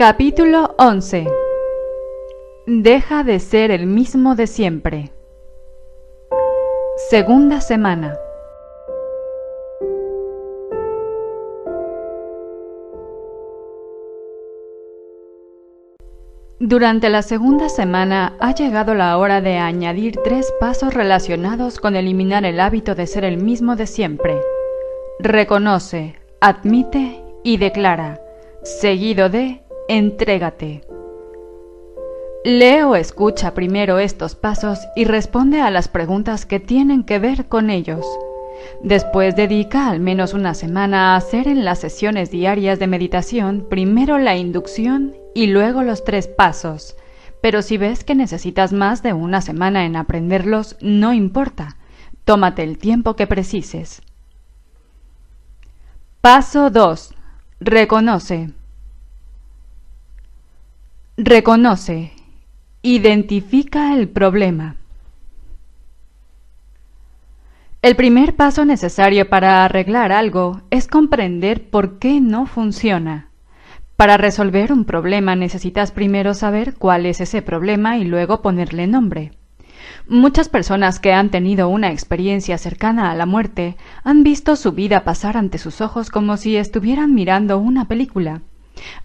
Capítulo 11 Deja de ser el mismo de siempre. Segunda semana. Durante la segunda semana ha llegado la hora de añadir tres pasos relacionados con eliminar el hábito de ser el mismo de siempre. Reconoce, admite y declara, seguido de entrégate. Lee o escucha primero estos pasos y responde a las preguntas que tienen que ver con ellos. Después dedica al menos una semana a hacer en las sesiones diarias de meditación primero la inducción y luego los tres pasos. Pero si ves que necesitas más de una semana en aprenderlos, no importa. Tómate el tiempo que precises. Paso 2. Reconoce. Reconoce. Identifica el problema. El primer paso necesario para arreglar algo es comprender por qué no funciona. Para resolver un problema necesitas primero saber cuál es ese problema y luego ponerle nombre. Muchas personas que han tenido una experiencia cercana a la muerte han visto su vida pasar ante sus ojos como si estuvieran mirando una película.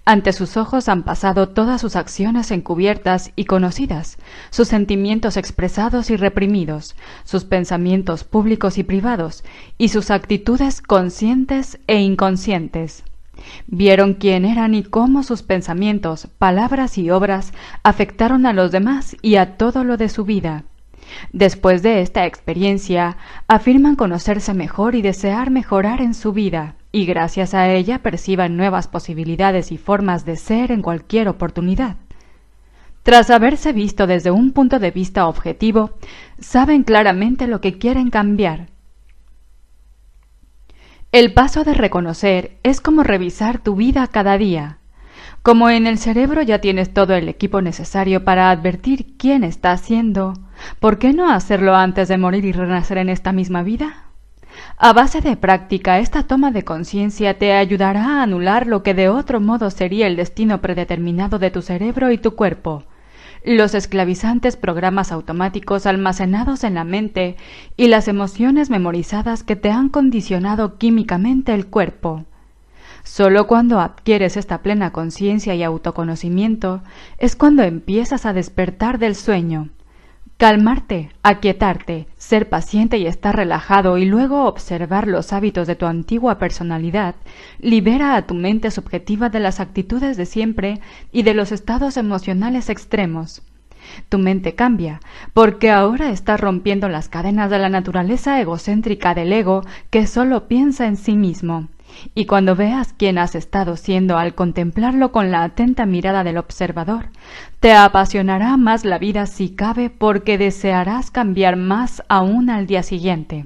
Ante sus ojos han pasado todas sus acciones encubiertas y conocidas, sus sentimientos expresados y reprimidos, sus pensamientos públicos y privados, y sus actitudes conscientes e inconscientes. Vieron quién eran y cómo sus pensamientos, palabras y obras afectaron a los demás y a todo lo de su vida. Después de esta experiencia, afirman conocerse mejor y desear mejorar en su vida y gracias a ella perciban nuevas posibilidades y formas de ser en cualquier oportunidad. Tras haberse visto desde un punto de vista objetivo, saben claramente lo que quieren cambiar. El paso de reconocer es como revisar tu vida cada día. Como en el cerebro ya tienes todo el equipo necesario para advertir quién está haciendo, ¿por qué no hacerlo antes de morir y renacer en esta misma vida? A base de práctica, esta toma de conciencia te ayudará a anular lo que de otro modo sería el destino predeterminado de tu cerebro y tu cuerpo, los esclavizantes programas automáticos almacenados en la mente y las emociones memorizadas que te han condicionado químicamente el cuerpo. Solo cuando adquieres esta plena conciencia y autoconocimiento es cuando empiezas a despertar del sueño, Calmarte, aquietarte, ser paciente y estar relajado y luego observar los hábitos de tu antigua personalidad libera a tu mente subjetiva de las actitudes de siempre y de los estados emocionales extremos. Tu mente cambia, porque ahora estás rompiendo las cadenas de la naturaleza egocéntrica del ego que solo piensa en sí mismo. Y cuando veas quién has estado siendo al contemplarlo con la atenta mirada del observador, te apasionará más la vida si cabe porque desearás cambiar más aún al día siguiente.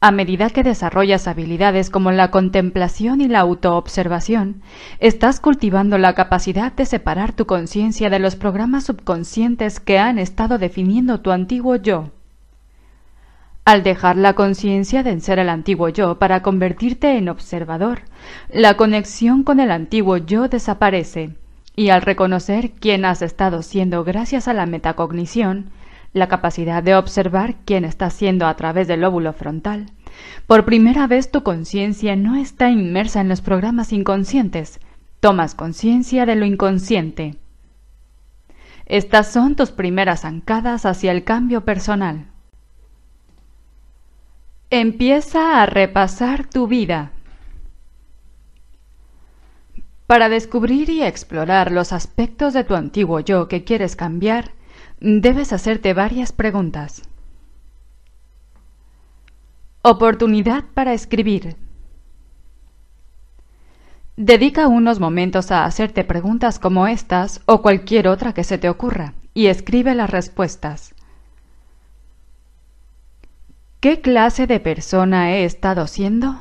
A medida que desarrollas habilidades como la contemplación y la autoobservación, estás cultivando la capacidad de separar tu conciencia de los programas subconscientes que han estado definiendo tu antiguo yo. Al dejar la conciencia de ser el antiguo yo para convertirte en observador, la conexión con el antiguo yo desaparece, y al reconocer quién has estado siendo gracias a la metacognición, la capacidad de observar quién está siendo a través del lóbulo frontal, por primera vez tu conciencia no está inmersa en los programas inconscientes, tomas conciencia de lo inconsciente. Estas son tus primeras zancadas hacia el cambio personal. Empieza a repasar tu vida. Para descubrir y explorar los aspectos de tu antiguo yo que quieres cambiar, debes hacerte varias preguntas. Oportunidad para escribir. Dedica unos momentos a hacerte preguntas como estas o cualquier otra que se te ocurra y escribe las respuestas. ¿Qué clase de persona he estado siendo?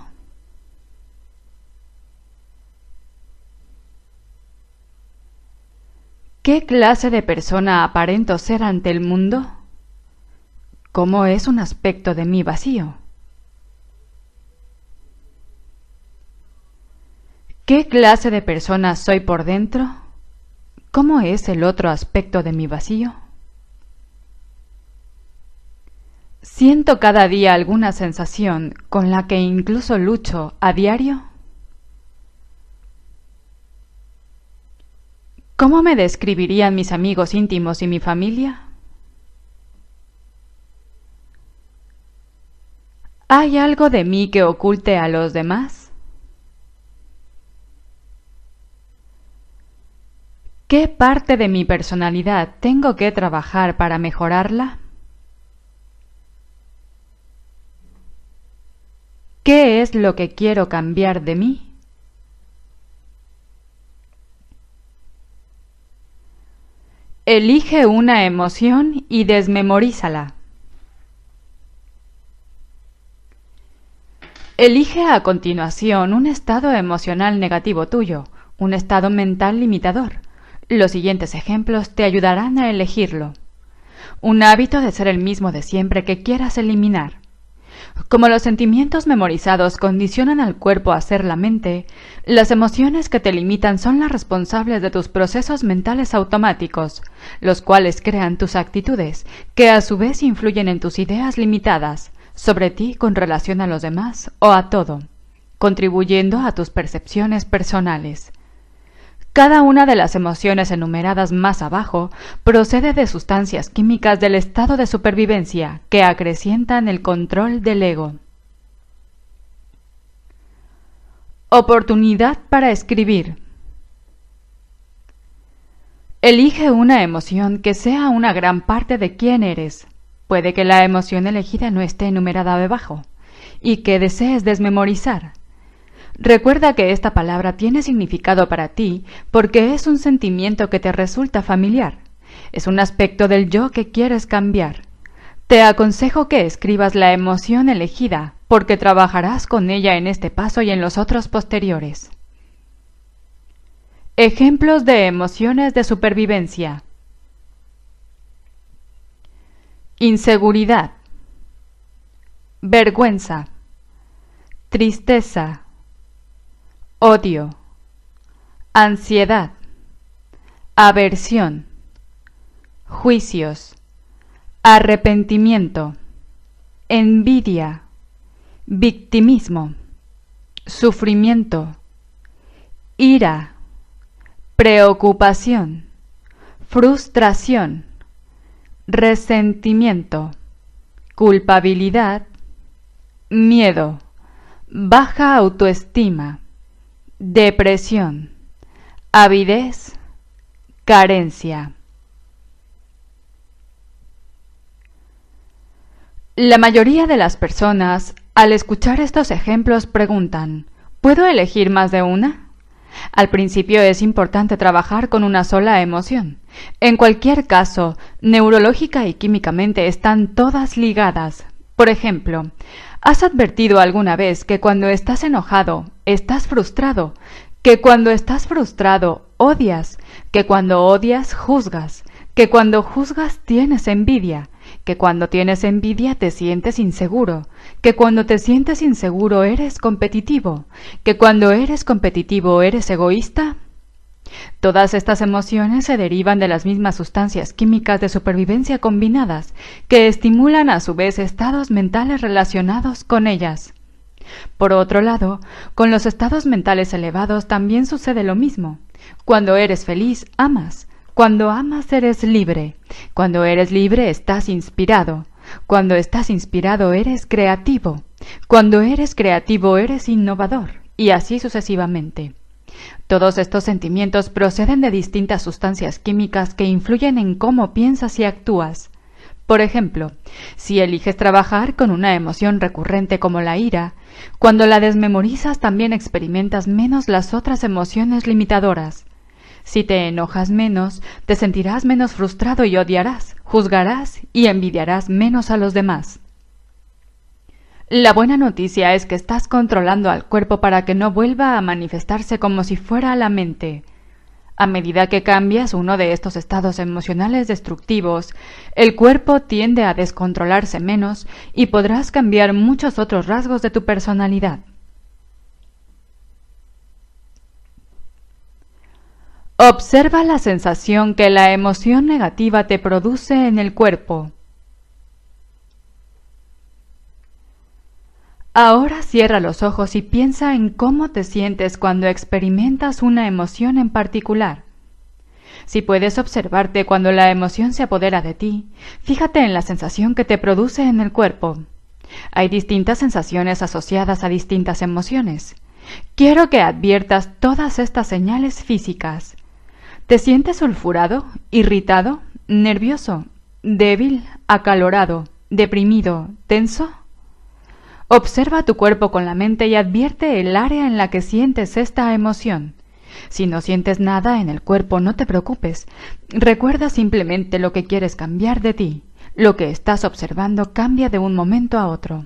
¿Qué clase de persona aparento ser ante el mundo? ¿Cómo es un aspecto de mí vacío? ¿Qué clase de persona soy por dentro? ¿Cómo es el otro aspecto de mi vacío? ¿Siento cada día alguna sensación con la que incluso lucho a diario? ¿Cómo me describirían mis amigos íntimos y mi familia? ¿Hay algo de mí que oculte a los demás? ¿Qué parte de mi personalidad tengo que trabajar para mejorarla? ¿Qué es lo que quiero cambiar de mí? Elige una emoción y desmemorízala. Elige a continuación un estado emocional negativo tuyo, un estado mental limitador. Los siguientes ejemplos te ayudarán a elegirlo. Un hábito de ser el mismo de siempre que quieras eliminar. Como los sentimientos memorizados condicionan al cuerpo a ser la mente, las emociones que te limitan son las responsables de tus procesos mentales automáticos, los cuales crean tus actitudes, que a su vez influyen en tus ideas limitadas sobre ti con relación a los demás o a todo, contribuyendo a tus percepciones personales. Cada una de las emociones enumeradas más abajo procede de sustancias químicas del estado de supervivencia que acrecientan el control del ego. Oportunidad para escribir. Elige una emoción que sea una gran parte de quién eres. Puede que la emoción elegida no esté enumerada debajo y que desees desmemorizar. Recuerda que esta palabra tiene significado para ti porque es un sentimiento que te resulta familiar. Es un aspecto del yo que quieres cambiar. Te aconsejo que escribas la emoción elegida porque trabajarás con ella en este paso y en los otros posteriores. Ejemplos de emociones de supervivencia. Inseguridad. Vergüenza. Tristeza odio, ansiedad, aversión, juicios, arrepentimiento, envidia, victimismo, sufrimiento, ira, preocupación, frustración, resentimiento, culpabilidad, miedo, baja autoestima, depresión, avidez, carencia. La mayoría de las personas, al escuchar estos ejemplos, preguntan ¿Puedo elegir más de una? Al principio es importante trabajar con una sola emoción. En cualquier caso, neurológica y químicamente están todas ligadas. Por ejemplo, ¿Has advertido alguna vez que cuando estás enojado, estás frustrado, que cuando estás frustrado, odias, que cuando odias, juzgas, que cuando juzgas tienes envidia, que cuando tienes envidia te sientes inseguro, que cuando te sientes inseguro eres competitivo, que cuando eres competitivo eres egoísta? Todas estas emociones se derivan de las mismas sustancias químicas de supervivencia combinadas, que estimulan a su vez estados mentales relacionados con ellas. Por otro lado, con los estados mentales elevados también sucede lo mismo. Cuando eres feliz, amas. Cuando amas, eres libre. Cuando eres libre, estás inspirado. Cuando estás inspirado, eres creativo. Cuando eres creativo, eres innovador. Y así sucesivamente. Todos estos sentimientos proceden de distintas sustancias químicas que influyen en cómo piensas y actúas. Por ejemplo, si eliges trabajar con una emoción recurrente como la ira, cuando la desmemorizas también experimentas menos las otras emociones limitadoras. Si te enojas menos, te sentirás menos frustrado y odiarás, juzgarás y envidiarás menos a los demás. La buena noticia es que estás controlando al cuerpo para que no vuelva a manifestarse como si fuera la mente. A medida que cambias uno de estos estados emocionales destructivos, el cuerpo tiende a descontrolarse menos y podrás cambiar muchos otros rasgos de tu personalidad. Observa la sensación que la emoción negativa te produce en el cuerpo. Ahora cierra los ojos y piensa en cómo te sientes cuando experimentas una emoción en particular. Si puedes observarte cuando la emoción se apodera de ti, fíjate en la sensación que te produce en el cuerpo. Hay distintas sensaciones asociadas a distintas emociones. Quiero que adviertas todas estas señales físicas. ¿Te sientes sulfurado, irritado, nervioso, débil, acalorado, deprimido, tenso? Observa tu cuerpo con la mente y advierte el área en la que sientes esta emoción. Si no sientes nada en el cuerpo, no te preocupes. Recuerda simplemente lo que quieres cambiar de ti. Lo que estás observando cambia de un momento a otro.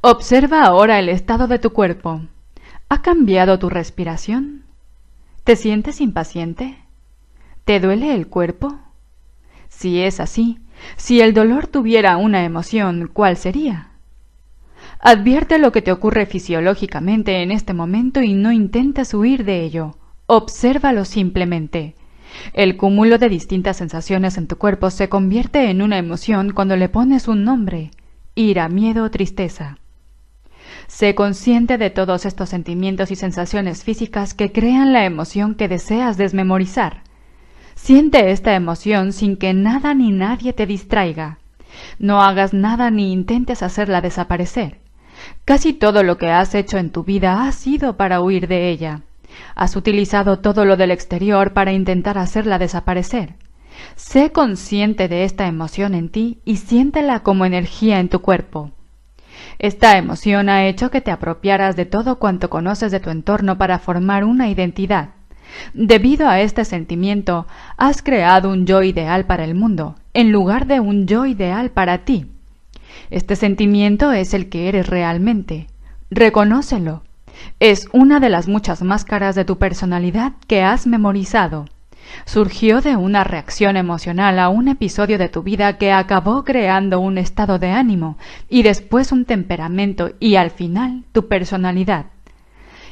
Observa ahora el estado de tu cuerpo. ¿Ha cambiado tu respiración? ¿Te sientes impaciente? ¿Te duele el cuerpo? Si es así, si el dolor tuviera una emoción, ¿cuál sería? Advierte lo que te ocurre fisiológicamente en este momento y no intentes huir de ello. Obsérvalo simplemente. El cúmulo de distintas sensaciones en tu cuerpo se convierte en una emoción cuando le pones un nombre ira, miedo o tristeza. Sé consciente de todos estos sentimientos y sensaciones físicas que crean la emoción que deseas desmemorizar. Siente esta emoción sin que nada ni nadie te distraiga. No hagas nada ni intentes hacerla desaparecer. Casi todo lo que has hecho en tu vida ha sido para huir de ella. Has utilizado todo lo del exterior para intentar hacerla desaparecer. Sé consciente de esta emoción en ti y siéntela como energía en tu cuerpo. Esta emoción ha hecho que te apropiaras de todo cuanto conoces de tu entorno para formar una identidad. Debido a este sentimiento, has creado un yo ideal para el mundo, en lugar de un yo ideal para ti. Este sentimiento es el que eres realmente. Reconócelo. Es una de las muchas máscaras de tu personalidad que has memorizado. Surgió de una reacción emocional a un episodio de tu vida que acabó creando un estado de ánimo y después un temperamento y al final tu personalidad.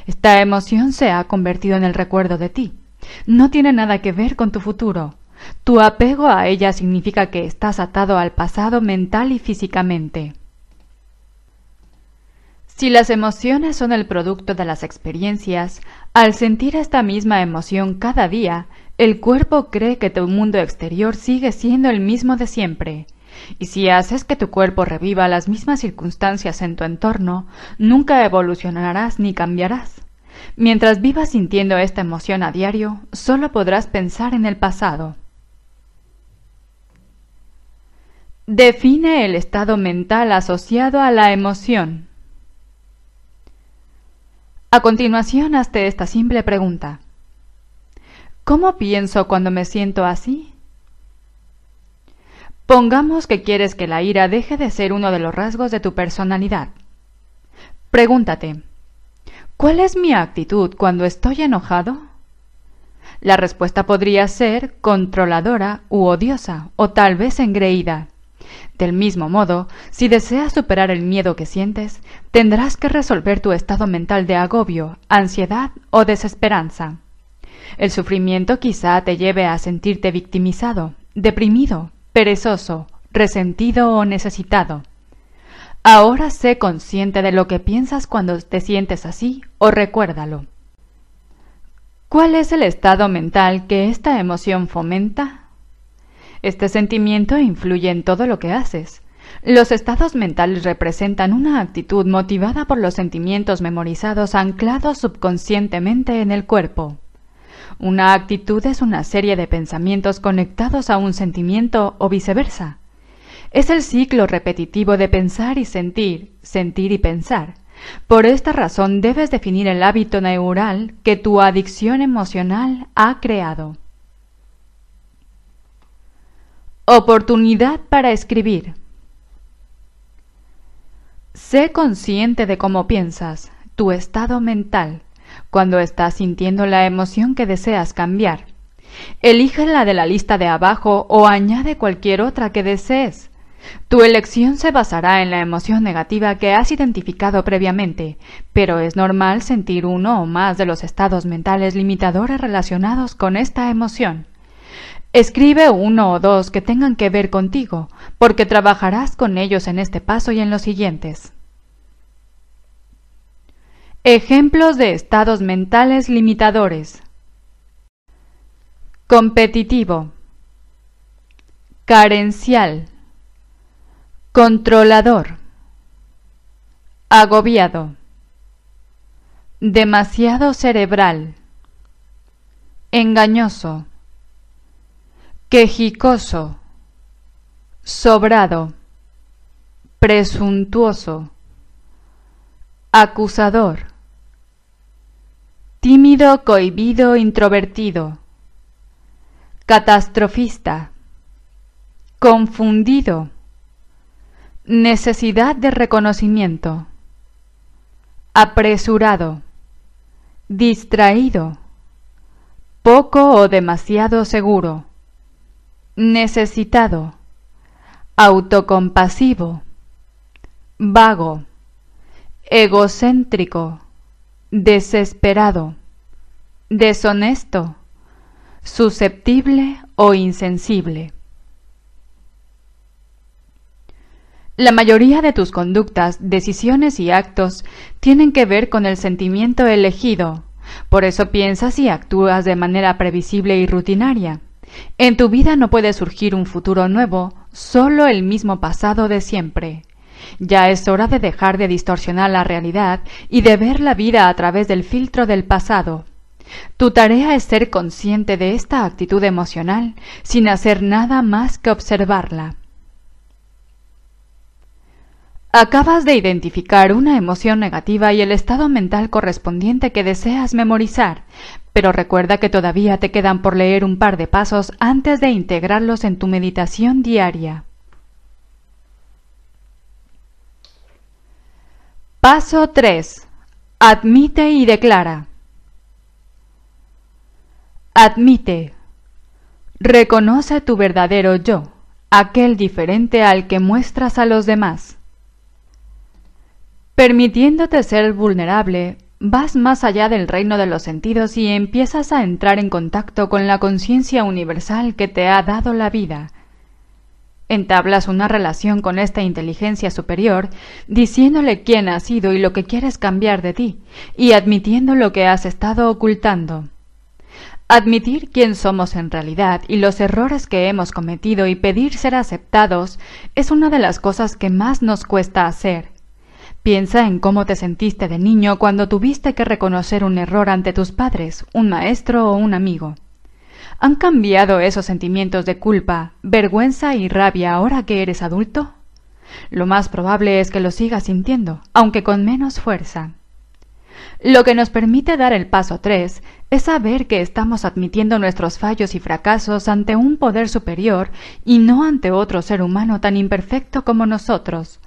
Esta emoción se ha convertido en el recuerdo de ti. No tiene nada que ver con tu futuro. Tu apego a ella significa que estás atado al pasado mental y físicamente. Si las emociones son el producto de las experiencias, al sentir esta misma emoción cada día, el cuerpo cree que tu mundo exterior sigue siendo el mismo de siempre. Y si haces que tu cuerpo reviva las mismas circunstancias en tu entorno, nunca evolucionarás ni cambiarás. Mientras vivas sintiendo esta emoción a diario, solo podrás pensar en el pasado. Define el estado mental asociado a la emoción. A continuación, hazte esta simple pregunta. ¿Cómo pienso cuando me siento así? Pongamos que quieres que la ira deje de ser uno de los rasgos de tu personalidad. Pregúntate, ¿cuál es mi actitud cuando estoy enojado? La respuesta podría ser controladora u odiosa, o tal vez engreída. Del mismo modo, si deseas superar el miedo que sientes, tendrás que resolver tu estado mental de agobio, ansiedad o desesperanza. El sufrimiento quizá te lleve a sentirte victimizado, deprimido, perezoso, resentido o necesitado. Ahora sé consciente de lo que piensas cuando te sientes así o recuérdalo. ¿Cuál es el estado mental que esta emoción fomenta? Este sentimiento influye en todo lo que haces. Los estados mentales representan una actitud motivada por los sentimientos memorizados anclados subconscientemente en el cuerpo. Una actitud es una serie de pensamientos conectados a un sentimiento o viceversa. Es el ciclo repetitivo de pensar y sentir, sentir y pensar. Por esta razón debes definir el hábito neural que tu adicción emocional ha creado. Oportunidad para escribir. Sé consciente de cómo piensas, tu estado mental, cuando estás sintiendo la emoción que deseas cambiar. Elige la de la lista de abajo o añade cualquier otra que desees. Tu elección se basará en la emoción negativa que has identificado previamente, pero es normal sentir uno o más de los estados mentales limitadores relacionados con esta emoción. Escribe uno o dos que tengan que ver contigo, porque trabajarás con ellos en este paso y en los siguientes. Ejemplos de estados mentales limitadores. Competitivo. Carencial. Controlador. Agobiado. Demasiado cerebral. Engañoso. Quejicoso. Sobrado. Presuntuoso. Acusador. Tímido, cohibido, introvertido. Catastrofista. Confundido Necesidad de reconocimiento. Apresurado. Distraído. Poco o demasiado seguro. Necesitado. Autocompasivo. Vago. Egocéntrico. Desesperado. Deshonesto. Susceptible o insensible. La mayoría de tus conductas, decisiones y actos tienen que ver con el sentimiento elegido. Por eso piensas y actúas de manera previsible y rutinaria. En tu vida no puede surgir un futuro nuevo, solo el mismo pasado de siempre. Ya es hora de dejar de distorsionar la realidad y de ver la vida a través del filtro del pasado. Tu tarea es ser consciente de esta actitud emocional sin hacer nada más que observarla. Acabas de identificar una emoción negativa y el estado mental correspondiente que deseas memorizar, pero recuerda que todavía te quedan por leer un par de pasos antes de integrarlos en tu meditación diaria. Paso 3. Admite y declara. Admite. Reconoce tu verdadero yo, aquel diferente al que muestras a los demás. Permitiéndote ser vulnerable, vas más allá del reino de los sentidos y empiezas a entrar en contacto con la conciencia universal que te ha dado la vida. Entablas una relación con esta inteligencia superior, diciéndole quién has sido y lo que quieres cambiar de ti, y admitiendo lo que has estado ocultando. Admitir quién somos en realidad y los errores que hemos cometido y pedir ser aceptados es una de las cosas que más nos cuesta hacer Piensa en cómo te sentiste de niño cuando tuviste que reconocer un error ante tus padres, un maestro o un amigo. ¿Han cambiado esos sentimientos de culpa, vergüenza y rabia ahora que eres adulto? Lo más probable es que lo sigas sintiendo, aunque con menos fuerza. Lo que nos permite dar el paso tres es saber que estamos admitiendo nuestros fallos y fracasos ante un poder superior y no ante otro ser humano tan imperfecto como nosotros.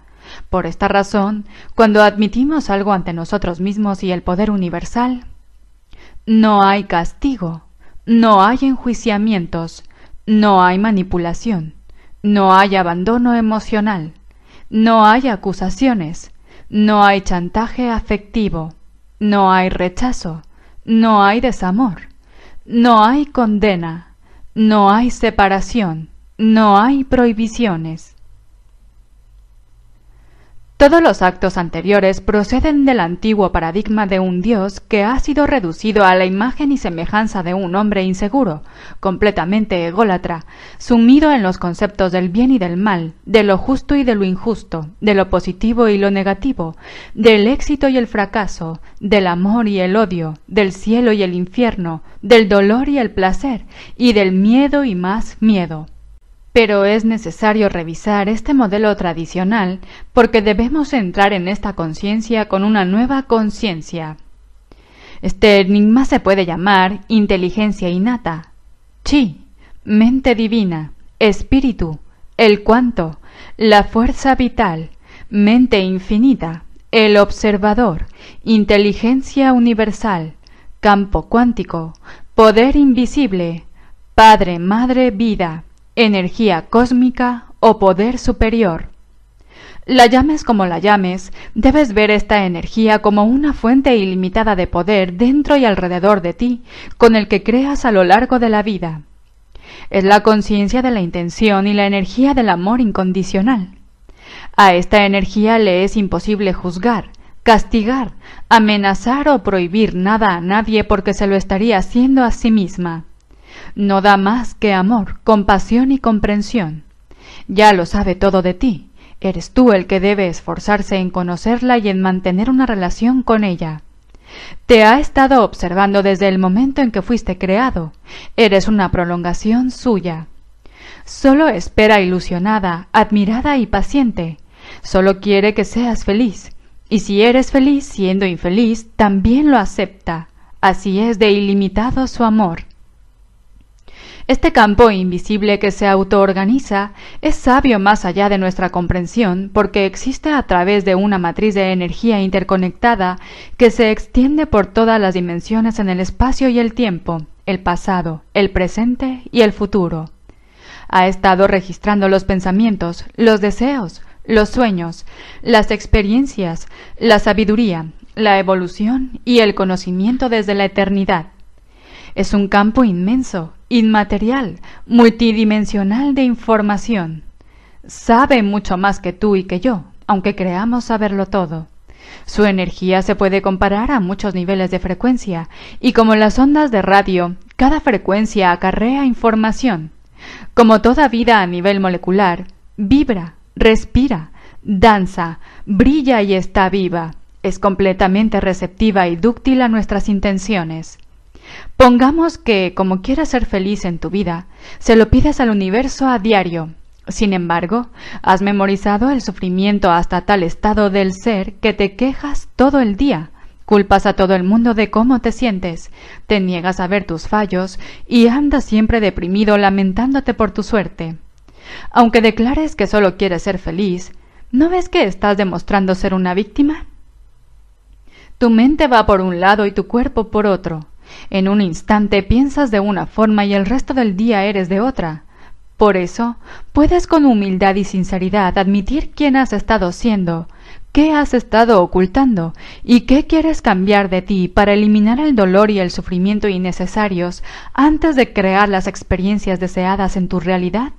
Por esta razón, cuando admitimos algo ante nosotros mismos y el poder universal, no hay castigo, no hay enjuiciamientos, no hay manipulación, no hay abandono emocional, no hay acusaciones, no hay chantaje afectivo, no hay rechazo, no hay desamor, no hay condena, no hay separación, no hay prohibiciones. Todos los actos anteriores proceden del antiguo paradigma de un Dios que ha sido reducido a la imagen y semejanza de un hombre inseguro, completamente ególatra, sumido en los conceptos del bien y del mal, de lo justo y de lo injusto, de lo positivo y lo negativo, del éxito y el fracaso, del amor y el odio, del cielo y el infierno, del dolor y el placer, y del miedo y más miedo. Pero es necesario revisar este modelo tradicional porque debemos entrar en esta conciencia con una nueva conciencia. Este enigma se puede llamar inteligencia innata, chi, mente divina, espíritu, el cuanto, la fuerza vital, mente infinita, el observador, inteligencia universal, campo cuántico, poder invisible, Padre, Madre, Vida, energía cósmica o poder superior. La llames como la llames, debes ver esta energía como una fuente ilimitada de poder dentro y alrededor de ti, con el que creas a lo largo de la vida. Es la conciencia de la intención y la energía del amor incondicional. A esta energía le es imposible juzgar, castigar, amenazar o prohibir nada a nadie porque se lo estaría haciendo a sí misma. No da más que amor, compasión y comprensión. Ya lo sabe todo de ti, Eres tú el que debe esforzarse en conocerla y en mantener una relación con ella. Te ha estado observando desde el momento en que fuiste creado. Eres una prolongación suya. Solo espera ilusionada, admirada y paciente. Solo quiere que seas feliz. Y si eres feliz siendo infeliz, también lo acepta. Así es de ilimitado su amor. Este campo invisible que se autoorganiza es sabio más allá de nuestra comprensión porque existe a través de una matriz de energía interconectada que se extiende por todas las dimensiones en el espacio y el tiempo, el pasado, el presente y el futuro. Ha estado registrando los pensamientos, los deseos, los sueños, las experiencias, la sabiduría, la evolución y el conocimiento desde la eternidad. Es un campo inmenso, inmaterial, multidimensional de información. Sabe mucho más que tú y que yo, aunque creamos saberlo todo. Su energía se puede comparar a muchos niveles de frecuencia, y como las ondas de radio, cada frecuencia acarrea información. Como toda vida a nivel molecular, vibra, respira, danza, brilla y está viva. Es completamente receptiva y dúctil a nuestras intenciones. Pongamos que, como quieras ser feliz en tu vida, se lo pides al universo a diario. Sin embargo, has memorizado el sufrimiento hasta tal estado del ser que te quejas todo el día, culpas a todo el mundo de cómo te sientes, te niegas a ver tus fallos y andas siempre deprimido lamentándote por tu suerte. Aunque declares que solo quieres ser feliz, ¿no ves que estás demostrando ser una víctima? Tu mente va por un lado y tu cuerpo por otro. En un instante piensas de una forma y el resto del día eres de otra. Por eso, puedes con humildad y sinceridad admitir quién has estado siendo, qué has estado ocultando y qué quieres cambiar de ti para eliminar el dolor y el sufrimiento innecesarios antes de crear las experiencias deseadas en tu realidad.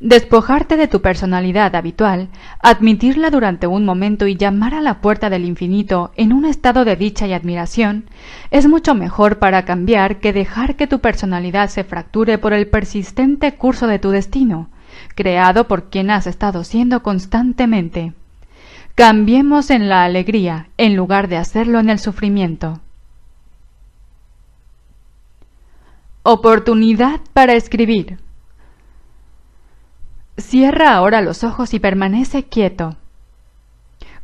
Despojarte de tu personalidad habitual, admitirla durante un momento y llamar a la puerta del infinito en un estado de dicha y admiración, es mucho mejor para cambiar que dejar que tu personalidad se fracture por el persistente curso de tu destino, creado por quien has estado siendo constantemente. Cambiemos en la alegría en lugar de hacerlo en el sufrimiento. Oportunidad para escribir. Cierra ahora los ojos y permanece quieto.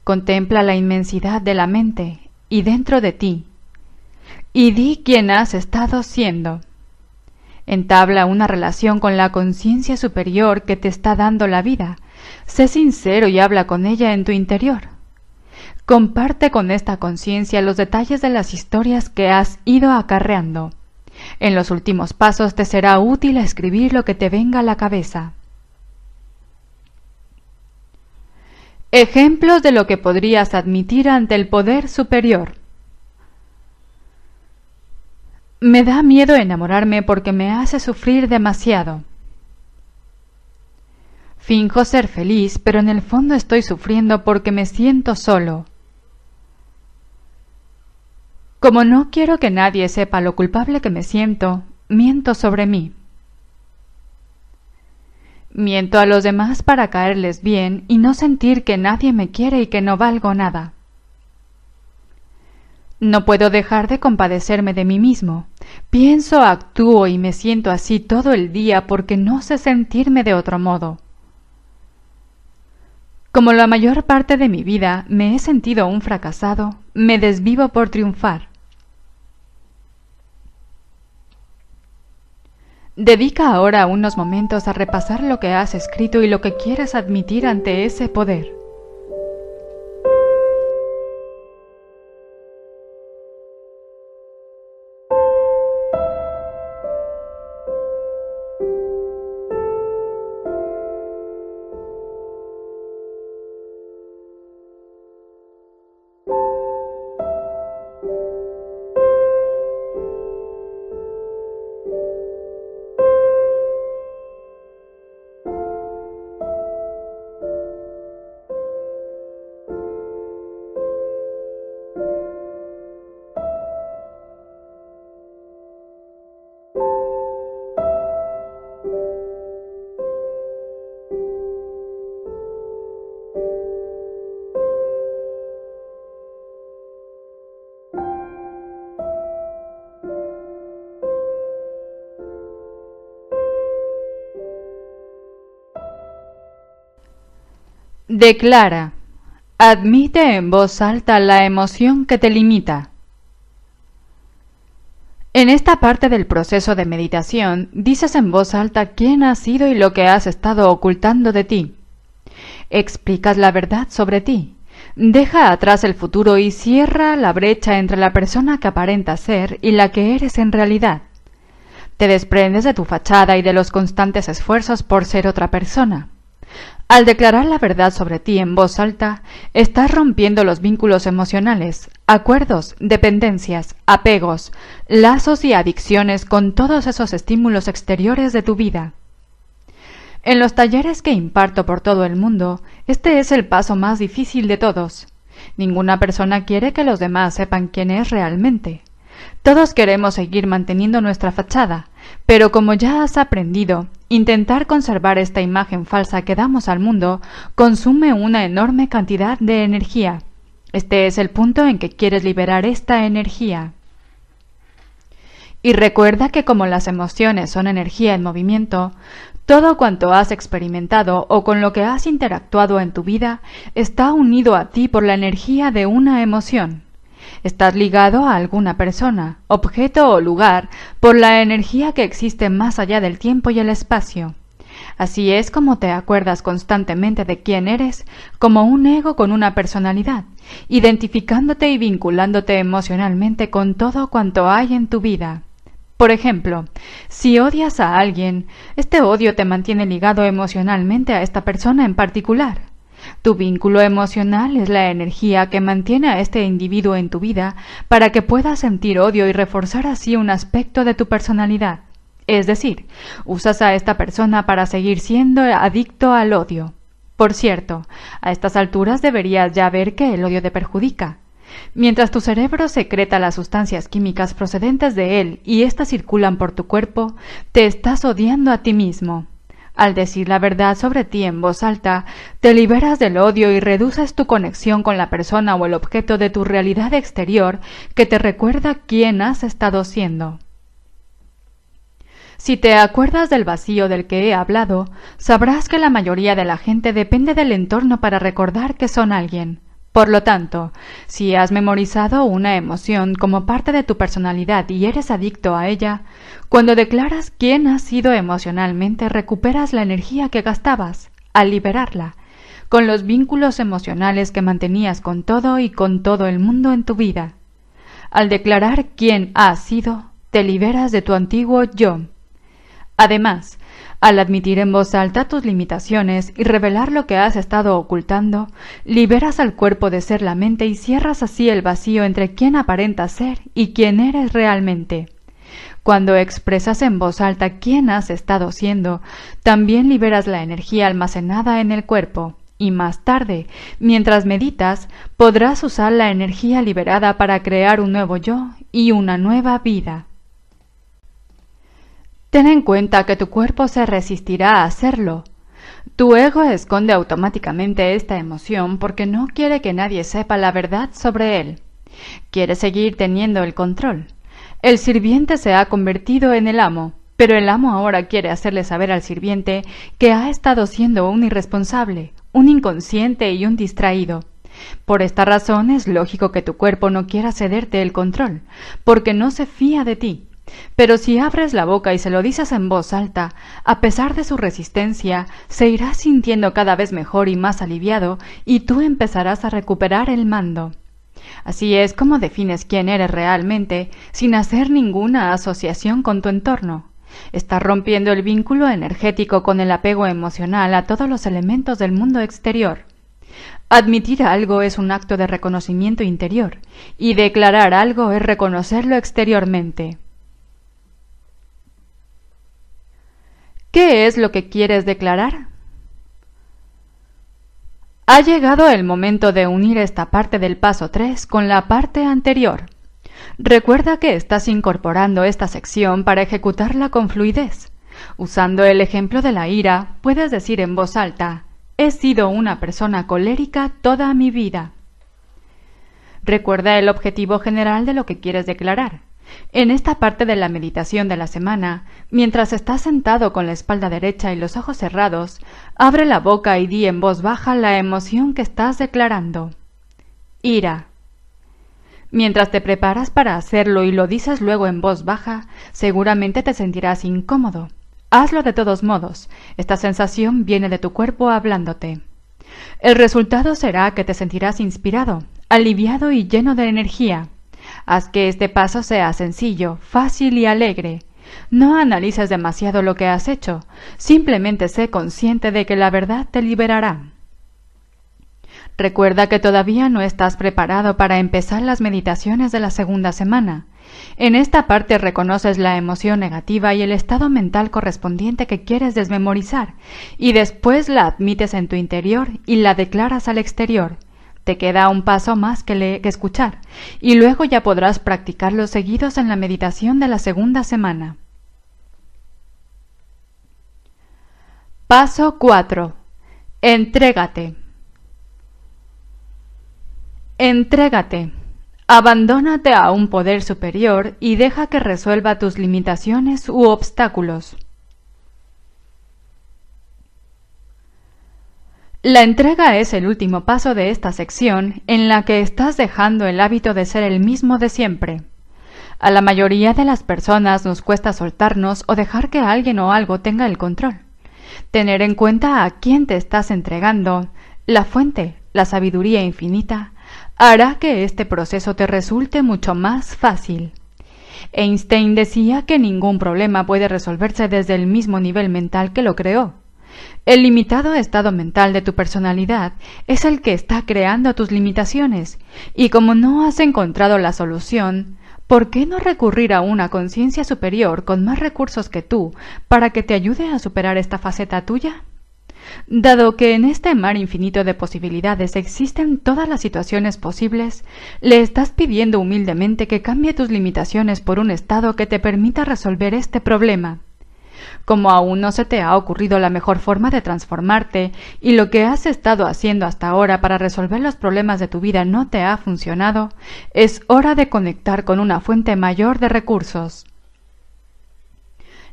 Contempla la inmensidad de la mente y dentro de ti, y di quién has estado siendo. Entabla una relación con la conciencia superior que te está dando la vida. Sé sincero y habla con ella en tu interior. Comparte con esta conciencia los detalles de las historias que has ido acarreando. En los últimos pasos te será útil escribir lo que te venga a la cabeza. Ejemplos de lo que podrías admitir ante el poder superior. Me da miedo enamorarme porque me hace sufrir demasiado. Finjo ser feliz, pero en el fondo estoy sufriendo porque me siento solo. Como no quiero que nadie sepa lo culpable que me siento, miento sobre mí. Miento a los demás para caerles bien y no sentir que nadie me quiere y que no valgo nada. No puedo dejar de compadecerme de mí mismo. Pienso, actúo y me siento así todo el día porque no sé sentirme de otro modo. Como la mayor parte de mi vida me he sentido un fracasado, me desvivo por triunfar. Dedica ahora unos momentos a repasar lo que has escrito y lo que quieres admitir ante ese poder. Declara. Admite en voz alta la emoción que te limita. En esta parte del proceso de meditación dices en voz alta quién has sido y lo que has estado ocultando de ti. Explicas la verdad sobre ti. Deja atrás el futuro y cierra la brecha entre la persona que aparenta ser y la que eres en realidad. Te desprendes de tu fachada y de los constantes esfuerzos por ser otra persona. Al declarar la verdad sobre ti en voz alta, estás rompiendo los vínculos emocionales, acuerdos, dependencias, apegos, lazos y adicciones con todos esos estímulos exteriores de tu vida. En los talleres que imparto por todo el mundo, este es el paso más difícil de todos. Ninguna persona quiere que los demás sepan quién es realmente. Todos queremos seguir manteniendo nuestra fachada, pero como ya has aprendido, intentar conservar esta imagen falsa que damos al mundo consume una enorme cantidad de energía. Este es el punto en que quieres liberar esta energía. Y recuerda que como las emociones son energía en movimiento, todo cuanto has experimentado o con lo que has interactuado en tu vida está unido a ti por la energía de una emoción. Estás ligado a alguna persona, objeto o lugar por la energía que existe más allá del tiempo y el espacio. Así es como te acuerdas constantemente de quién eres, como un ego con una personalidad, identificándote y vinculándote emocionalmente con todo cuanto hay en tu vida. Por ejemplo, si odias a alguien, este odio te mantiene ligado emocionalmente a esta persona en particular. Tu vínculo emocional es la energía que mantiene a este individuo en tu vida para que puedas sentir odio y reforzar así un aspecto de tu personalidad. Es decir, usas a esta persona para seguir siendo adicto al odio. Por cierto, a estas alturas deberías ya ver que el odio te perjudica. Mientras tu cerebro secreta las sustancias químicas procedentes de él y éstas circulan por tu cuerpo, te estás odiando a ti mismo. Al decir la verdad sobre ti en voz alta, te liberas del odio y reduces tu conexión con la persona o el objeto de tu realidad exterior que te recuerda quién has estado siendo. Si te acuerdas del vacío del que he hablado, sabrás que la mayoría de la gente depende del entorno para recordar que son alguien. Por lo tanto, si has memorizado una emoción como parte de tu personalidad y eres adicto a ella, cuando declaras quién has sido emocionalmente recuperas la energía que gastabas al liberarla, con los vínculos emocionales que mantenías con todo y con todo el mundo en tu vida. Al declarar quién has sido, te liberas de tu antiguo yo. Además, al admitir en voz alta tus limitaciones y revelar lo que has estado ocultando, liberas al cuerpo de ser la mente y cierras así el vacío entre quién aparenta ser y quién eres realmente. Cuando expresas en voz alta quién has estado siendo, también liberas la energía almacenada en el cuerpo, y más tarde, mientras meditas, podrás usar la energía liberada para crear un nuevo yo y una nueva vida. Ten en cuenta que tu cuerpo se resistirá a hacerlo. Tu ego esconde automáticamente esta emoción porque no quiere que nadie sepa la verdad sobre él. Quiere seguir teniendo el control. El sirviente se ha convertido en el amo, pero el amo ahora quiere hacerle saber al sirviente que ha estado siendo un irresponsable, un inconsciente y un distraído. Por esta razón es lógico que tu cuerpo no quiera cederte el control, porque no se fía de ti. Pero si abres la boca y se lo dices en voz alta, a pesar de su resistencia, se irá sintiendo cada vez mejor y más aliviado, y tú empezarás a recuperar el mando. Así es como defines quién eres realmente, sin hacer ninguna asociación con tu entorno. Estás rompiendo el vínculo energético con el apego emocional a todos los elementos del mundo exterior. Admitir algo es un acto de reconocimiento interior, y declarar algo es reconocerlo exteriormente. ¿Qué es lo que quieres declarar? Ha llegado el momento de unir esta parte del paso 3 con la parte anterior. Recuerda que estás incorporando esta sección para ejecutarla con fluidez. Usando el ejemplo de la ira, puedes decir en voz alta, He sido una persona colérica toda mi vida. Recuerda el objetivo general de lo que quieres declarar. En esta parte de la meditación de la semana, mientras estás sentado con la espalda derecha y los ojos cerrados, abre la boca y di en voz baja la emoción que estás declarando. Ira. Mientras te preparas para hacerlo y lo dices luego en voz baja, seguramente te sentirás incómodo. Hazlo de todos modos. Esta sensación viene de tu cuerpo hablándote. El resultado será que te sentirás inspirado, aliviado y lleno de energía. Haz que este paso sea sencillo, fácil y alegre. No analices demasiado lo que has hecho, simplemente sé consciente de que la verdad te liberará. Recuerda que todavía no estás preparado para empezar las meditaciones de la segunda semana. En esta parte reconoces la emoción negativa y el estado mental correspondiente que quieres desmemorizar, y después la admites en tu interior y la declaras al exterior. Te queda un paso más que, que escuchar, y luego ya podrás practicarlos seguidos en la meditación de la segunda semana. Paso 4. Entrégate. Entrégate. Abandónate a un poder superior y deja que resuelva tus limitaciones u obstáculos. La entrega es el último paso de esta sección en la que estás dejando el hábito de ser el mismo de siempre. A la mayoría de las personas nos cuesta soltarnos o dejar que alguien o algo tenga el control. Tener en cuenta a quién te estás entregando, la fuente, la sabiduría infinita, hará que este proceso te resulte mucho más fácil. Einstein decía que ningún problema puede resolverse desde el mismo nivel mental que lo creó. El limitado estado mental de tu personalidad es el que está creando tus limitaciones, y como no has encontrado la solución, ¿por qué no recurrir a una conciencia superior con más recursos que tú para que te ayude a superar esta faceta tuya? Dado que en este mar infinito de posibilidades existen todas las situaciones posibles, le estás pidiendo humildemente que cambie tus limitaciones por un estado que te permita resolver este problema. Como aún no se te ha ocurrido la mejor forma de transformarte y lo que has estado haciendo hasta ahora para resolver los problemas de tu vida no te ha funcionado, es hora de conectar con una fuente mayor de recursos.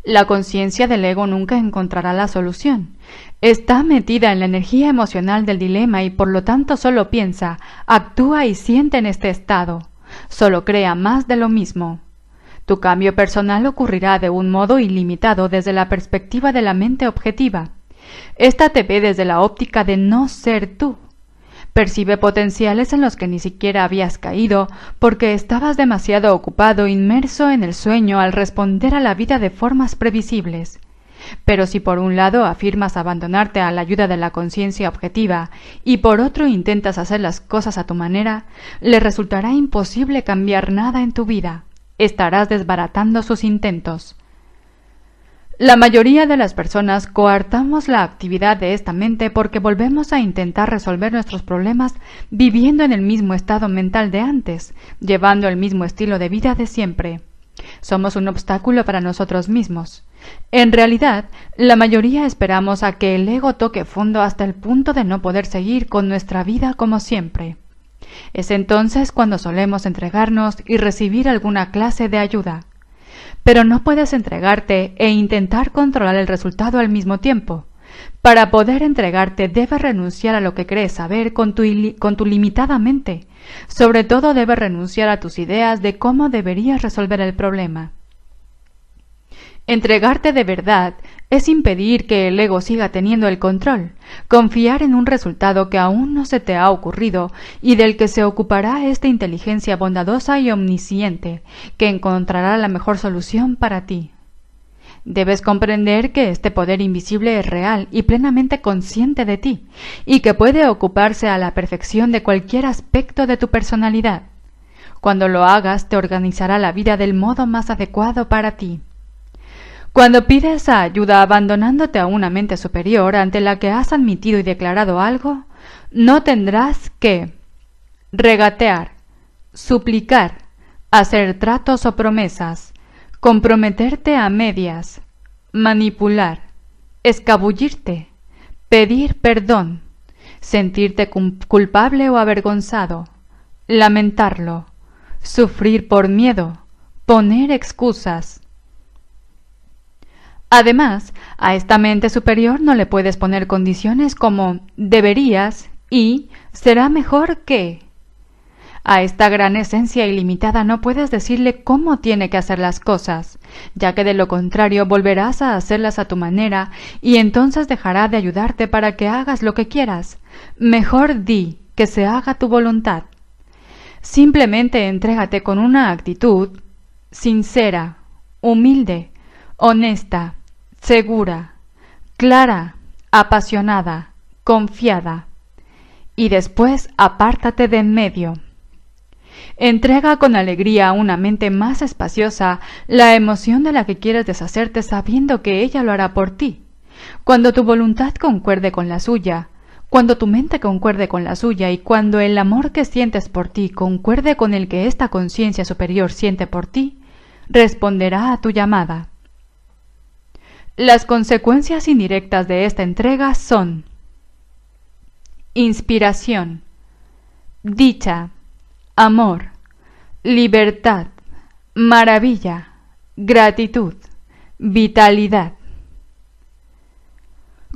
La conciencia del ego nunca encontrará la solución. Está metida en la energía emocional del dilema y por lo tanto solo piensa, actúa y siente en este estado. Solo crea más de lo mismo. Tu cambio personal ocurrirá de un modo ilimitado desde la perspectiva de la mente objetiva. Esta te ve desde la óptica de no ser tú. Percibe potenciales en los que ni siquiera habías caído porque estabas demasiado ocupado inmerso en el sueño al responder a la vida de formas previsibles. Pero si por un lado afirmas abandonarte a la ayuda de la conciencia objetiva y por otro intentas hacer las cosas a tu manera, le resultará imposible cambiar nada en tu vida. Estarás desbaratando sus intentos. La mayoría de las personas coartamos la actividad de esta mente porque volvemos a intentar resolver nuestros problemas viviendo en el mismo estado mental de antes, llevando el mismo estilo de vida de siempre. Somos un obstáculo para nosotros mismos. En realidad, la mayoría esperamos a que el ego toque fondo hasta el punto de no poder seguir con nuestra vida como siempre. Es entonces cuando solemos entregarnos y recibir alguna clase de ayuda pero no puedes entregarte e intentar controlar el resultado al mismo tiempo. Para poder entregarte debes renunciar a lo que crees saber con tu, con tu limitada mente. Sobre todo debes renunciar a tus ideas de cómo deberías resolver el problema. Entregarte de verdad es impedir que el ego siga teniendo el control, confiar en un resultado que aún no se te ha ocurrido y del que se ocupará esta inteligencia bondadosa y omnisciente, que encontrará la mejor solución para ti. Debes comprender que este poder invisible es real y plenamente consciente de ti, y que puede ocuparse a la perfección de cualquier aspecto de tu personalidad. Cuando lo hagas, te organizará la vida del modo más adecuado para ti. Cuando pides ayuda abandonándote a una mente superior ante la que has admitido y declarado algo, no tendrás que regatear, suplicar, hacer tratos o promesas, comprometerte a medias, manipular, escabullirte, pedir perdón, sentirte culpable o avergonzado, lamentarlo, sufrir por miedo, poner excusas. Además, a esta mente superior no le puedes poner condiciones como deberías y será mejor que. A esta gran esencia ilimitada no puedes decirle cómo tiene que hacer las cosas, ya que de lo contrario volverás a hacerlas a tu manera y entonces dejará de ayudarte para que hagas lo que quieras. Mejor di que se haga tu voluntad. Simplemente entrégate con una actitud sincera, humilde, honesta, segura, clara, apasionada, confiada. Y después apártate de en medio. Entrega con alegría a una mente más espaciosa la emoción de la que quieres deshacerte sabiendo que ella lo hará por ti. Cuando tu voluntad concuerde con la suya, cuando tu mente concuerde con la suya y cuando el amor que sientes por ti concuerde con el que esta conciencia superior siente por ti, responderá a tu llamada. Las consecuencias indirectas de esta entrega son inspiración, dicha, amor, libertad, maravilla, gratitud, vitalidad.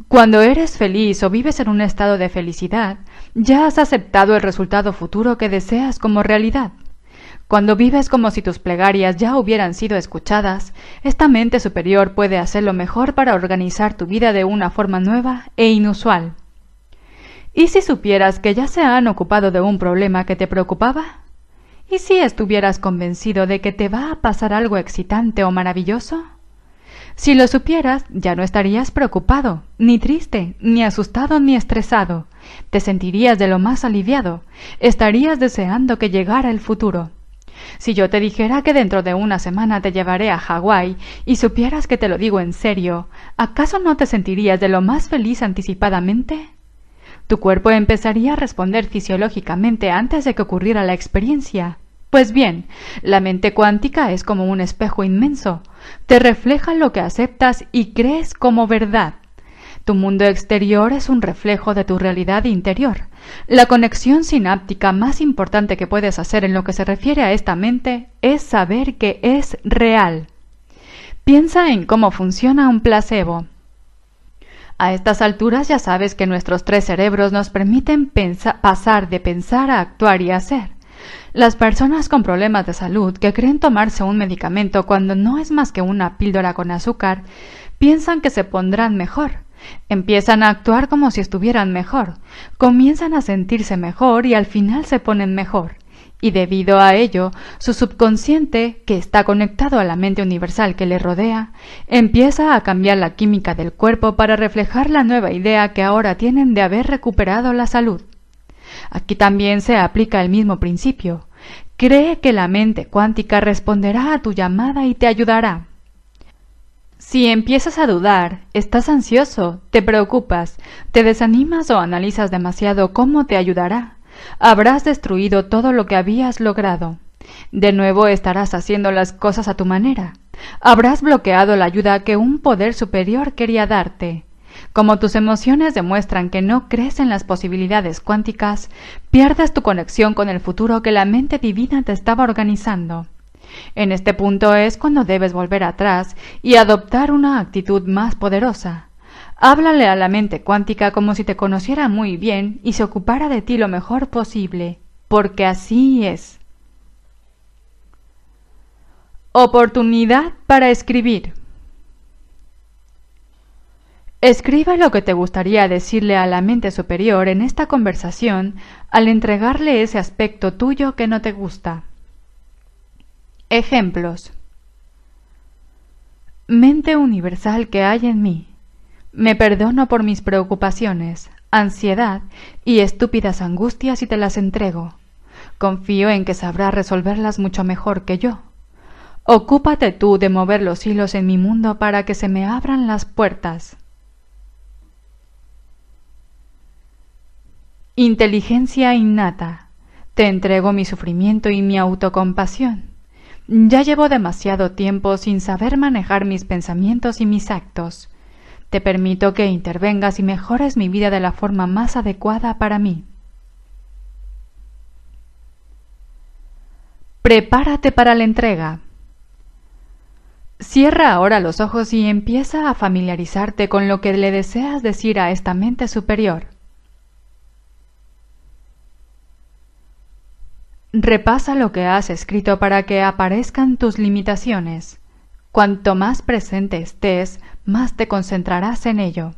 Cuando eres feliz o vives en un estado de felicidad, ya has aceptado el resultado futuro que deseas como realidad. Cuando vives como si tus plegarias ya hubieran sido escuchadas, esta mente superior puede hacer lo mejor para organizar tu vida de una forma nueva e inusual. ¿Y si supieras que ya se han ocupado de un problema que te preocupaba? ¿Y si estuvieras convencido de que te va a pasar algo excitante o maravilloso? Si lo supieras, ya no estarías preocupado, ni triste, ni asustado, ni estresado. Te sentirías de lo más aliviado. Estarías deseando que llegara el futuro. Si yo te dijera que dentro de una semana te llevaré a Hawái y supieras que te lo digo en serio, ¿acaso no te sentirías de lo más feliz anticipadamente? Tu cuerpo empezaría a responder fisiológicamente antes de que ocurriera la experiencia. Pues bien, la mente cuántica es como un espejo inmenso. Te refleja lo que aceptas y crees como verdad. Tu mundo exterior es un reflejo de tu realidad interior. La conexión sináptica más importante que puedes hacer en lo que se refiere a esta mente es saber que es real. Piensa en cómo funciona un placebo. A estas alturas ya sabes que nuestros tres cerebros nos permiten pasar de pensar a actuar y hacer. Las personas con problemas de salud que creen tomarse un medicamento cuando no es más que una píldora con azúcar, piensan que se pondrán mejor. Empiezan a actuar como si estuvieran mejor, comienzan a sentirse mejor y al final se ponen mejor y debido a ello, su subconsciente, que está conectado a la mente universal que le rodea, empieza a cambiar la química del cuerpo para reflejar la nueva idea que ahora tienen de haber recuperado la salud. Aquí también se aplica el mismo principio. Cree que la mente cuántica responderá a tu llamada y te ayudará. Si empiezas a dudar, estás ansioso, te preocupas, te desanimas o analizas demasiado cómo te ayudará, habrás destruido todo lo que habías logrado. De nuevo estarás haciendo las cosas a tu manera. Habrás bloqueado la ayuda que un poder superior quería darte. Como tus emociones demuestran que no crees en las posibilidades cuánticas, pierdes tu conexión con el futuro que la mente divina te estaba organizando. En este punto es cuando debes volver atrás y adoptar una actitud más poderosa. Háblale a la mente cuántica como si te conociera muy bien y se ocupara de ti lo mejor posible, porque así es. Oportunidad para escribir. Escriba lo que te gustaría decirle a la mente superior en esta conversación al entregarle ese aspecto tuyo que no te gusta. Ejemplos. mente universal que hay en mí. Me perdono por mis preocupaciones, ansiedad y estúpidas angustias y te las entrego. Confío en que sabrás resolverlas mucho mejor que yo. Ocúpate tú de mover los hilos en mi mundo para que se me abran las puertas. Inteligencia innata. Te entrego mi sufrimiento y mi autocompasión. Ya llevo demasiado tiempo sin saber manejar mis pensamientos y mis actos. Te permito que intervengas y mejores mi vida de la forma más adecuada para mí. Prepárate para la entrega. Cierra ahora los ojos y empieza a familiarizarte con lo que le deseas decir a esta mente superior. Repasa lo que has escrito para que aparezcan tus limitaciones. Cuanto más presente estés, más te concentrarás en ello.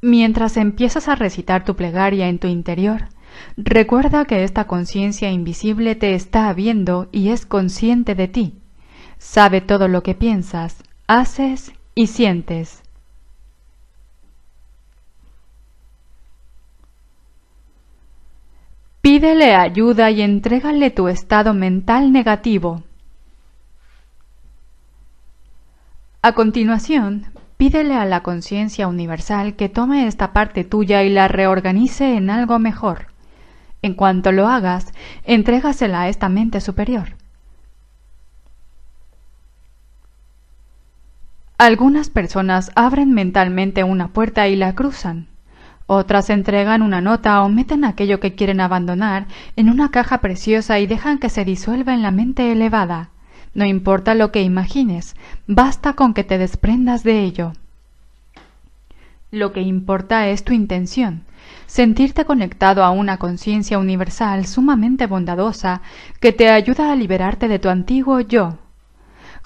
Mientras empiezas a recitar tu plegaria en tu interior, recuerda que esta conciencia invisible te está viendo y es consciente de ti. Sabe todo lo que piensas, haces y sientes. Pídele ayuda y entrégale tu estado mental negativo. A continuación, pídele a la conciencia universal que tome esta parte tuya y la reorganice en algo mejor. En cuanto lo hagas, entrégasela a esta mente superior. Algunas personas abren mentalmente una puerta y la cruzan. Otras entregan una nota o meten aquello que quieren abandonar en una caja preciosa y dejan que se disuelva en la mente elevada. No importa lo que imagines, basta con que te desprendas de ello. Lo que importa es tu intención, sentirte conectado a una conciencia universal sumamente bondadosa que te ayuda a liberarte de tu antiguo yo.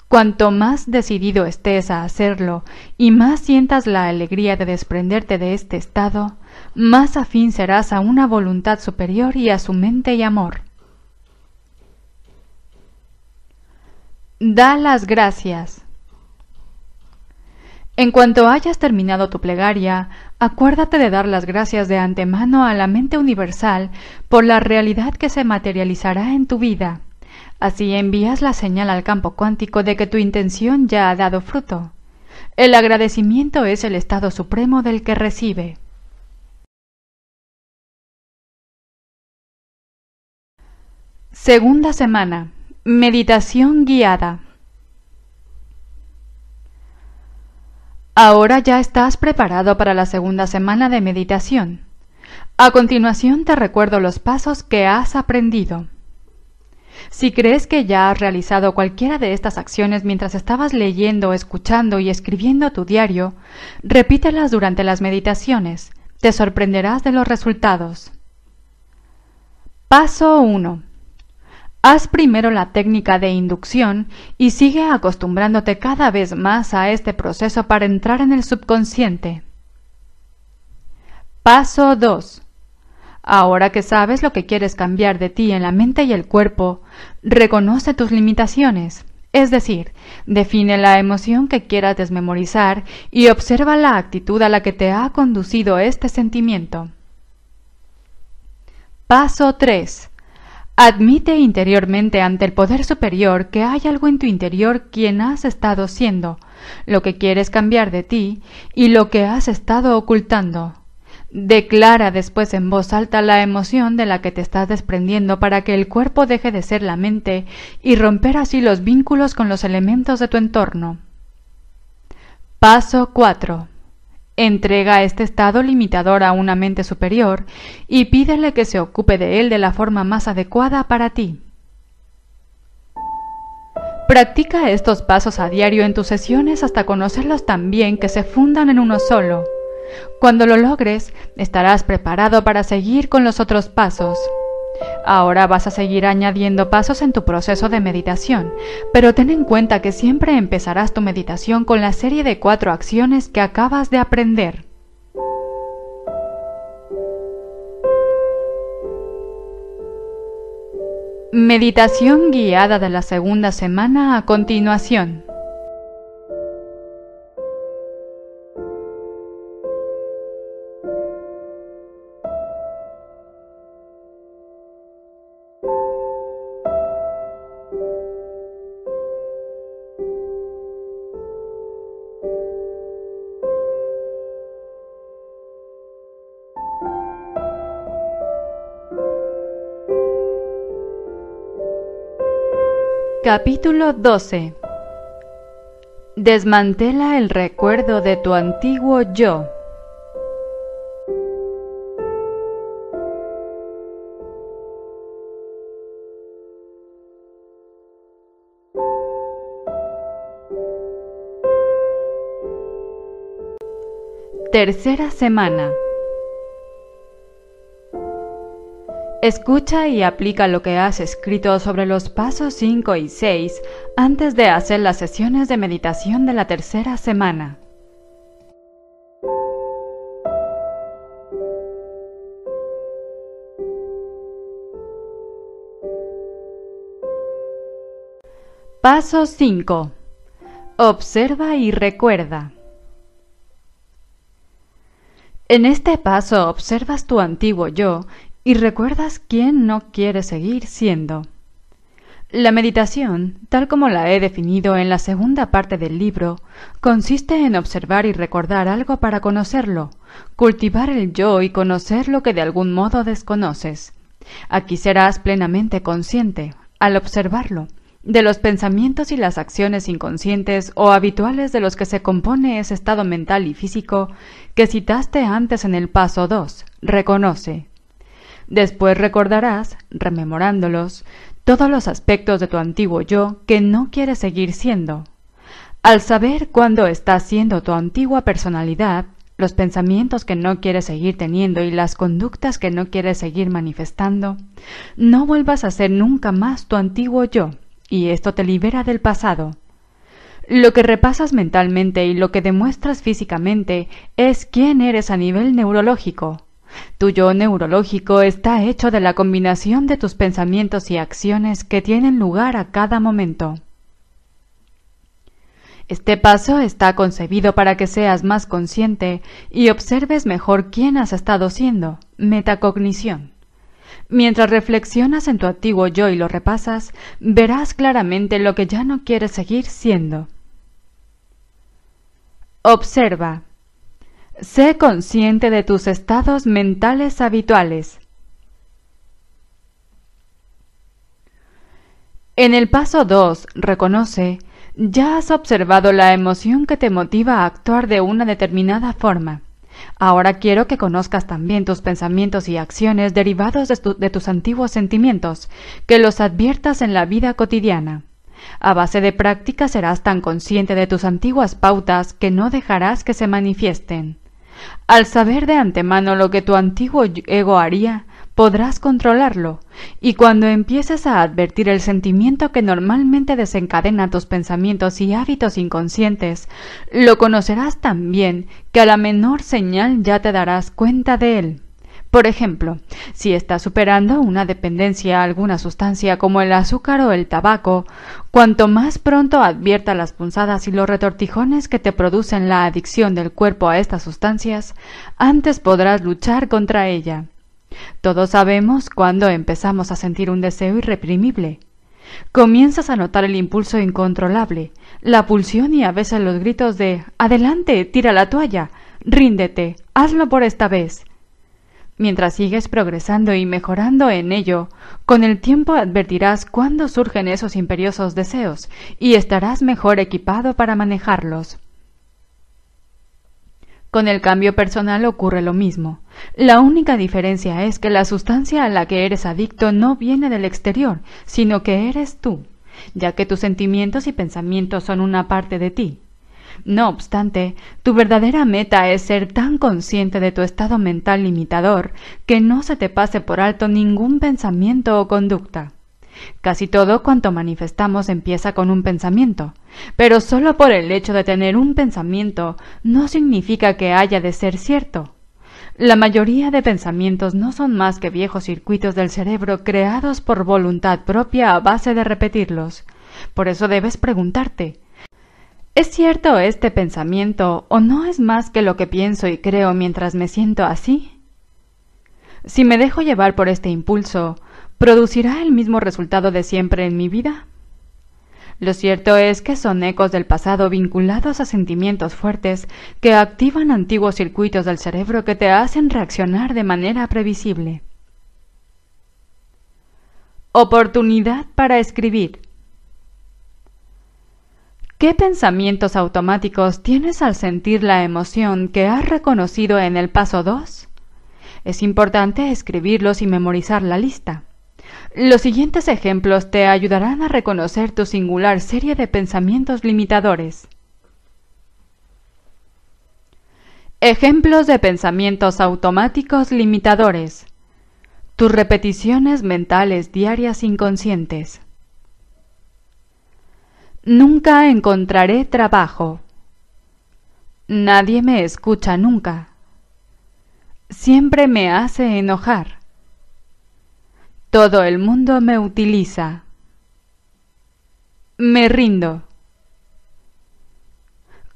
Cuanto más decidido estés a hacerlo y más sientas la alegría de desprenderte de este estado, más afín serás a una voluntad superior y a su mente y amor. Da las gracias. En cuanto hayas terminado tu plegaria, acuérdate de dar las gracias de antemano a la mente universal por la realidad que se materializará en tu vida. Así envías la señal al campo cuántico de que tu intención ya ha dado fruto. El agradecimiento es el estado supremo del que recibe. Segunda semana. Meditación guiada. Ahora ya estás preparado para la segunda semana de meditación. A continuación te recuerdo los pasos que has aprendido. Si crees que ya has realizado cualquiera de estas acciones mientras estabas leyendo, escuchando y escribiendo tu diario, repítelas durante las meditaciones. Te sorprenderás de los resultados. Paso 1. Haz primero la técnica de inducción y sigue acostumbrándote cada vez más a este proceso para entrar en el subconsciente. Paso 2. Ahora que sabes lo que quieres cambiar de ti en la mente y el cuerpo, reconoce tus limitaciones, es decir, define la emoción que quieras desmemorizar y observa la actitud a la que te ha conducido este sentimiento. Paso 3. Admite interiormente ante el poder superior que hay algo en tu interior quien has estado siendo, lo que quieres cambiar de ti y lo que has estado ocultando. Declara después en voz alta la emoción de la que te estás desprendiendo para que el cuerpo deje de ser la mente y romper así los vínculos con los elementos de tu entorno. Paso 4. Entrega este estado limitador a una mente superior y pídele que se ocupe de él de la forma más adecuada para ti. Practica estos pasos a diario en tus sesiones hasta conocerlos tan bien que se fundan en uno solo. Cuando lo logres, estarás preparado para seguir con los otros pasos. Ahora vas a seguir añadiendo pasos en tu proceso de meditación, pero ten en cuenta que siempre empezarás tu meditación con la serie de cuatro acciones que acabas de aprender. Meditación guiada de la segunda semana a continuación. Capítulo 12 Desmantela el recuerdo de tu antiguo yo. Tercera semana Escucha y aplica lo que has escrito sobre los pasos 5 y 6 antes de hacer las sesiones de meditación de la tercera semana. Paso 5. Observa y recuerda. En este paso observas tu antiguo yo y recuerdas quién no quiere seguir siendo. La meditación, tal como la he definido en la segunda parte del libro, consiste en observar y recordar algo para conocerlo, cultivar el yo y conocer lo que de algún modo desconoces. Aquí serás plenamente consciente, al observarlo, de los pensamientos y las acciones inconscientes o habituales de los que se compone ese estado mental y físico que citaste antes en el paso 2. Reconoce, Después recordarás, rememorándolos, todos los aspectos de tu antiguo yo que no quieres seguir siendo. Al saber cuándo estás siendo tu antigua personalidad, los pensamientos que no quieres seguir teniendo y las conductas que no quieres seguir manifestando, no vuelvas a ser nunca más tu antiguo yo, y esto te libera del pasado. Lo que repasas mentalmente y lo que demuestras físicamente es quién eres a nivel neurológico, tu yo neurológico está hecho de la combinación de tus pensamientos y acciones que tienen lugar a cada momento. Este paso está concebido para que seas más consciente y observes mejor quién has estado siendo, metacognición. Mientras reflexionas en tu antiguo yo y lo repasas, verás claramente lo que ya no quieres seguir siendo. Observa. Sé consciente de tus estados mentales habituales. En el paso 2, reconoce, ya has observado la emoción que te motiva a actuar de una determinada forma. Ahora quiero que conozcas también tus pensamientos y acciones derivados de, de, tus antiguos sentimientos, que los adviertas en la vida cotidiana. A base de práctica serás tan consciente de tus antiguas pautas que no dejarás que se manifiesten. Al saber de antemano lo que tu antiguo ego haría, podrás controlarlo, y cuando empieces a advertir el sentimiento que normalmente desencadena tus pensamientos y hábitos inconscientes, lo conocerás tan bien que a la menor señal ya te darás cuenta de él. Por ejemplo, si estás superando una dependencia a alguna sustancia como el azúcar o el tabaco, cuanto más pronto advierta las punzadas y los retortijones que te producen la adicción del cuerpo a estas sustancias, antes podrás luchar contra ella. Todos sabemos cuándo empezamos a sentir un deseo irreprimible. Comienzas a notar el impulso incontrolable, la pulsión y a veces los gritos de Adelante, tira la toalla, ríndete, hazlo por esta vez. Mientras sigues progresando y mejorando en ello, con el tiempo advertirás cuándo surgen esos imperiosos deseos y estarás mejor equipado para manejarlos. Con el cambio personal ocurre lo mismo. La única diferencia es que la sustancia a la que eres adicto no viene del exterior, sino que eres tú, ya que tus sentimientos y pensamientos son una parte de ti. No obstante, tu verdadera meta es ser tan consciente de tu estado mental limitador que no se te pase por alto ningún pensamiento o conducta. Casi todo cuanto manifestamos empieza con un pensamiento, pero solo por el hecho de tener un pensamiento no significa que haya de ser cierto. La mayoría de pensamientos no son más que viejos circuitos del cerebro creados por voluntad propia a base de repetirlos. Por eso debes preguntarte ¿Es cierto este pensamiento o no es más que lo que pienso y creo mientras me siento así? Si me dejo llevar por este impulso, ¿producirá el mismo resultado de siempre en mi vida? Lo cierto es que son ecos del pasado vinculados a sentimientos fuertes que activan antiguos circuitos del cerebro que te hacen reaccionar de manera previsible. Oportunidad para escribir. ¿Qué pensamientos automáticos tienes al sentir la emoción que has reconocido en el paso 2? Es importante escribirlos y memorizar la lista. Los siguientes ejemplos te ayudarán a reconocer tu singular serie de pensamientos limitadores. Ejemplos de pensamientos automáticos limitadores. Tus repeticiones mentales diarias inconscientes. Nunca encontraré trabajo. Nadie me escucha nunca. Siempre me hace enojar. Todo el mundo me utiliza. Me rindo.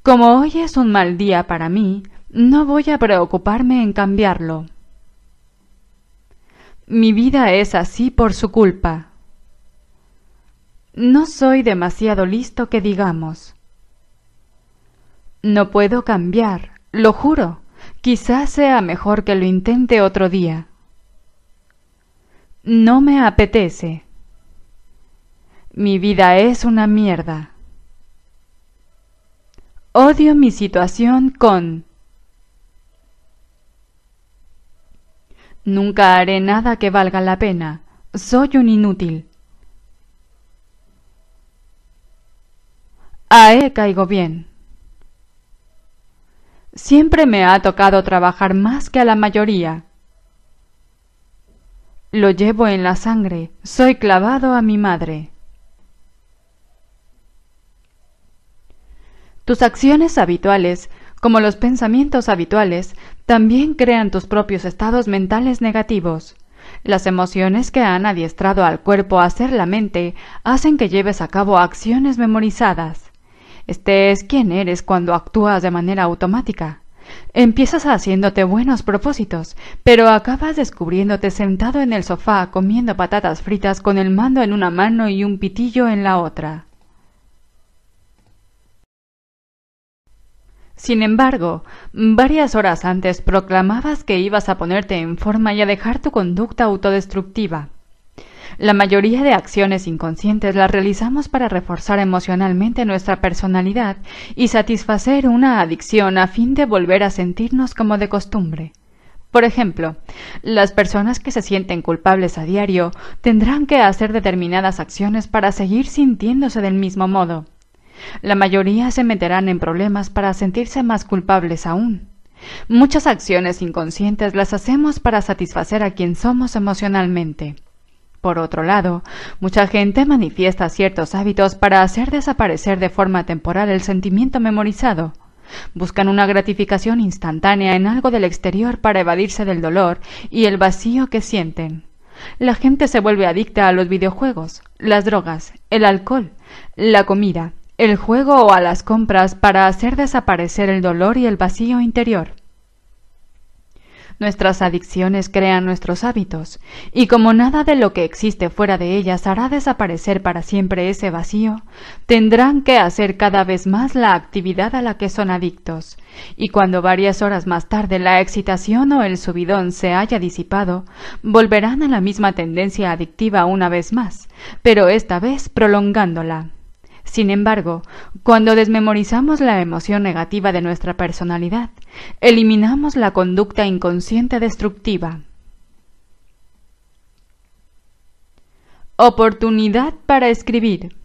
Como hoy es un mal día para mí, no voy a preocuparme en cambiarlo. Mi vida es así por su culpa. No soy demasiado listo que digamos. No puedo cambiar, lo juro. Quizás sea mejor que lo intente otro día. No me apetece. Mi vida es una mierda. Odio mi situación con... Nunca haré nada que valga la pena. Soy un inútil. A caigo bien. Siempre me ha tocado trabajar más que a la mayoría. Lo llevo en la sangre, soy clavado a mi madre. Tus acciones habituales, como los pensamientos habituales, también crean tus propios estados mentales negativos. Las emociones que han adiestrado al cuerpo a ser la mente hacen que lleves a cabo acciones memorizadas. Este es quien eres cuando actúas de manera automática. Empiezas haciéndote buenos propósitos, pero acabas descubriéndote sentado en el sofá comiendo patatas fritas con el mando en una mano y un pitillo en la otra. Sin embargo, varias horas antes proclamabas que ibas a ponerte en forma y a dejar tu conducta autodestructiva. La mayoría de acciones inconscientes las realizamos para reforzar emocionalmente nuestra personalidad y satisfacer una adicción a fin de volver a sentirnos como de costumbre. Por ejemplo, las personas que se sienten culpables a diario tendrán que hacer determinadas acciones para seguir sintiéndose del mismo modo. La mayoría se meterán en problemas para sentirse más culpables aún. Muchas acciones inconscientes las hacemos para satisfacer a quien somos emocionalmente. Por otro lado, mucha gente manifiesta ciertos hábitos para hacer desaparecer de forma temporal el sentimiento memorizado. Buscan una gratificación instantánea en algo del exterior para evadirse del dolor y el vacío que sienten. La gente se vuelve adicta a los videojuegos, las drogas, el alcohol, la comida, el juego o a las compras para hacer desaparecer el dolor y el vacío interior. Nuestras adicciones crean nuestros hábitos, y como nada de lo que existe fuera de ellas hará desaparecer para siempre ese vacío, tendrán que hacer cada vez más la actividad a la que son adictos, y cuando varias horas más tarde la excitación o el subidón se haya disipado, volverán a la misma tendencia adictiva una vez más, pero esta vez prolongándola. Sin embargo, cuando desmemorizamos la emoción negativa de nuestra personalidad, eliminamos la conducta inconsciente destructiva. Oportunidad para escribir.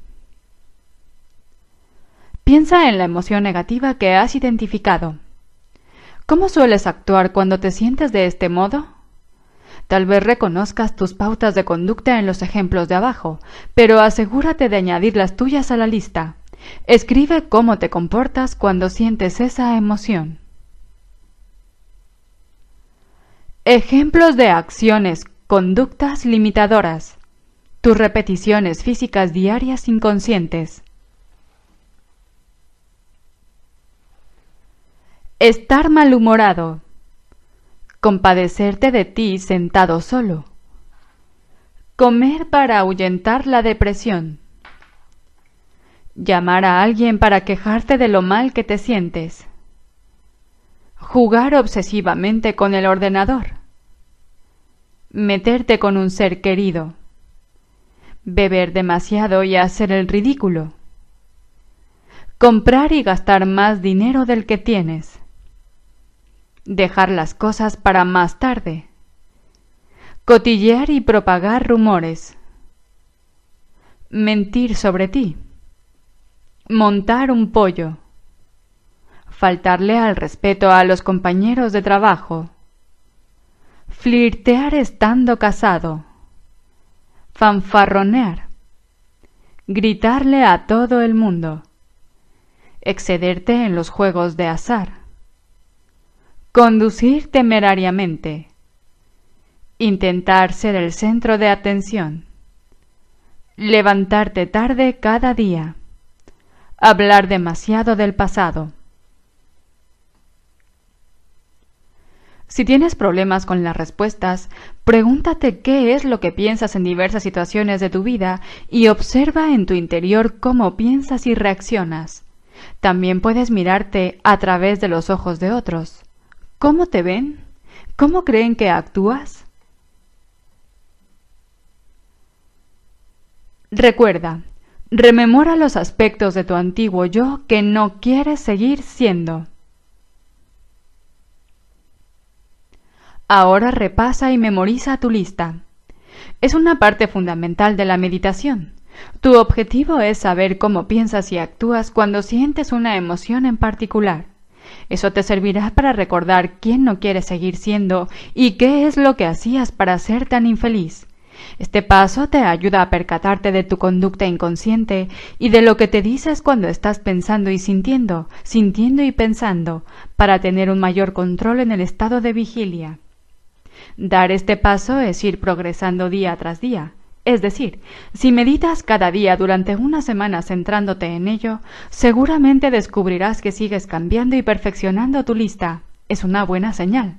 Piensa en la emoción negativa que has identificado. ¿Cómo sueles actuar cuando te sientes de este modo? Tal vez reconozcas tus pautas de conducta en los ejemplos de abajo, pero asegúrate de añadir las tuyas a la lista. Escribe cómo te comportas cuando sientes esa emoción. Ejemplos de acciones, conductas limitadoras. Tus repeticiones físicas diarias inconscientes. Estar malhumorado. Compadecerte de ti sentado solo. Comer para ahuyentar la depresión. Llamar a alguien para quejarte de lo mal que te sientes. Jugar obsesivamente con el ordenador. Meterte con un ser querido. Beber demasiado y hacer el ridículo. Comprar y gastar más dinero del que tienes. Dejar las cosas para más tarde. Cotillear y propagar rumores. Mentir sobre ti. Montar un pollo faltarle al respeto a los compañeros de trabajo, flirtear estando casado, fanfarronear, gritarle a todo el mundo, excederte en los juegos de azar, conducir temerariamente, intentar ser el centro de atención, levantarte tarde cada día, hablar demasiado del pasado, Si tienes problemas con las respuestas, pregúntate qué es lo que piensas en diversas situaciones de tu vida y observa en tu interior cómo piensas y reaccionas. También puedes mirarte a través de los ojos de otros. ¿Cómo te ven? ¿Cómo creen que actúas? Recuerda, rememora los aspectos de tu antiguo yo que no quieres seguir siendo. Ahora repasa y memoriza tu lista. Es una parte fundamental de la meditación. Tu objetivo es saber cómo piensas y actúas cuando sientes una emoción en particular. Eso te servirá para recordar quién no quieres seguir siendo y qué es lo que hacías para ser tan infeliz. Este paso te ayuda a percatarte de tu conducta inconsciente y de lo que te dices cuando estás pensando y sintiendo, sintiendo y pensando, para tener un mayor control en el estado de vigilia. Dar este paso es ir progresando día tras día. Es decir, si meditas cada día durante una semana centrándote en ello, seguramente descubrirás que sigues cambiando y perfeccionando tu lista. Es una buena señal.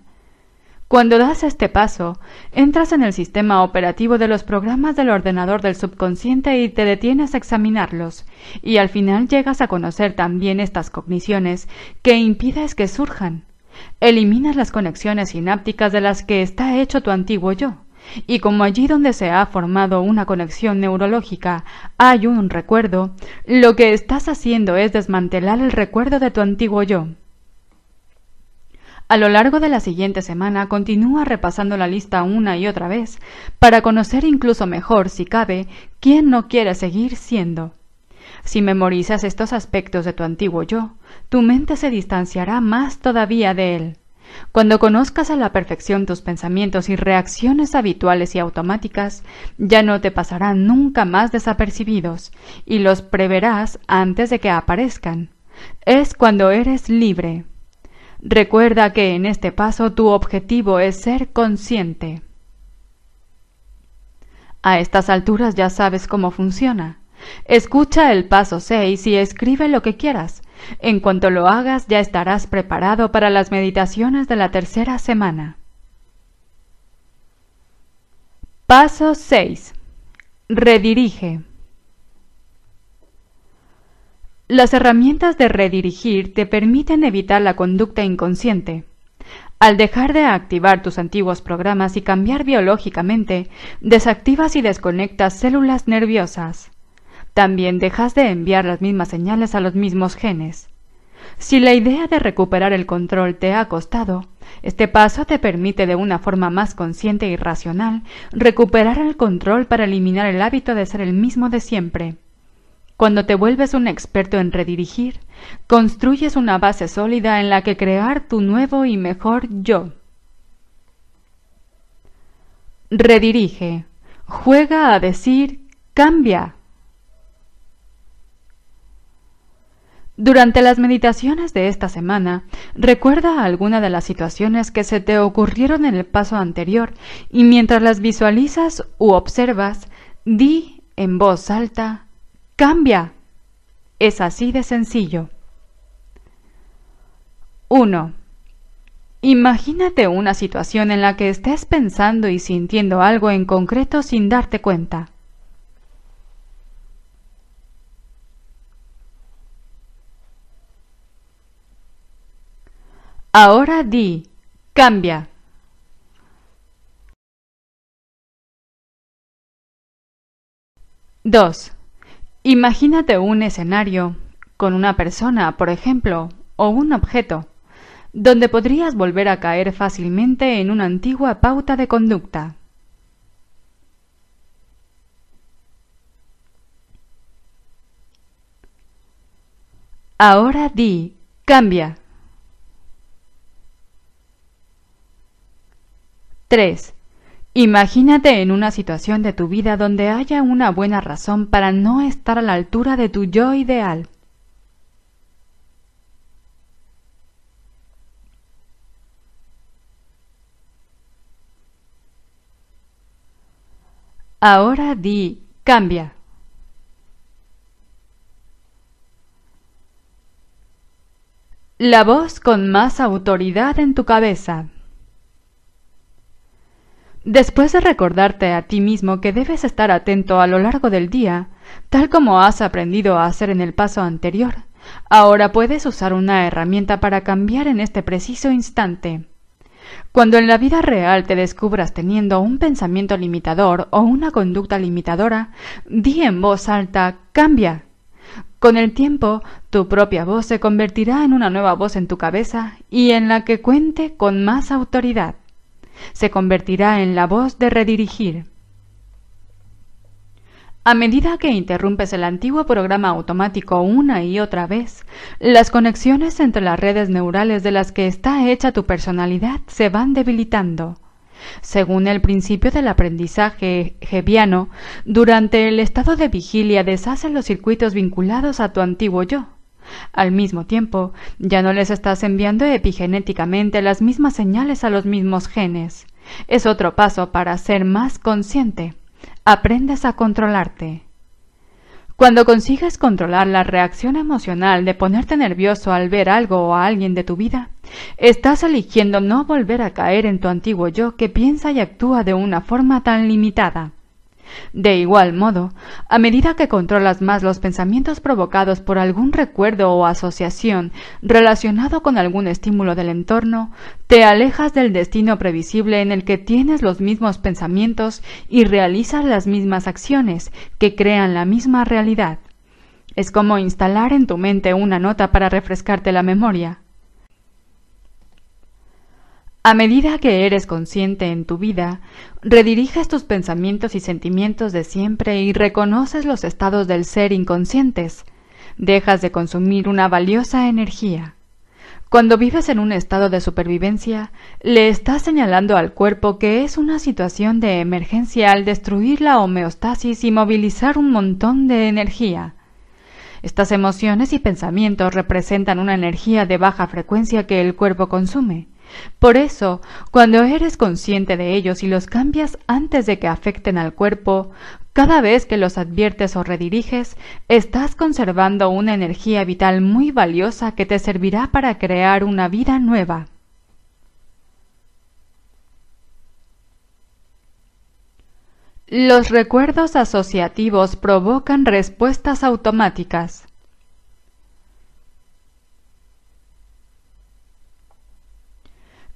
Cuando das este paso, entras en el sistema operativo de los programas del ordenador del subconsciente y te detienes a examinarlos, y al final llegas a conocer también estas cogniciones que impides que surjan. Eliminas las conexiones sinápticas de las que está hecho tu antiguo yo. Y como allí donde se ha formado una conexión neurológica hay un recuerdo, lo que estás haciendo es desmantelar el recuerdo de tu antiguo yo. A lo largo de la siguiente semana continúa repasando la lista una y otra vez para conocer incluso mejor, si cabe, quién no quiere seguir siendo. Si memorizas estos aspectos de tu antiguo yo, tu mente se distanciará más todavía de él. Cuando conozcas a la perfección tus pensamientos y reacciones habituales y automáticas, ya no te pasarán nunca más desapercibidos, y los preverás antes de que aparezcan. Es cuando eres libre. Recuerda que en este paso tu objetivo es ser consciente. A estas alturas ya sabes cómo funciona. Escucha el paso 6 y escribe lo que quieras. En cuanto lo hagas ya estarás preparado para las meditaciones de la tercera semana. Paso 6. Redirige. Las herramientas de redirigir te permiten evitar la conducta inconsciente. Al dejar de activar tus antiguos programas y cambiar biológicamente, desactivas y desconectas células nerviosas también dejas de enviar las mismas señales a los mismos genes. Si la idea de recuperar el control te ha costado, este paso te permite de una forma más consciente y racional recuperar el control para eliminar el hábito de ser el mismo de siempre. Cuando te vuelves un experto en redirigir, construyes una base sólida en la que crear tu nuevo y mejor yo. Redirige. Juega a decir cambia Durante las meditaciones de esta semana, recuerda alguna de las situaciones que se te ocurrieron en el paso anterior y mientras las visualizas u observas, di en voz alta, cambia. Es así de sencillo. 1. Imagínate una situación en la que estés pensando y sintiendo algo en concreto sin darte cuenta. Ahora di, cambia. Dos. Imagínate un escenario con una persona, por ejemplo, o un objeto, donde podrías volver a caer fácilmente en una antigua pauta de conducta. Ahora di, cambia. 3. Imagínate en una situación de tu vida donde haya una buena razón para no estar a la altura de tu yo ideal. Ahora di, cambia. La voz con más autoridad en tu cabeza. Después de recordarte a ti mismo que debes estar atento a lo largo del día, tal como has aprendido a hacer en el paso anterior, ahora puedes usar una herramienta para cambiar en este preciso instante. Cuando en la vida real te descubras teniendo un pensamiento limitador o una conducta limitadora, di en voz alta cambia. Con el tiempo, tu propia voz se convertirá en una nueva voz en tu cabeza y en la que cuente con más autoridad se convertirá en la voz de redirigir. A medida que interrumpes el antiguo programa automático una y otra vez, las conexiones entre las redes neurales de las que está hecha tu personalidad se van debilitando. Según el principio del aprendizaje gebiano, durante el estado de vigilia deshacen los circuitos vinculados a tu antiguo yo. Al mismo tiempo, ya no les estás enviando epigenéticamente las mismas señales a los mismos genes. Es otro paso para ser más consciente. Aprendes a controlarte. Cuando consigues controlar la reacción emocional de ponerte nervioso al ver algo o a alguien de tu vida, estás eligiendo no volver a caer en tu antiguo yo que piensa y actúa de una forma tan limitada. De igual modo, a medida que controlas más los pensamientos provocados por algún recuerdo o asociación relacionado con algún estímulo del entorno, te alejas del destino previsible en el que tienes los mismos pensamientos y realizas las mismas acciones que crean la misma realidad. Es como instalar en tu mente una nota para refrescarte la memoria. A medida que eres consciente en tu vida, rediriges tus pensamientos y sentimientos de siempre y reconoces los estados del ser inconscientes. Dejas de consumir una valiosa energía. Cuando vives en un estado de supervivencia, le estás señalando al cuerpo que es una situación de emergencia al destruir la homeostasis y movilizar un montón de energía. Estas emociones y pensamientos representan una energía de baja frecuencia que el cuerpo consume. Por eso, cuando eres consciente de ellos y los cambias antes de que afecten al cuerpo, cada vez que los adviertes o rediriges, estás conservando una energía vital muy valiosa que te servirá para crear una vida nueva. Los recuerdos asociativos provocan respuestas automáticas.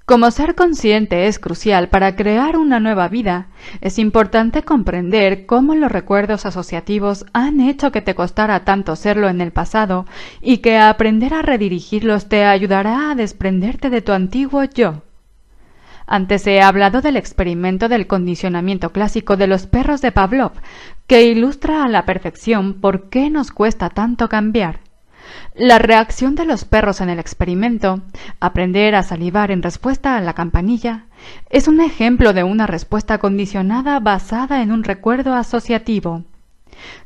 Como ser consciente es crucial para crear una nueva vida, es importante comprender cómo los recuerdos asociativos han hecho que te costara tanto serlo en el pasado y que aprender a redirigirlos te ayudará a desprenderte de tu antiguo yo. Antes he hablado del experimento del condicionamiento clásico de los perros de Pavlov, que ilustra a la perfección por qué nos cuesta tanto cambiar. La reacción de los perros en el experimento, aprender a salivar en respuesta a la campanilla, es un ejemplo de una respuesta condicionada basada en un recuerdo asociativo.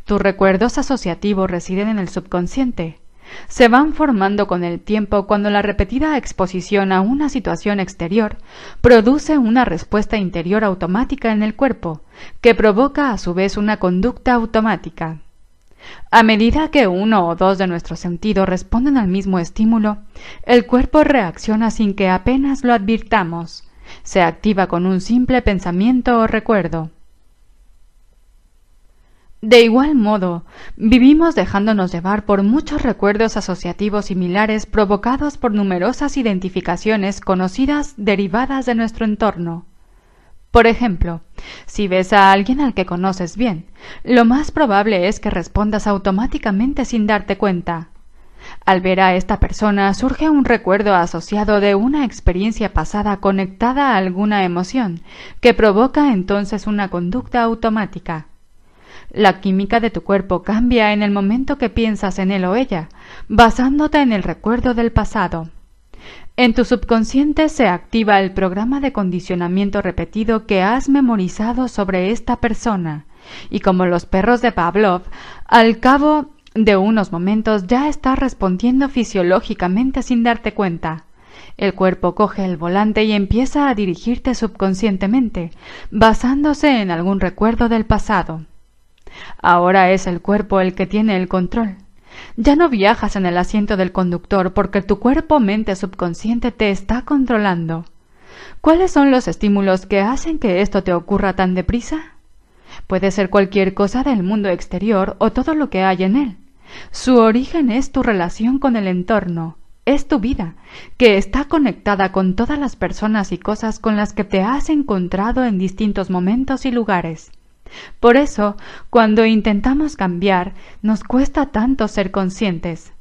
Tus recuerdos asociativos residen en el subconsciente. se van formando con el tiempo cuando la repetida exposición a una situación exterior produce una respuesta interior automática en el cuerpo, que provoca a su vez una conducta automática. A medida que uno o dos de nuestros sentidos responden al mismo estímulo, el cuerpo reacciona sin que apenas lo advirtamos. Se activa con un simple pensamiento o recuerdo. De igual modo, vivimos dejándonos llevar por muchos recuerdos asociativos similares provocados por numerosas identificaciones conocidas derivadas de nuestro entorno. Por ejemplo, si ves a alguien al que conoces bien, lo más probable es que respondas automáticamente sin darte cuenta. Al ver a esta persona surge un recuerdo asociado de una experiencia pasada conectada a alguna emoción, que provoca entonces una conducta automática. La química de tu cuerpo cambia en el momento que piensas en él o ella, basándote en el recuerdo del pasado. En tu subconsciente se activa el programa de condicionamiento repetido que has memorizado sobre esta persona, y como los perros de Pavlov, al cabo de unos momentos ya estás respondiendo fisiológicamente sin darte cuenta. El cuerpo coge el volante y empieza a dirigirte subconscientemente, basándose en algún recuerdo del pasado. Ahora es el cuerpo el que tiene el control. Ya no viajas en el asiento del conductor porque tu cuerpo mente subconsciente te está controlando. ¿Cuáles son los estímulos que hacen que esto te ocurra tan deprisa? Puede ser cualquier cosa del mundo exterior o todo lo que hay en él. Su origen es tu relación con el entorno, es tu vida, que está conectada con todas las personas y cosas con las que te has encontrado en distintos momentos y lugares. Por eso, cuando intentamos cambiar, nos cuesta tanto ser conscientes.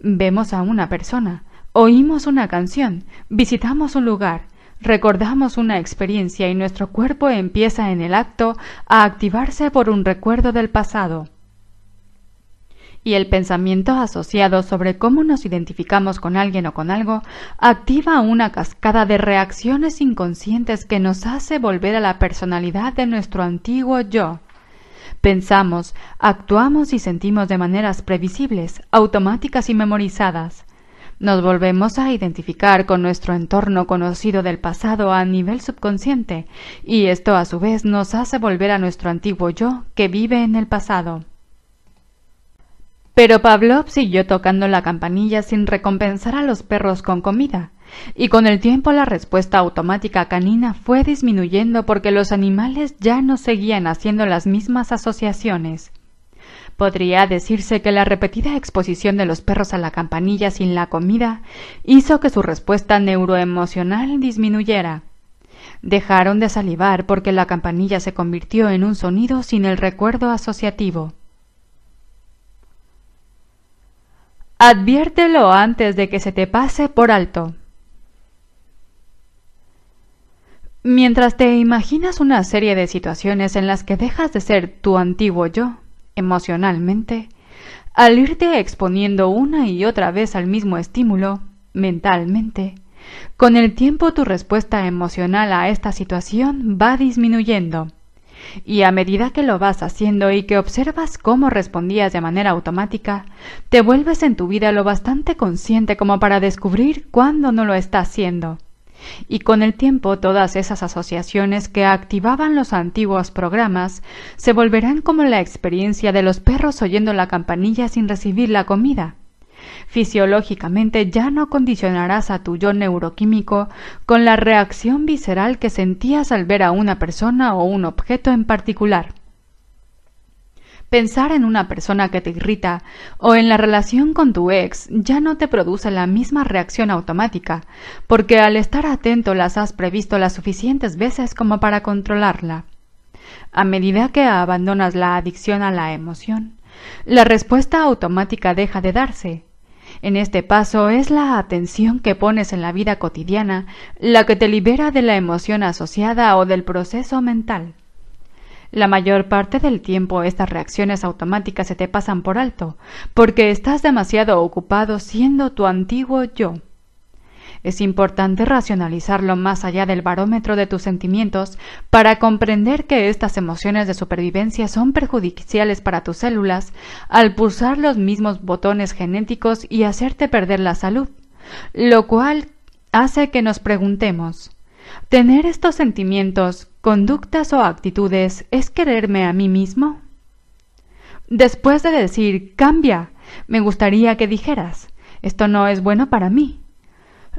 Vemos a una persona, oímos una canción, visitamos un lugar, recordamos una experiencia y nuestro cuerpo empieza en el acto a activarse por un recuerdo del pasado y el pensamiento asociado sobre cómo nos identificamos con alguien o con algo activa una cascada de reacciones inconscientes que nos hace volver a la personalidad de nuestro antiguo yo. Pensamos, actuamos y sentimos de maneras previsibles, automáticas y memorizadas. Nos volvemos a identificar con nuestro entorno conocido del pasado a nivel subconsciente, y esto a su vez nos hace volver a nuestro antiguo yo que vive en el pasado. Pero Pavlov siguió tocando la campanilla sin recompensar a los perros con comida, y con el tiempo la respuesta automática canina fue disminuyendo porque los animales ya no seguían haciendo las mismas asociaciones. Podría decirse que la repetida exposición de los perros a la campanilla sin la comida hizo que su respuesta neuroemocional disminuyera. Dejaron de salivar porque la campanilla se convirtió en un sonido sin el recuerdo asociativo. Adviértelo antes de que se te pase por alto. Mientras te imaginas una serie de situaciones en las que dejas de ser tu antiguo yo, emocionalmente, al irte exponiendo una y otra vez al mismo estímulo, mentalmente, con el tiempo tu respuesta emocional a esta situación va disminuyendo y a medida que lo vas haciendo y que observas cómo respondías de manera automática, te vuelves en tu vida lo bastante consciente como para descubrir cuándo no lo estás siendo. Y con el tiempo todas esas asociaciones que activaban los antiguos programas se volverán como la experiencia de los perros oyendo la campanilla sin recibir la comida Fisiológicamente ya no condicionarás a tu yo neuroquímico con la reacción visceral que sentías al ver a una persona o un objeto en particular. Pensar en una persona que te irrita o en la relación con tu ex ya no te produce la misma reacción automática, porque al estar atento las has previsto las suficientes veces como para controlarla. A medida que abandonas la adicción a la emoción, la respuesta automática deja de darse. En este paso es la atención que pones en la vida cotidiana la que te libera de la emoción asociada o del proceso mental. La mayor parte del tiempo estas reacciones automáticas se te pasan por alto, porque estás demasiado ocupado siendo tu antiguo yo. Es importante racionalizarlo más allá del barómetro de tus sentimientos para comprender que estas emociones de supervivencia son perjudiciales para tus células al pulsar los mismos botones genéticos y hacerte perder la salud, lo cual hace que nos preguntemos ¿Tener estos sentimientos, conductas o actitudes es quererme a mí mismo? Después de decir cambia, me gustaría que dijeras esto no es bueno para mí.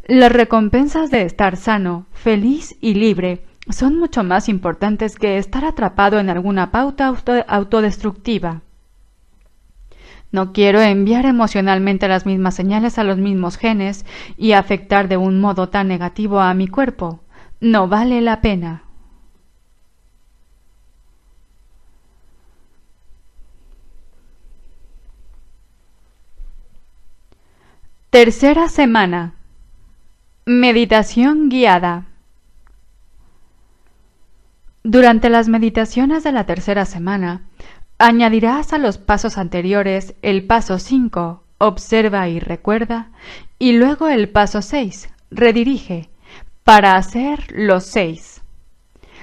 Las recompensas de estar sano, feliz y libre son mucho más importantes que estar atrapado en alguna pauta autodestructiva. No quiero enviar emocionalmente las mismas señales a los mismos genes y afectar de un modo tan negativo a mi cuerpo. No vale la pena. Tercera semana. Meditación guiada. Durante las meditaciones de la tercera semana, añadirás a los pasos anteriores el paso 5, observa y recuerda, y luego el paso 6, redirige, para hacer los seis.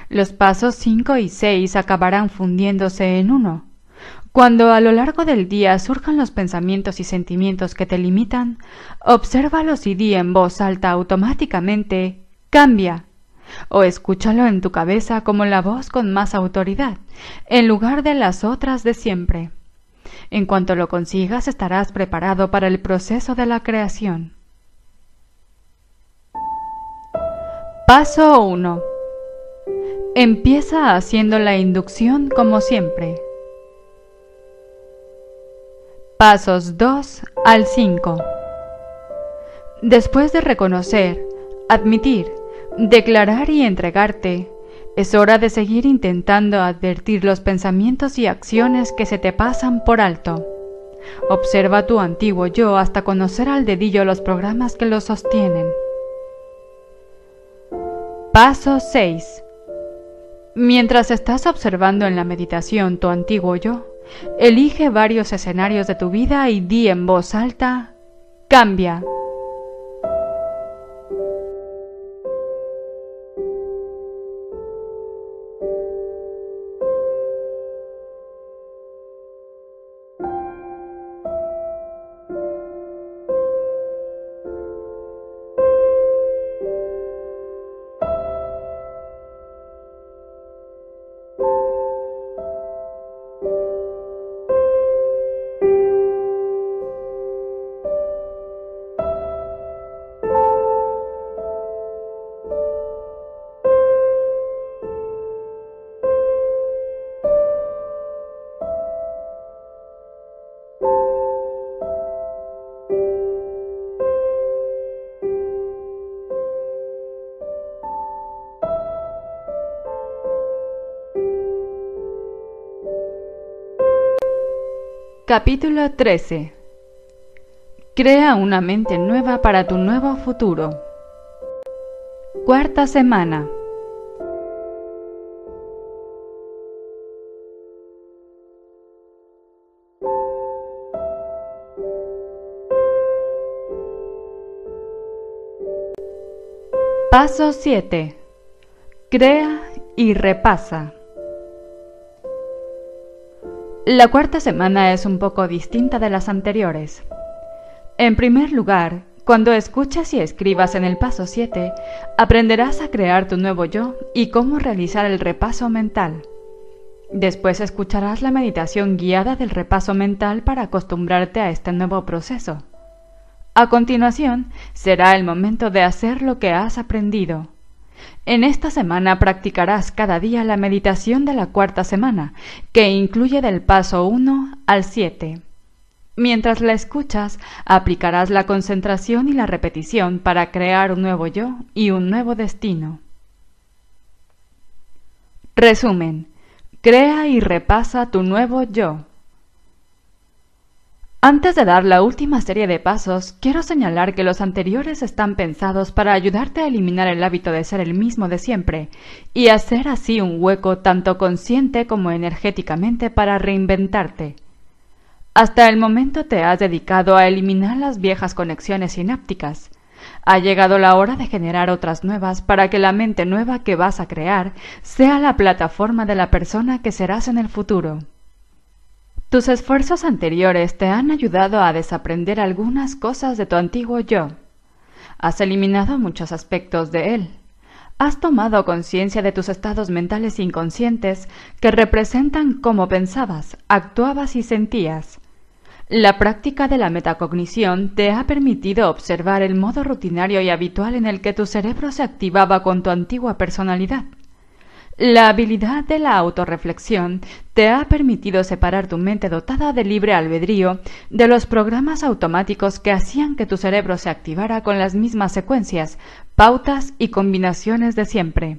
Los pasos 5 y 6 acabarán fundiéndose en uno, cuando a lo largo del día surjan los pensamientos y sentimientos que te limitan, obsérvalos y di en voz alta automáticamente cambia o escúchalo en tu cabeza como la voz con más autoridad, en lugar de las otras de siempre. En cuanto lo consigas estarás preparado para el proceso de la creación. Paso 1. Empieza haciendo la inducción como siempre. Pasos 2 al 5. Después de reconocer, admitir, declarar y entregarte, es hora de seguir intentando advertir los pensamientos y acciones que se te pasan por alto. Observa tu antiguo yo hasta conocer al dedillo los programas que lo sostienen. Paso 6. Mientras estás observando en la meditación tu antiguo yo, Elige varios escenarios de tu vida y di en voz alta, cambia. Capítulo 13 Crea una mente nueva para tu nuevo futuro. Cuarta semana. Paso 7. Crea y repasa. La cuarta semana es un poco distinta de las anteriores. En primer lugar, cuando escuches y escribas en el paso 7, aprenderás a crear tu nuevo yo y cómo realizar el repaso mental. Después escucharás la meditación guiada del repaso mental para acostumbrarte a este nuevo proceso. A continuación, será el momento de hacer lo que has aprendido. En esta semana practicarás cada día la meditación de la cuarta semana, que incluye del paso 1 al 7. Mientras la escuchas, aplicarás la concentración y la repetición para crear un nuevo yo y un nuevo destino. Resumen. Crea y repasa tu nuevo yo. Antes de dar la última serie de pasos, quiero señalar que los anteriores están pensados para ayudarte a eliminar el hábito de ser el mismo de siempre y hacer así un hueco tanto consciente como energéticamente para reinventarte. Hasta el momento te has dedicado a eliminar las viejas conexiones sinápticas. Ha llegado la hora de generar otras nuevas para que la mente nueva que vas a crear sea la plataforma de la persona que serás en el futuro. Tus esfuerzos anteriores te han ayudado a desaprender algunas cosas de tu antiguo yo. Has eliminado muchos aspectos de él. Has tomado conciencia de tus estados mentales inconscientes que representan cómo pensabas, actuabas y sentías la práctica de la metacognición te ha permitido observar el modo rutinario y habitual en el que tu cerebro se activaba con tu antigua personalidad. La habilidad de la autorreflexión te ha permitido separar tu mente dotada de libre albedrío de los programas automáticos que hacían que tu cerebro se activara con las mismas secuencias, pautas y combinaciones de siempre.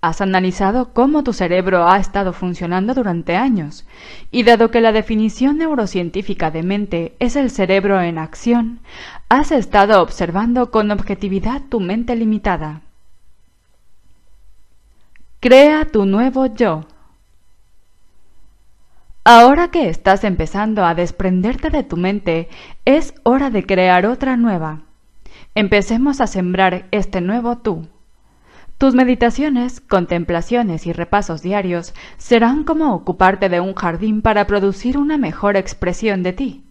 Has analizado cómo tu cerebro ha estado funcionando durante años, y dado que la definición neurocientífica de mente es el cerebro en acción, has estado observando con objetividad tu mente limitada. Crea tu nuevo yo. Ahora que estás empezando a desprenderte de tu mente, es hora de crear otra nueva. Empecemos a sembrar este nuevo tú. Tus meditaciones, contemplaciones y repasos diarios serán como ocuparte de un jardín para producir una mejor expresión de ti.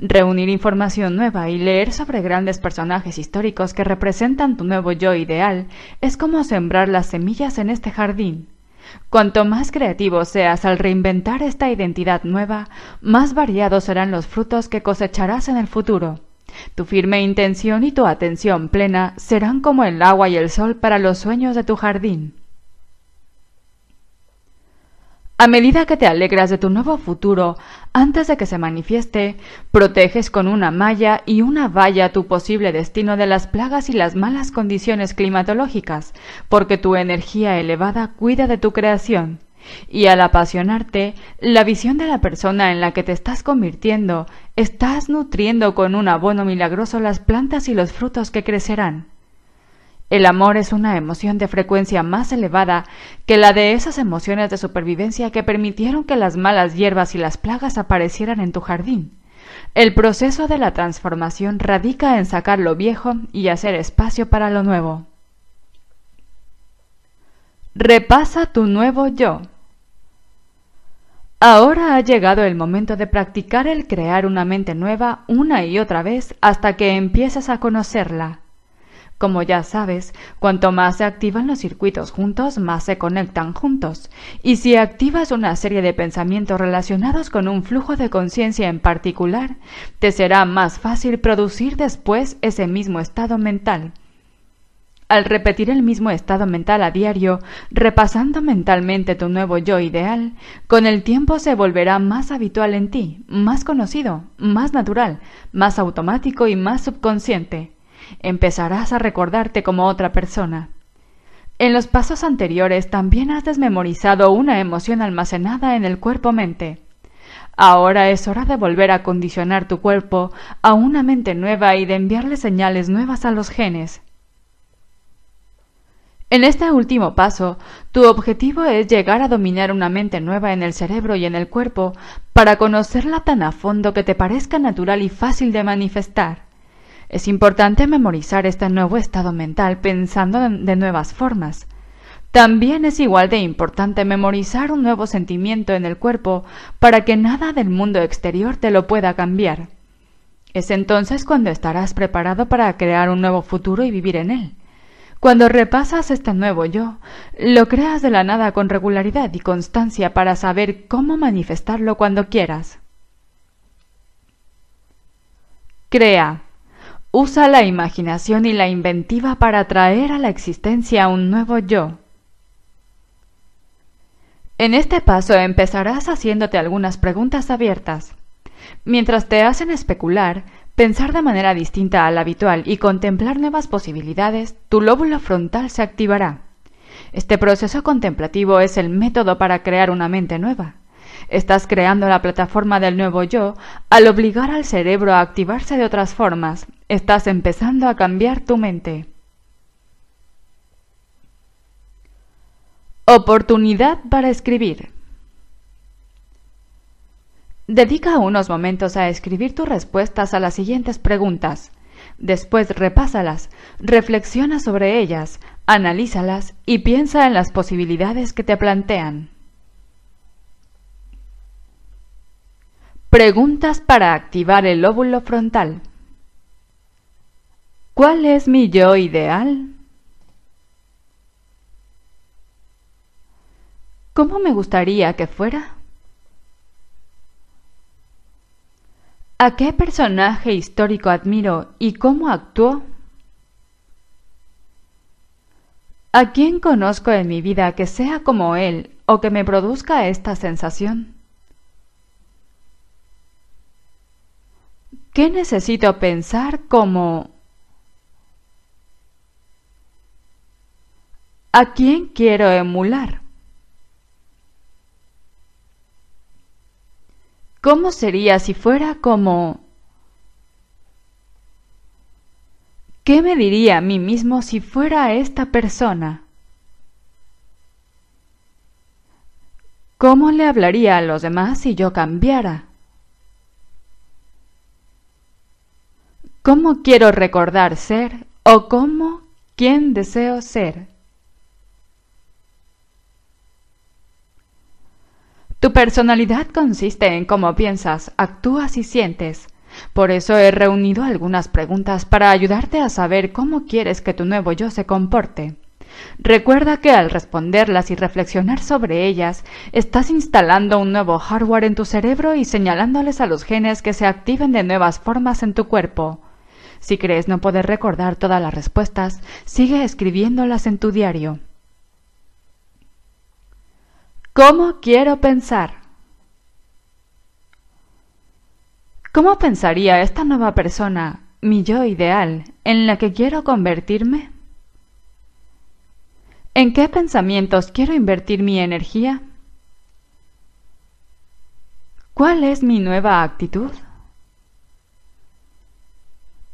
Reunir información nueva y leer sobre grandes personajes históricos que representan tu nuevo yo ideal es como sembrar las semillas en este jardín. Cuanto más creativo seas al reinventar esta identidad nueva, más variados serán los frutos que cosecharás en el futuro. Tu firme intención y tu atención plena serán como el agua y el sol para los sueños de tu jardín. A medida que te alegras de tu nuevo futuro, antes de que se manifieste, proteges con una malla y una valla tu posible destino de las plagas y las malas condiciones climatológicas, porque tu energía elevada cuida de tu creación y al apasionarte, la visión de la persona en la que te estás convirtiendo, estás nutriendo con un abono milagroso las plantas y los frutos que crecerán. El amor es una emoción de frecuencia más elevada que la de esas emociones de supervivencia que permitieron que las malas hierbas y las plagas aparecieran en tu jardín. El proceso de la transformación radica en sacar lo viejo y hacer espacio para lo nuevo. Repasa tu nuevo yo. Ahora ha llegado el momento de practicar el crear una mente nueva una y otra vez hasta que empieces a conocerla. Como ya sabes, cuanto más se activan los circuitos juntos, más se conectan juntos. Y si activas una serie de pensamientos relacionados con un flujo de conciencia en particular, te será más fácil producir después ese mismo estado mental. Al repetir el mismo estado mental a diario, repasando mentalmente tu nuevo yo ideal, con el tiempo se volverá más habitual en ti, más conocido, más natural, más automático y más subconsciente. Empezarás a recordarte como otra persona. En los pasos anteriores también has desmemorizado una emoción almacenada en el cuerpo-mente. Ahora es hora de volver a condicionar tu cuerpo a una mente nueva y de enviarle señales nuevas a los genes. En este último paso, tu objetivo es llegar a dominar una mente nueva en el cerebro y en el cuerpo para conocerla tan a fondo que te parezca natural y fácil de manifestar. Es importante memorizar este nuevo estado mental pensando de nuevas formas. También es igual de importante memorizar un nuevo sentimiento en el cuerpo para que nada del mundo exterior te lo pueda cambiar. Es entonces cuando estarás preparado para crear un nuevo futuro y vivir en él. Cuando repasas este nuevo yo, lo creas de la nada con regularidad y constancia para saber cómo manifestarlo cuando quieras. Crea. Usa la imaginación y la inventiva para traer a la existencia un nuevo yo. En este paso empezarás haciéndote algunas preguntas abiertas. Mientras te hacen especular, pensar de manera distinta a la habitual y contemplar nuevas posibilidades, tu lóbulo frontal se activará. Este proceso contemplativo es el método para crear una mente nueva. Estás creando la plataforma del nuevo yo al obligar al cerebro a activarse de otras formas. Estás empezando a cambiar tu mente. Oportunidad para escribir. Dedica unos momentos a escribir tus respuestas a las siguientes preguntas. Después repásalas, reflexiona sobre ellas, analízalas y piensa en las posibilidades que te plantean. Preguntas para activar el lóbulo frontal. ¿Cuál es mi yo ideal? ¿Cómo me gustaría que fuera? ¿A qué personaje histórico admiro y cómo actuó? ¿A quién conozco en mi vida que sea como él o que me produzca esta sensación? ¿Qué necesito pensar como... ¿A quién quiero emular? ¿Cómo sería si fuera como... ¿Qué me diría a mí mismo si fuera esta persona? ¿Cómo le hablaría a los demás si yo cambiara? ¿Cómo quiero recordar ser o cómo, quién deseo ser? Tu personalidad consiste en cómo piensas, actúas y sientes. Por eso he reunido algunas preguntas para ayudarte a saber cómo quieres que tu nuevo yo se comporte. Recuerda que al responderlas y reflexionar sobre ellas, estás instalando un nuevo hardware en tu cerebro y señalándoles a los genes que se activen de nuevas formas en tu cuerpo. Si crees no poder recordar todas las respuestas, sigue escribiéndolas en tu diario. ¿Cómo quiero pensar? ¿Cómo pensaría esta nueva persona, mi yo ideal, en la que quiero convertirme? ¿En qué pensamientos quiero invertir mi energía? ¿Cuál es mi nueva actitud?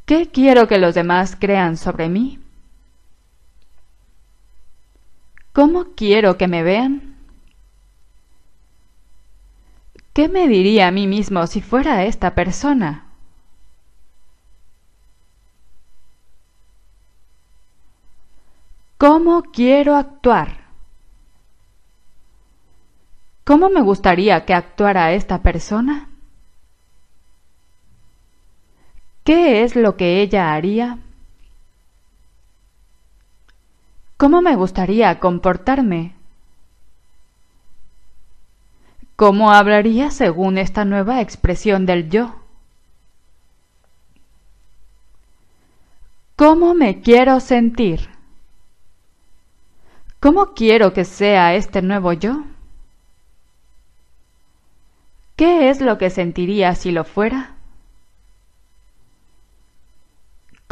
¿Qué quiero que los demás crean sobre mí? ¿Cómo quiero que me vean? ¿Qué me diría a mí mismo si fuera esta persona? ¿Cómo quiero actuar? ¿Cómo me gustaría que actuara esta persona? ¿Qué es lo que ella haría? ¿Cómo me gustaría comportarme? ¿Cómo hablaría según esta nueva expresión del yo? ¿Cómo me quiero sentir? ¿Cómo quiero que sea este nuevo yo? ¿Qué es lo que sentiría si lo fuera?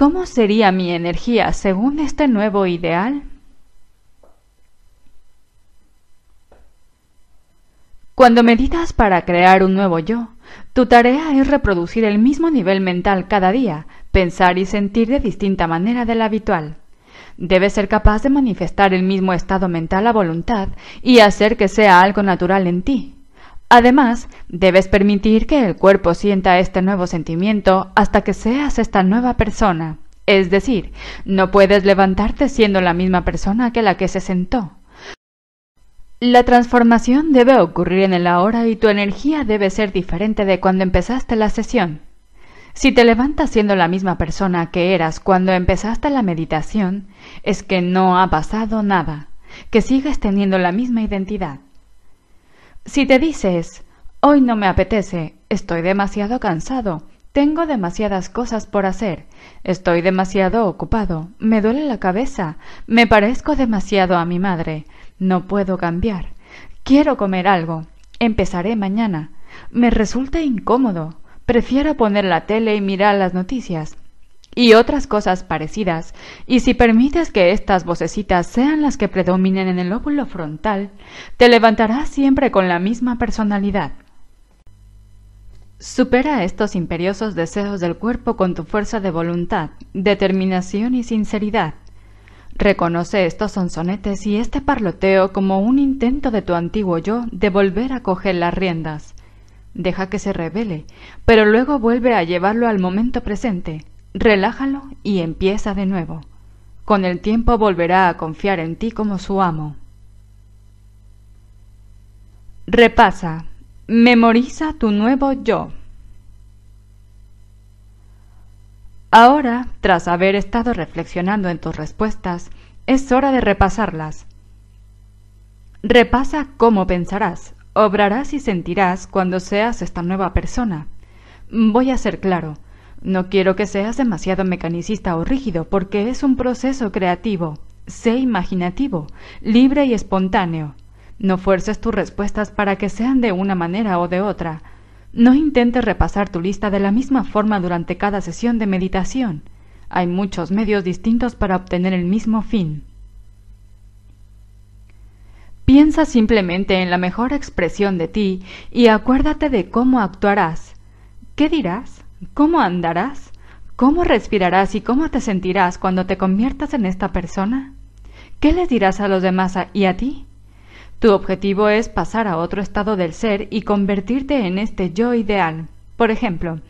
¿Cómo sería mi energía según este nuevo ideal? Cuando meditas para crear un nuevo yo, tu tarea es reproducir el mismo nivel mental cada día, pensar y sentir de distinta manera de la habitual. Debes ser capaz de manifestar el mismo estado mental a voluntad y hacer que sea algo natural en ti. Además, debes permitir que el cuerpo sienta este nuevo sentimiento hasta que seas esta nueva persona. Es decir, no puedes levantarte siendo la misma persona que la que se sentó. La transformación debe ocurrir en el ahora y tu energía debe ser diferente de cuando empezaste la sesión. Si te levantas siendo la misma persona que eras cuando empezaste la meditación, es que no ha pasado nada, que sigues teniendo la misma identidad. Si te dices, hoy no me apetece, estoy demasiado cansado, tengo demasiadas cosas por hacer, estoy demasiado ocupado, me duele la cabeza, me parezco demasiado a mi madre, no puedo cambiar. Quiero comer algo. Empezaré mañana. Me resulta incómodo. Prefiero poner la tele y mirar las noticias. Y otras cosas parecidas. Y si permites que estas vocecitas sean las que predominen en el lóbulo frontal, te levantarás siempre con la misma personalidad. Supera estos imperiosos deseos del cuerpo con tu fuerza de voluntad, determinación y sinceridad. Reconoce estos sonsonetes y este parloteo como un intento de tu antiguo yo de volver a coger las riendas. Deja que se revele, pero luego vuelve a llevarlo al momento presente. Relájalo y empieza de nuevo. Con el tiempo volverá a confiar en ti como su amo. Repasa. Memoriza tu nuevo yo. Ahora, tras haber estado reflexionando en tus respuestas, es hora de repasarlas. Repasa cómo pensarás, obrarás y sentirás cuando seas esta nueva persona. Voy a ser claro, no quiero que seas demasiado mecanicista o rígido, porque es un proceso creativo. Sé imaginativo, libre y espontáneo. No fuerces tus respuestas para que sean de una manera o de otra. No intentes repasar tu lista de la misma forma durante cada sesión de meditación. Hay muchos medios distintos para obtener el mismo fin. Piensa simplemente en la mejor expresión de ti y acuérdate de cómo actuarás. ¿Qué dirás? ¿Cómo andarás? ¿Cómo respirarás y cómo te sentirás cuando te conviertas en esta persona? ¿Qué les dirás a los demás y a ti? Tu objetivo es pasar a otro estado del ser y convertirte en este yo ideal. Por ejemplo,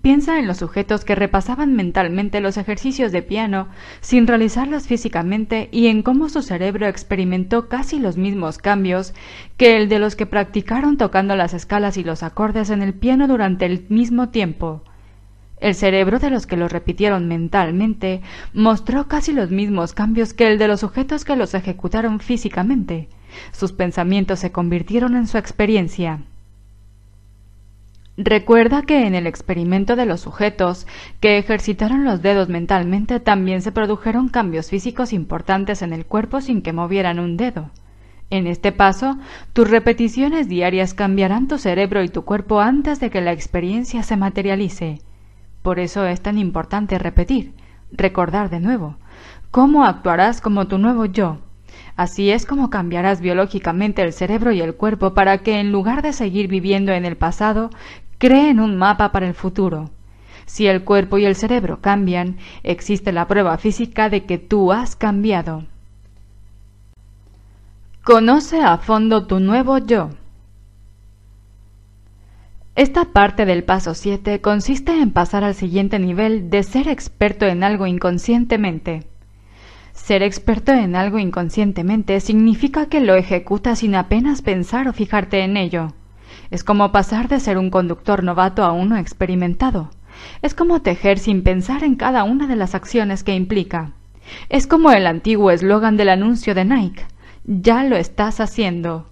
piensa en los sujetos que repasaban mentalmente los ejercicios de piano sin realizarlos físicamente y en cómo su cerebro experimentó casi los mismos cambios que el de los que practicaron tocando las escalas y los acordes en el piano durante el mismo tiempo. El cerebro de los que los repitieron mentalmente mostró casi los mismos cambios que el de los sujetos que los ejecutaron físicamente. Sus pensamientos se convirtieron en su experiencia. Recuerda que en el experimento de los sujetos que ejercitaron los dedos mentalmente también se produjeron cambios físicos importantes en el cuerpo sin que movieran un dedo. En este paso, tus repeticiones diarias cambiarán tu cerebro y tu cuerpo antes de que la experiencia se materialice. Por eso es tan importante repetir, recordar de nuevo. ¿Cómo actuarás como tu nuevo yo? Así es como cambiarás biológicamente el cerebro y el cuerpo para que en lugar de seguir viviendo en el pasado, creen un mapa para el futuro. Si el cuerpo y el cerebro cambian, existe la prueba física de que tú has cambiado. Conoce a fondo tu nuevo yo. Esta parte del paso 7 consiste en pasar al siguiente nivel de ser experto en algo inconscientemente. Ser experto en algo inconscientemente significa que lo ejecutas sin apenas pensar o fijarte en ello. Es como pasar de ser un conductor novato a uno experimentado. Es como tejer sin pensar en cada una de las acciones que implica. Es como el antiguo eslogan del anuncio de Nike. Ya lo estás haciendo.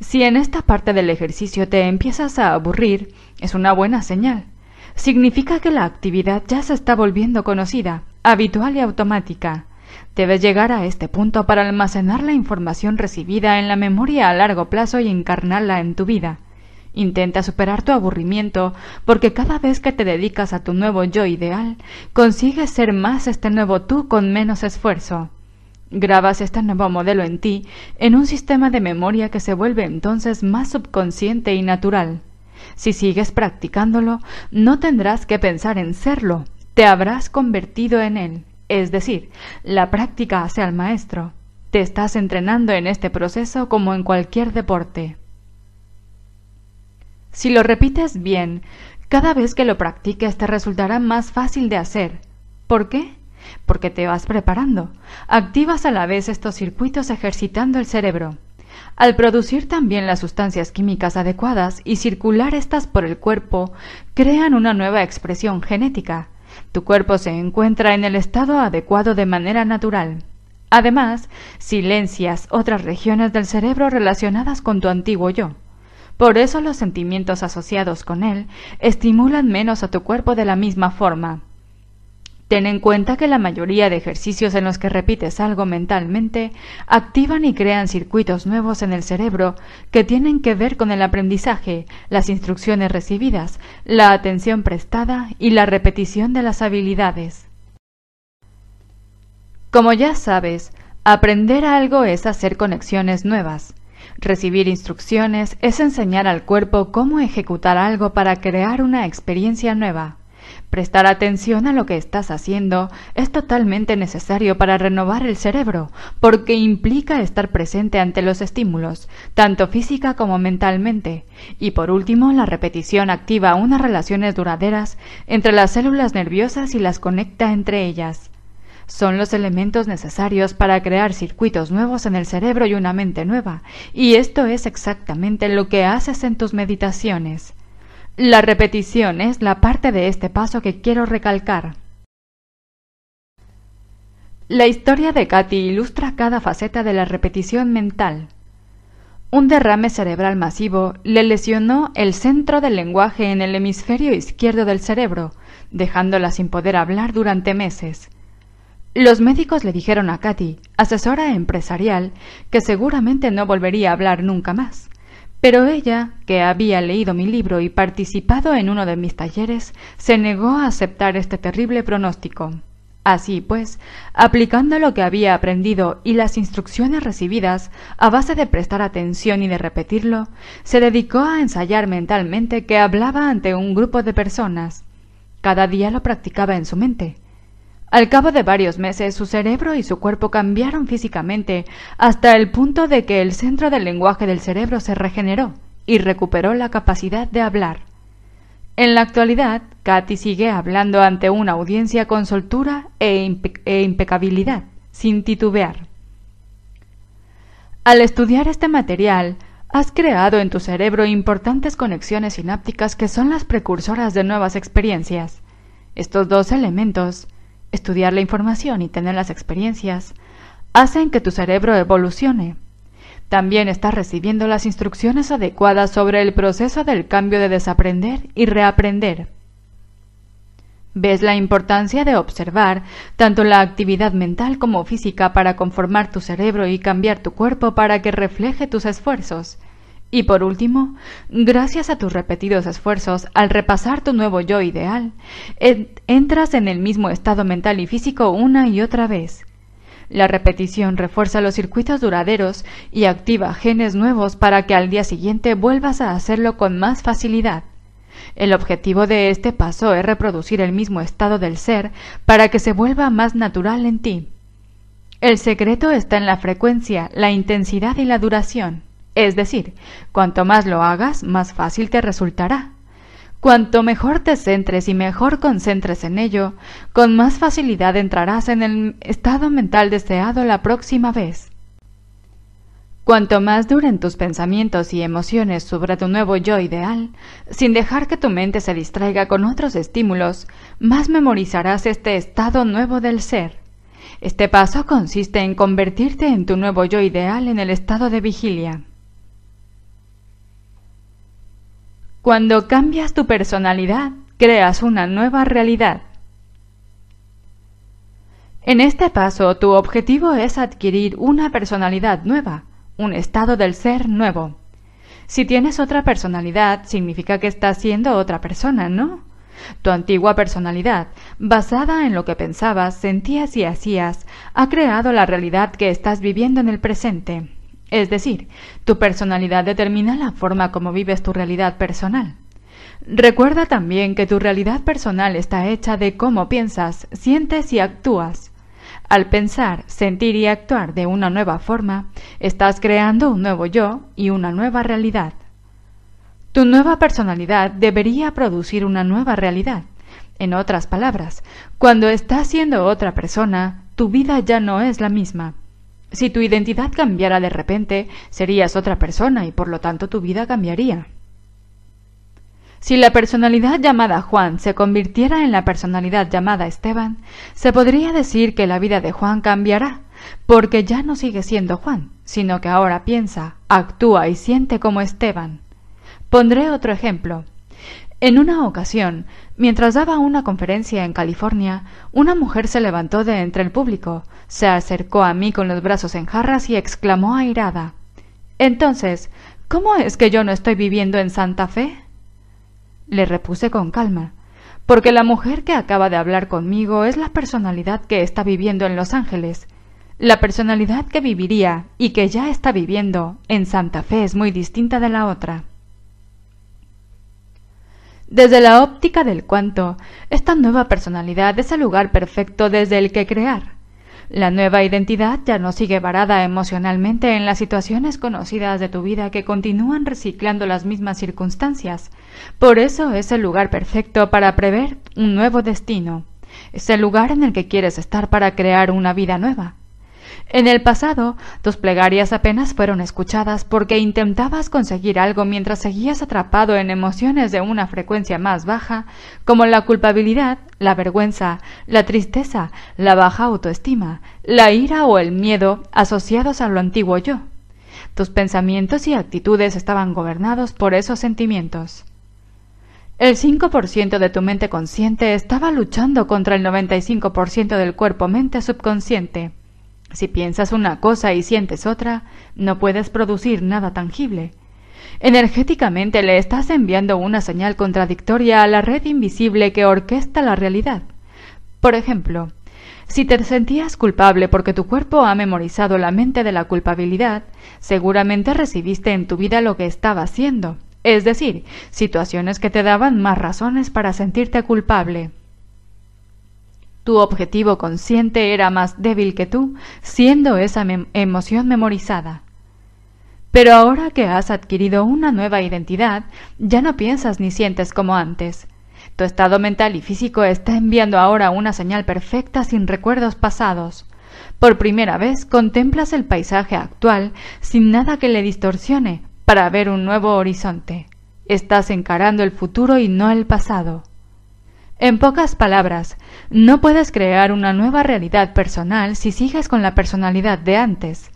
Si en esta parte del ejercicio te empiezas a aburrir, es una buena señal. Significa que la actividad ya se está volviendo conocida, habitual y automática. Debes llegar a este punto para almacenar la información recibida en la memoria a largo plazo y encarnarla en tu vida. Intenta superar tu aburrimiento, porque cada vez que te dedicas a tu nuevo yo ideal, consigues ser más este nuevo tú con menos esfuerzo. Grabas este nuevo modelo en ti, en un sistema de memoria que se vuelve entonces más subconsciente y natural. Si sigues practicándolo, no tendrás que pensar en serlo, te habrás convertido en él. Es decir, la práctica hace al maestro. Te estás entrenando en este proceso como en cualquier deporte. Si lo repites bien, cada vez que lo practiques te resultará más fácil de hacer. ¿Por qué? Porque te vas preparando. Activas a la vez estos circuitos ejercitando el cerebro. Al producir también las sustancias químicas adecuadas y circular estas por el cuerpo, crean una nueva expresión genética, tu cuerpo se encuentra en el estado adecuado de manera natural. Además, silencias otras regiones del cerebro relacionadas con tu antiguo yo. Por eso los sentimientos asociados con él estimulan menos a tu cuerpo de la misma forma. Ten en cuenta que la mayoría de ejercicios en los que repites algo mentalmente activan y crean circuitos nuevos en el cerebro que tienen que ver con el aprendizaje, las instrucciones recibidas, la atención prestada y la repetición de las habilidades. Como ya sabes, aprender algo es hacer conexiones nuevas. Recibir instrucciones es enseñar al cuerpo cómo ejecutar algo para crear una experiencia nueva. Prestar atención a lo que estás haciendo es totalmente necesario para renovar el cerebro, porque implica estar presente ante los estímulos, tanto física como mentalmente. Y por último, la repetición activa unas relaciones duraderas entre las células nerviosas y las conecta entre ellas. Son los elementos necesarios para crear circuitos nuevos en el cerebro y una mente nueva, y esto es exactamente lo que haces en tus meditaciones. La repetición es la parte de este paso que quiero recalcar. La historia de Katy ilustra cada faceta de la repetición mental. Un derrame cerebral masivo le lesionó el centro del lenguaje en el hemisferio izquierdo del cerebro, dejándola sin poder hablar durante meses. Los médicos le dijeron a Katy, asesora empresarial, que seguramente no volvería a hablar nunca más. Pero ella, que había leído mi libro y participado en uno de mis talleres, se negó a aceptar este terrible pronóstico. Así pues, aplicando lo que había aprendido y las instrucciones recibidas, a base de prestar atención y de repetirlo, se dedicó a ensayar mentalmente que hablaba ante un grupo de personas. Cada día lo practicaba en su mente. Al cabo de varios meses su cerebro y su cuerpo cambiaron físicamente hasta el punto de que el centro del lenguaje del cerebro se regeneró y recuperó la capacidad de hablar. En la actualidad, Katy sigue hablando ante una audiencia con soltura e, e impecabilidad, sin titubear. Al estudiar este material, has creado en tu cerebro importantes conexiones sinápticas que son las precursoras de nuevas experiencias. Estos dos elementos, estudiar la información y tener las experiencias, hacen que tu cerebro evolucione. También estás recibiendo las instrucciones adecuadas sobre el proceso del cambio de desaprender y reaprender. ¿Ves la importancia de observar tanto la actividad mental como física para conformar tu cerebro y cambiar tu cuerpo para que refleje tus esfuerzos? Y por último, gracias a tus repetidos esfuerzos, al repasar tu nuevo yo ideal, entras en el mismo estado mental y físico una y otra vez. La repetición refuerza los circuitos duraderos y activa genes nuevos para que al día siguiente vuelvas a hacerlo con más facilidad. El objetivo de este paso es reproducir el mismo estado del ser para que se vuelva más natural en ti. El secreto está en la frecuencia, la intensidad y la duración. Es decir, cuanto más lo hagas, más fácil te resultará. Cuanto mejor te centres y mejor concentres en ello, con más facilidad entrarás en el estado mental deseado la próxima vez. Cuanto más duren tus pensamientos y emociones sobre tu nuevo yo ideal, sin dejar que tu mente se distraiga con otros estímulos, más memorizarás este estado nuevo del ser. Este paso consiste en convertirte en tu nuevo yo ideal en el estado de vigilia. Cuando cambias tu personalidad, creas una nueva realidad. En este paso, tu objetivo es adquirir una personalidad nueva, un estado del ser nuevo. Si tienes otra personalidad, significa que estás siendo otra persona, ¿no? Tu antigua personalidad, basada en lo que pensabas, sentías y hacías, ha creado la realidad que estás viviendo en el presente. Es decir, tu personalidad determina la forma como vives tu realidad personal. Recuerda también que tu realidad personal está hecha de cómo piensas, sientes y actúas. Al pensar, sentir y actuar de una nueva forma, estás creando un nuevo yo y una nueva realidad. Tu nueva personalidad debería producir una nueva realidad. En otras palabras, cuando estás siendo otra persona, tu vida ya no es la misma. Si tu identidad cambiara de repente, serías otra persona y por lo tanto tu vida cambiaría. Si la personalidad llamada Juan se convirtiera en la personalidad llamada Esteban, se podría decir que la vida de Juan cambiará, porque ya no sigue siendo Juan, sino que ahora piensa, actúa y siente como Esteban. Pondré otro ejemplo. En una ocasión, mientras daba una conferencia en California, una mujer se levantó de entre el público, se acercó a mí con los brazos en jarras y exclamó airada Entonces, ¿cómo es que yo no estoy viviendo en Santa Fe? Le repuse con calma, porque la mujer que acaba de hablar conmigo es la personalidad que está viviendo en Los Ángeles. La personalidad que viviría y que ya está viviendo en Santa Fe es muy distinta de la otra. Desde la óptica del cuanto, esta nueva personalidad es el lugar perfecto desde el que crear. La nueva identidad ya no sigue varada emocionalmente en las situaciones conocidas de tu vida que continúan reciclando las mismas circunstancias. Por eso es el lugar perfecto para prever un nuevo destino. Es el lugar en el que quieres estar para crear una vida nueva. En el pasado, tus plegarias apenas fueron escuchadas porque intentabas conseguir algo mientras seguías atrapado en emociones de una frecuencia más baja, como la culpabilidad, la vergüenza, la tristeza, la baja autoestima, la ira o el miedo asociados a lo antiguo yo. Tus pensamientos y actitudes estaban gobernados por esos sentimientos. El 5% de tu mente consciente estaba luchando contra el 95% del cuerpo-mente subconsciente. Si piensas una cosa y sientes otra, no puedes producir nada tangible. Energéticamente le estás enviando una señal contradictoria a la red invisible que orquesta la realidad. Por ejemplo, si te sentías culpable porque tu cuerpo ha memorizado la mente de la culpabilidad, seguramente recibiste en tu vida lo que estaba haciendo, es decir, situaciones que te daban más razones para sentirte culpable. Tu objetivo consciente era más débil que tú, siendo esa emoción memorizada. Pero ahora que has adquirido una nueva identidad, ya no piensas ni sientes como antes. Tu estado mental y físico está enviando ahora una señal perfecta sin recuerdos pasados. Por primera vez contemplas el paisaje actual sin nada que le distorsione para ver un nuevo horizonte. Estás encarando el futuro y no el pasado. En pocas palabras, no puedes crear una nueva realidad personal si sigues con la personalidad de antes.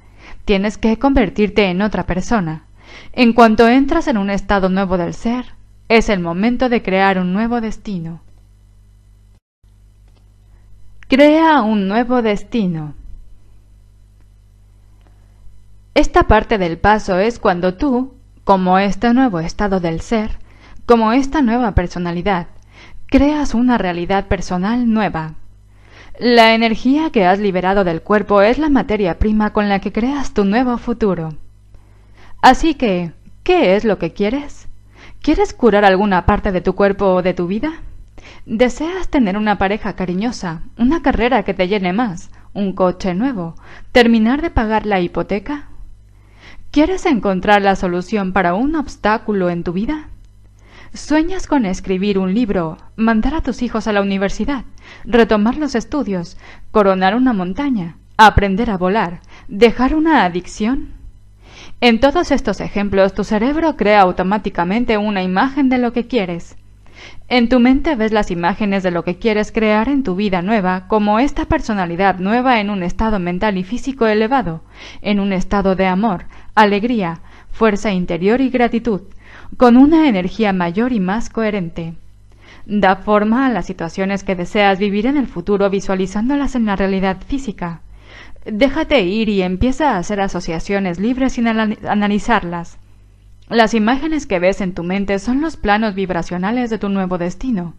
Tienes que convertirte en otra persona. En cuanto entras en un estado nuevo del ser, es el momento de crear un nuevo destino. Crea un nuevo destino. Esta parte del paso es cuando tú, como este nuevo estado del ser, como esta nueva personalidad, creas una realidad personal nueva. La energía que has liberado del cuerpo es la materia prima con la que creas tu nuevo futuro. Así que, ¿qué es lo que quieres? ¿Quieres curar alguna parte de tu cuerpo o de tu vida? ¿Deseas tener una pareja cariñosa, una carrera que te llene más, un coche nuevo, terminar de pagar la hipoteca? ¿Quieres encontrar la solución para un obstáculo en tu vida? ¿Sueñas con escribir un libro, mandar a tus hijos a la universidad, retomar los estudios, coronar una montaña, aprender a volar, dejar una adicción? En todos estos ejemplos tu cerebro crea automáticamente una imagen de lo que quieres. En tu mente ves las imágenes de lo que quieres crear en tu vida nueva como esta personalidad nueva en un estado mental y físico elevado, en un estado de amor, alegría, fuerza interior y gratitud, con una energía mayor y más coherente. Da forma a las situaciones que deseas vivir en el futuro visualizándolas en la realidad física. Déjate ir y empieza a hacer asociaciones libres sin analizarlas. Las imágenes que ves en tu mente son los planos vibracionales de tu nuevo destino.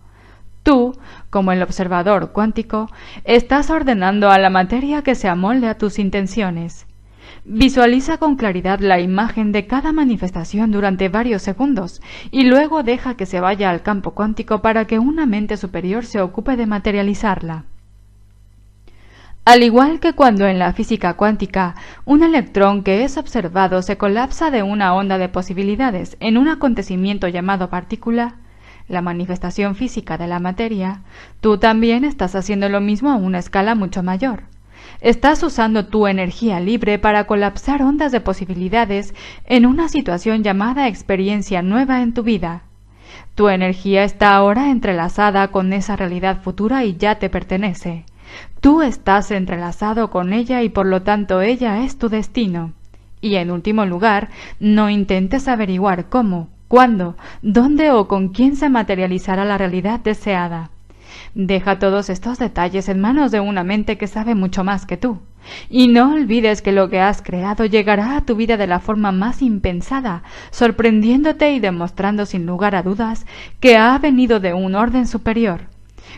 Tú, como el observador cuántico, estás ordenando a la materia que se amolde a tus intenciones. Visualiza con claridad la imagen de cada manifestación durante varios segundos y luego deja que se vaya al campo cuántico para que una mente superior se ocupe de materializarla. Al igual que cuando en la física cuántica un electrón que es observado se colapsa de una onda de posibilidades en un acontecimiento llamado partícula, la manifestación física de la materia, tú también estás haciendo lo mismo a una escala mucho mayor. Estás usando tu energía libre para colapsar ondas de posibilidades en una situación llamada experiencia nueva en tu vida. Tu energía está ahora entrelazada con esa realidad futura y ya te pertenece. Tú estás entrelazado con ella y por lo tanto ella es tu destino. Y en último lugar, no intentes averiguar cómo, cuándo, dónde o con quién se materializará la realidad deseada. Deja todos estos detalles en manos de una mente que sabe mucho más que tú. Y no olvides que lo que has creado llegará a tu vida de la forma más impensada, sorprendiéndote y demostrando sin lugar a dudas que ha venido de un orden superior.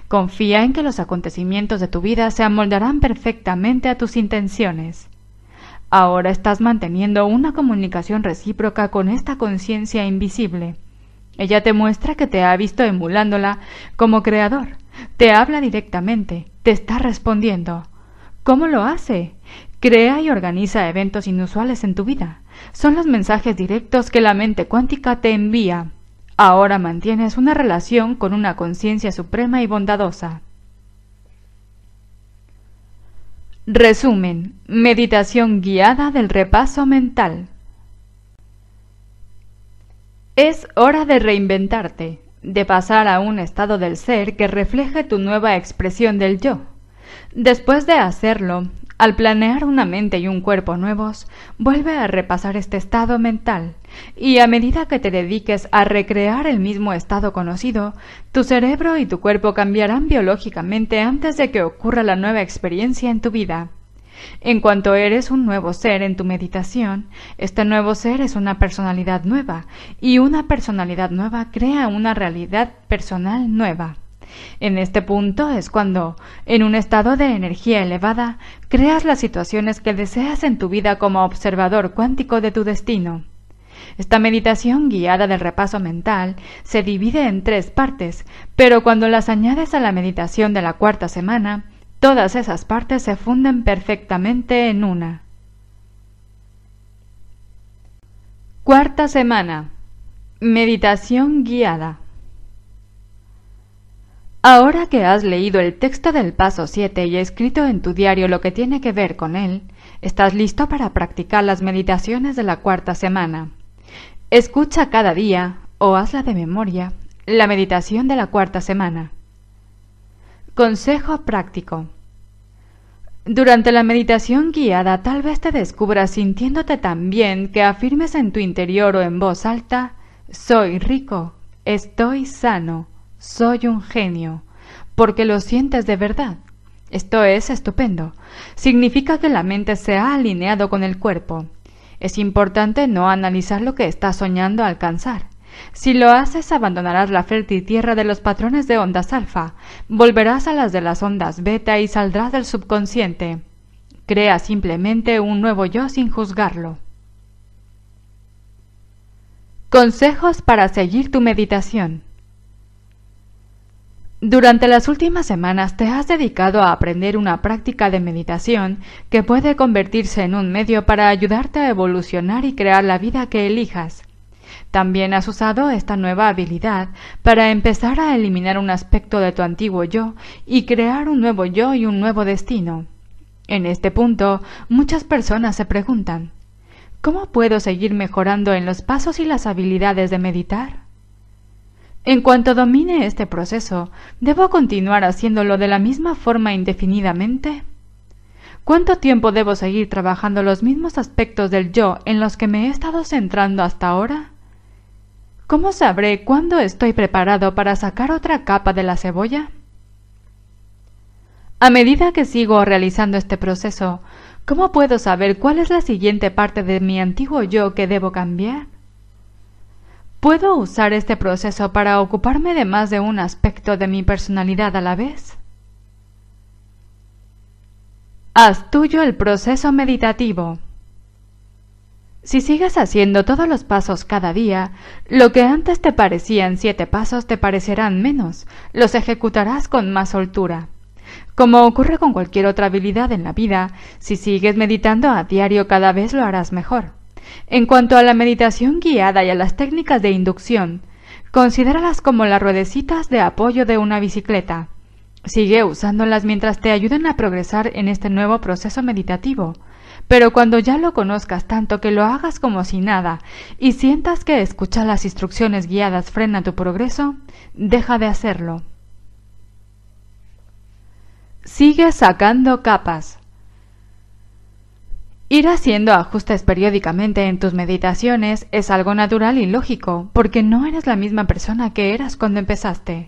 Confía en que los acontecimientos de tu vida se amoldarán perfectamente a tus intenciones. Ahora estás manteniendo una comunicación recíproca con esta conciencia invisible Ella te muestra que te ha visto emulándola como creador, te habla directamente, te está respondiendo. ¿Cómo lo hace? Crea y organiza eventos inusuales en tu vida. Son los mensajes directos que la mente cuántica te envía. Ahora mantienes una relación con una conciencia suprema y bondadosa. Resumen. Meditación guiada del repaso mental. Es hora de reinventarte, de pasar a un estado del ser que refleje tu nueva expresión del yo. Después de hacerlo, al planear una mente y un cuerpo nuevos, vuelve a repasar este estado mental, y a medida que te dediques a recrear el mismo estado conocido, tu cerebro y tu cuerpo cambiarán biológicamente antes de que ocurra la nueva experiencia en tu vida. En cuanto eres un nuevo ser en tu meditación, este nuevo ser es una personalidad nueva, y una personalidad nueva crea una realidad personal nueva. En este punto es cuando, en un estado de energía elevada, creas las situaciones que deseas en tu vida como observador cuántico de tu destino. Esta meditación guiada del repaso mental se divide en tres partes, pero cuando las añades a la meditación de la cuarta semana, todas esas partes se funden perfectamente en una. Cuarta semana. Meditación guiada. Ahora que has leído el texto del paso 7 y escrito en tu diario lo que tiene que ver con él, estás listo para practicar las meditaciones de la cuarta semana. Escucha cada día, o hazla de memoria, la meditación de la cuarta semana. Consejo práctico. Durante la meditación guiada tal vez te descubras sintiéndote tan bien que afirmes en tu interior o en voz alta Soy rico, estoy sano, soy un genio, porque lo sientes de verdad. Esto es estupendo. Significa que la mente se ha alineado con el cuerpo. Es importante no analizar lo que estás soñando alcanzar. Si lo haces, abandonarás la fértil tierra de los patrones de ondas alfa, volverás a las de las ondas beta y saldrás del subconsciente. Crea simplemente un nuevo yo sin juzgarlo. Consejos para seguir tu meditación. Durante las últimas semanas te has dedicado a aprender una práctica de meditación que puede convertirse en un medio para ayudarte a evolucionar y crear la vida que elijas. También has usado esta nueva habilidad para empezar a eliminar un aspecto de tu antiguo yo y crear un nuevo yo y un nuevo destino. En este punto, muchas personas se preguntan ¿Cómo puedo seguir mejorando en los pasos y las habilidades de meditar? En cuanto domine este proceso, ¿debo continuar haciéndolo de la misma forma indefinidamente? ¿Cuánto tiempo debo seguir trabajando los mismos aspectos del yo en los que me he estado centrando hasta ahora? ¿Cómo sabré cuándo estoy preparado para sacar otra capa de la cebolla? A medida que sigo realizando este proceso, ¿cómo puedo saber cuál es la siguiente parte de mi antiguo yo que debo cambiar? ¿Puedo usar este proceso para ocuparme de más de un aspecto de mi personalidad a la vez? Haz tuyo el proceso meditativo. Si sigues haciendo todos los pasos cada día, lo que antes te parecían siete pasos te parecerán menos, los ejecutarás con más soltura. Como ocurre con cualquier otra habilidad en la vida, si sigues meditando a diario cada vez lo harás mejor. En cuanto a la meditación guiada y a las técnicas de inducción, considéralas como las ruedecitas de apoyo de una bicicleta. Sigue usándolas mientras te ayuden a progresar en este nuevo proceso meditativo. Pero cuando ya lo conozcas tanto que lo hagas como si nada y sientas que escuchar las instrucciones guiadas frena tu progreso, deja de hacerlo. Sigue sacando capas. Ir haciendo ajustes periódicamente en tus meditaciones es algo natural y lógico, porque no eres la misma persona que eras cuando empezaste.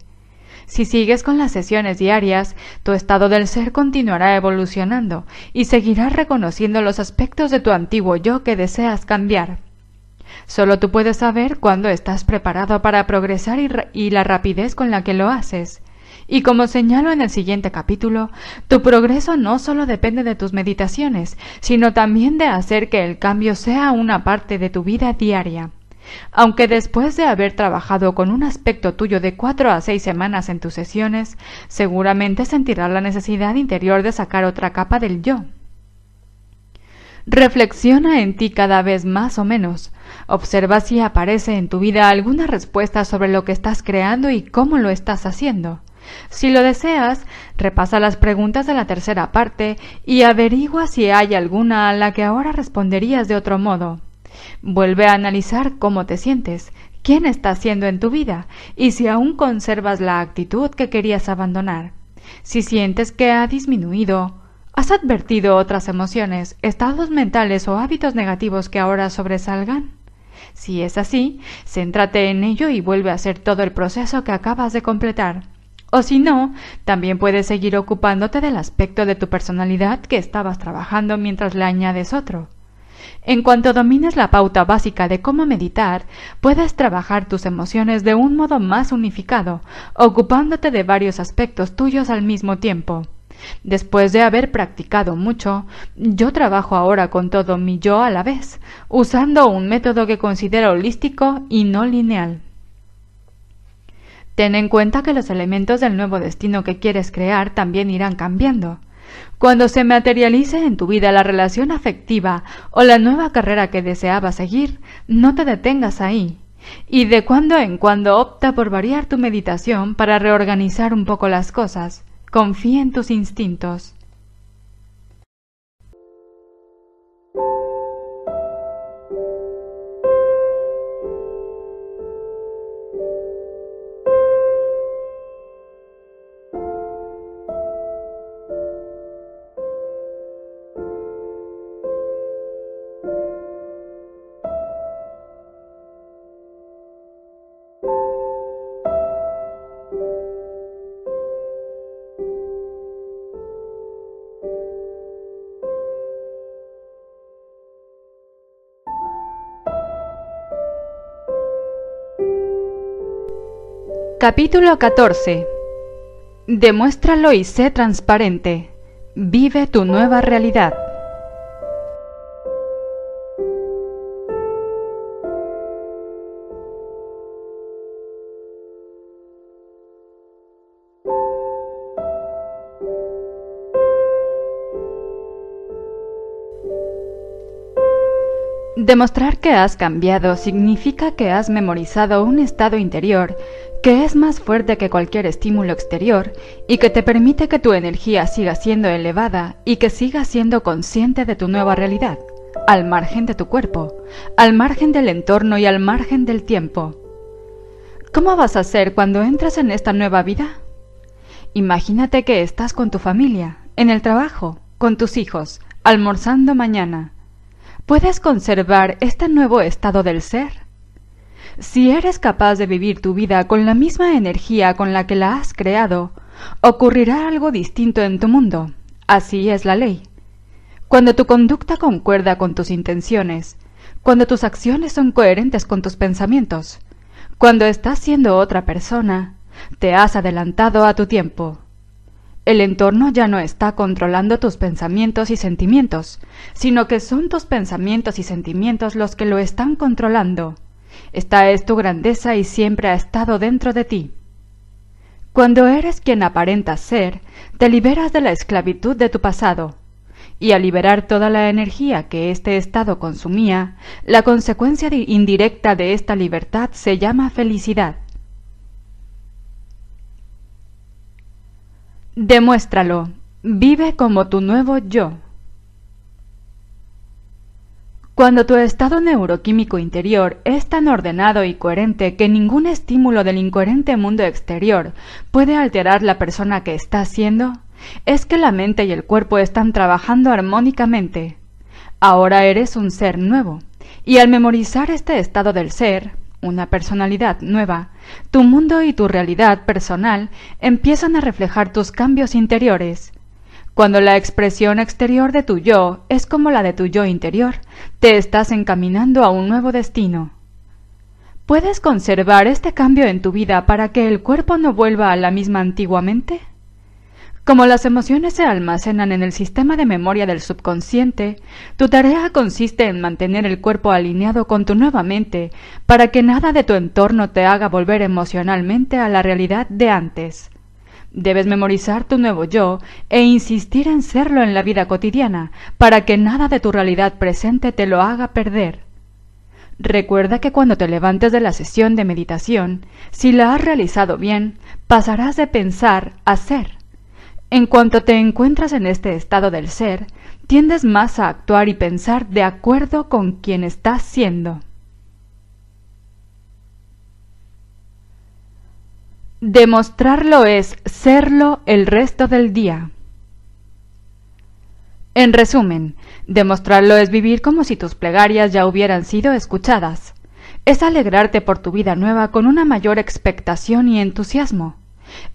Si sigues con las sesiones diarias, tu estado del ser continuará evolucionando y seguirás reconociendo los aspectos de tu antiguo yo que deseas cambiar. Solo tú puedes saber cuándo estás preparado para progresar y, y la rapidez con la que lo haces. Y como señalo en el siguiente capítulo, tu progreso no solo depende de tus meditaciones, sino también de hacer que el cambio sea una parte de tu vida diaria. Aunque después de haber trabajado con un aspecto tuyo de cuatro a seis semanas en tus sesiones, seguramente sentirás la necesidad interior de sacar otra capa del yo. Reflexiona en ti cada vez más o menos. Observa si aparece en tu vida alguna respuesta sobre lo que estás creando y cómo lo estás haciendo. Si lo deseas, repasa las preguntas de la tercera parte y averigua si hay alguna a la que ahora responderías de otro modo. Vuelve a analizar cómo te sientes, quién está siendo en tu vida y si aún conservas la actitud que querías abandonar. Si sientes que ha disminuido, ¿has advertido otras emociones, estados mentales o hábitos negativos que ahora sobresalgan? Si es así, céntrate en ello y vuelve a hacer todo el proceso que acabas de completar. O si no, también puedes seguir ocupándote del aspecto de tu personalidad que estabas trabajando mientras le añades otro. En cuanto domines la pauta básica de cómo meditar, puedes trabajar tus emociones de un modo más unificado, ocupándote de varios aspectos tuyos al mismo tiempo. Después de haber practicado mucho, yo trabajo ahora con todo mi yo a la vez, usando un método que considero holístico y no lineal. Ten en cuenta que los elementos del nuevo destino que quieres crear también irán cambiando. Cuando se materialice en tu vida la relación afectiva o la nueva carrera que deseabas seguir, no te detengas ahí. Y de cuando en cuando opta por variar tu meditación para reorganizar un poco las cosas. Confía en tus instintos. Capítulo 14 Demuéstralo y sé transparente. Vive tu nueva realidad. Demostrar que has cambiado significa que has memorizado un estado interior que es más fuerte que cualquier estímulo exterior y que te permite que tu energía siga siendo elevada y que sigas siendo consciente de tu nueva realidad, al margen de tu cuerpo, al margen del entorno y al margen del tiempo. ¿Cómo vas a ser cuando entres en esta nueva vida? Imagínate que estás con tu familia, en el trabajo, con tus hijos, almorzando mañana. ¿Puedes conservar este nuevo estado del ser? Si eres capaz de vivir tu vida con la misma energía con la que la has creado, ocurrirá algo distinto en tu mundo. Así es la ley. Cuando tu conducta concuerda con tus intenciones, cuando tus acciones son coherentes con tus pensamientos, cuando estás siendo otra persona, te has adelantado a tu tiempo. El entorno ya no está controlando tus pensamientos y sentimientos, sino que son tus pensamientos y sentimientos los que lo están controlando. Esta es tu grandeza y siempre ha estado dentro de ti. Cuando eres quien aparentas ser, te liberas de la esclavitud de tu pasado. Y al liberar toda la energía que este estado consumía, la consecuencia indirecta de esta libertad se llama felicidad. Demuéstralo. Vive como tu nuevo yo. Cuando tu estado neuroquímico interior es tan ordenado y coherente que ningún estímulo del incoherente mundo exterior puede alterar la persona que estás siendo, es que la mente y el cuerpo están trabajando armónicamente. Ahora eres un ser nuevo, y al memorizar este estado del ser, una personalidad nueva, tu mundo y tu realidad personal empiezan a reflejar tus cambios interiores, cuando la expresión exterior de tu yo es como la de tu yo interior, te estás encaminando a un nuevo destino. ¿Puedes conservar este cambio en tu vida para que el cuerpo no vuelva a la misma antiguamente? Como las emociones se almacenan en el sistema de memoria del subconsciente, tu tarea consiste en mantener el cuerpo alineado con tu nueva mente para que nada de tu entorno te haga volver emocionalmente a la realidad de antes. Debes memorizar tu nuevo yo e insistir en serlo en la vida cotidiana para que nada de tu realidad presente te lo haga perder. Recuerda que cuando te levantes de la sesión de meditación, si la has realizado bien, pasarás de pensar a ser en cuanto te encuentras en este estado del ser, tiendes más a actuar y pensar de acuerdo con quien estás siendo. Demostrarlo es serlo el resto del día. En resumen, demostrarlo es vivir como si tus plegarias ya hubieran sido escuchadas. Es alegrarte por tu vida nueva con una mayor expectación y entusiasmo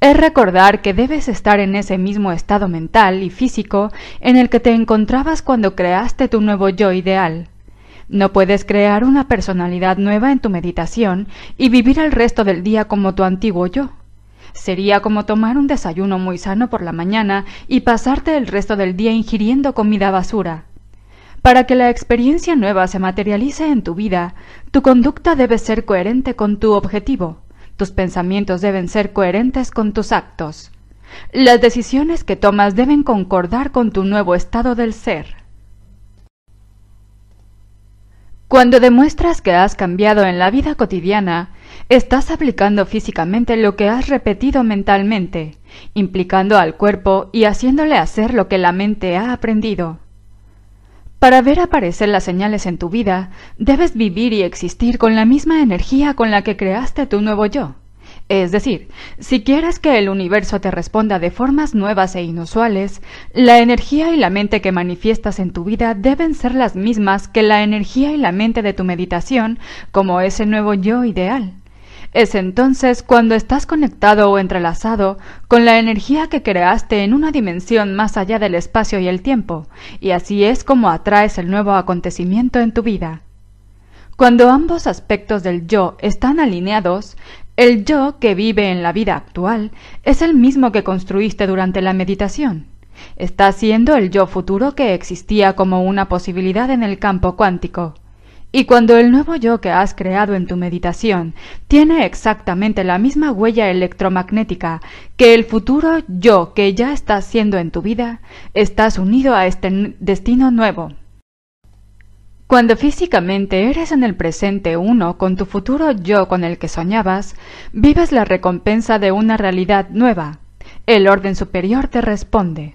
es recordar que debes estar en ese mismo estado mental y físico en el que te encontrabas cuando creaste tu nuevo yo ideal. No puedes crear una personalidad nueva en tu meditación y vivir el resto del día como tu antiguo yo. Sería como tomar un desayuno muy sano por la mañana y pasarte el resto del día ingiriendo comida basura. Para que la experiencia nueva se materialice en tu vida, tu conducta debe ser coherente con tu objetivo. Tus pensamientos deben ser coherentes con tus actos. Las decisiones que tomas deben concordar con tu nuevo estado del ser. Cuando demuestras que has cambiado en la vida cotidiana, estás aplicando físicamente lo que has repetido mentalmente, implicando al cuerpo y haciéndole hacer lo que la mente ha aprendido. Para ver aparecer las señales en tu vida, debes vivir y existir con la misma energía con la que creaste tu nuevo yo. Es decir, si quieres que el universo te responda de formas nuevas e inusuales, la energía y la mente que manifiestas en tu vida deben ser las mismas que la energía y la mente de tu meditación como ese nuevo yo ideal. Es entonces cuando estás conectado o entrelazado con la energía que creaste en una dimensión más allá del espacio y el tiempo, y así es como atraes el nuevo acontecimiento en tu vida. Cuando ambos aspectos del yo están alineados, el yo que vive en la vida actual es el mismo que construiste durante la meditación. Está siendo el yo futuro que existía como una posibilidad en el campo cuántico. Y cuando el nuevo yo que has creado en tu meditación tiene exactamente la misma huella electromagnética que el futuro yo que ya estás siendo en tu vida, estás unido a este destino nuevo. Cuando físicamente eres en el presente uno con tu futuro yo con el que soñabas, vives la recompensa de una realidad nueva. El orden superior te responde.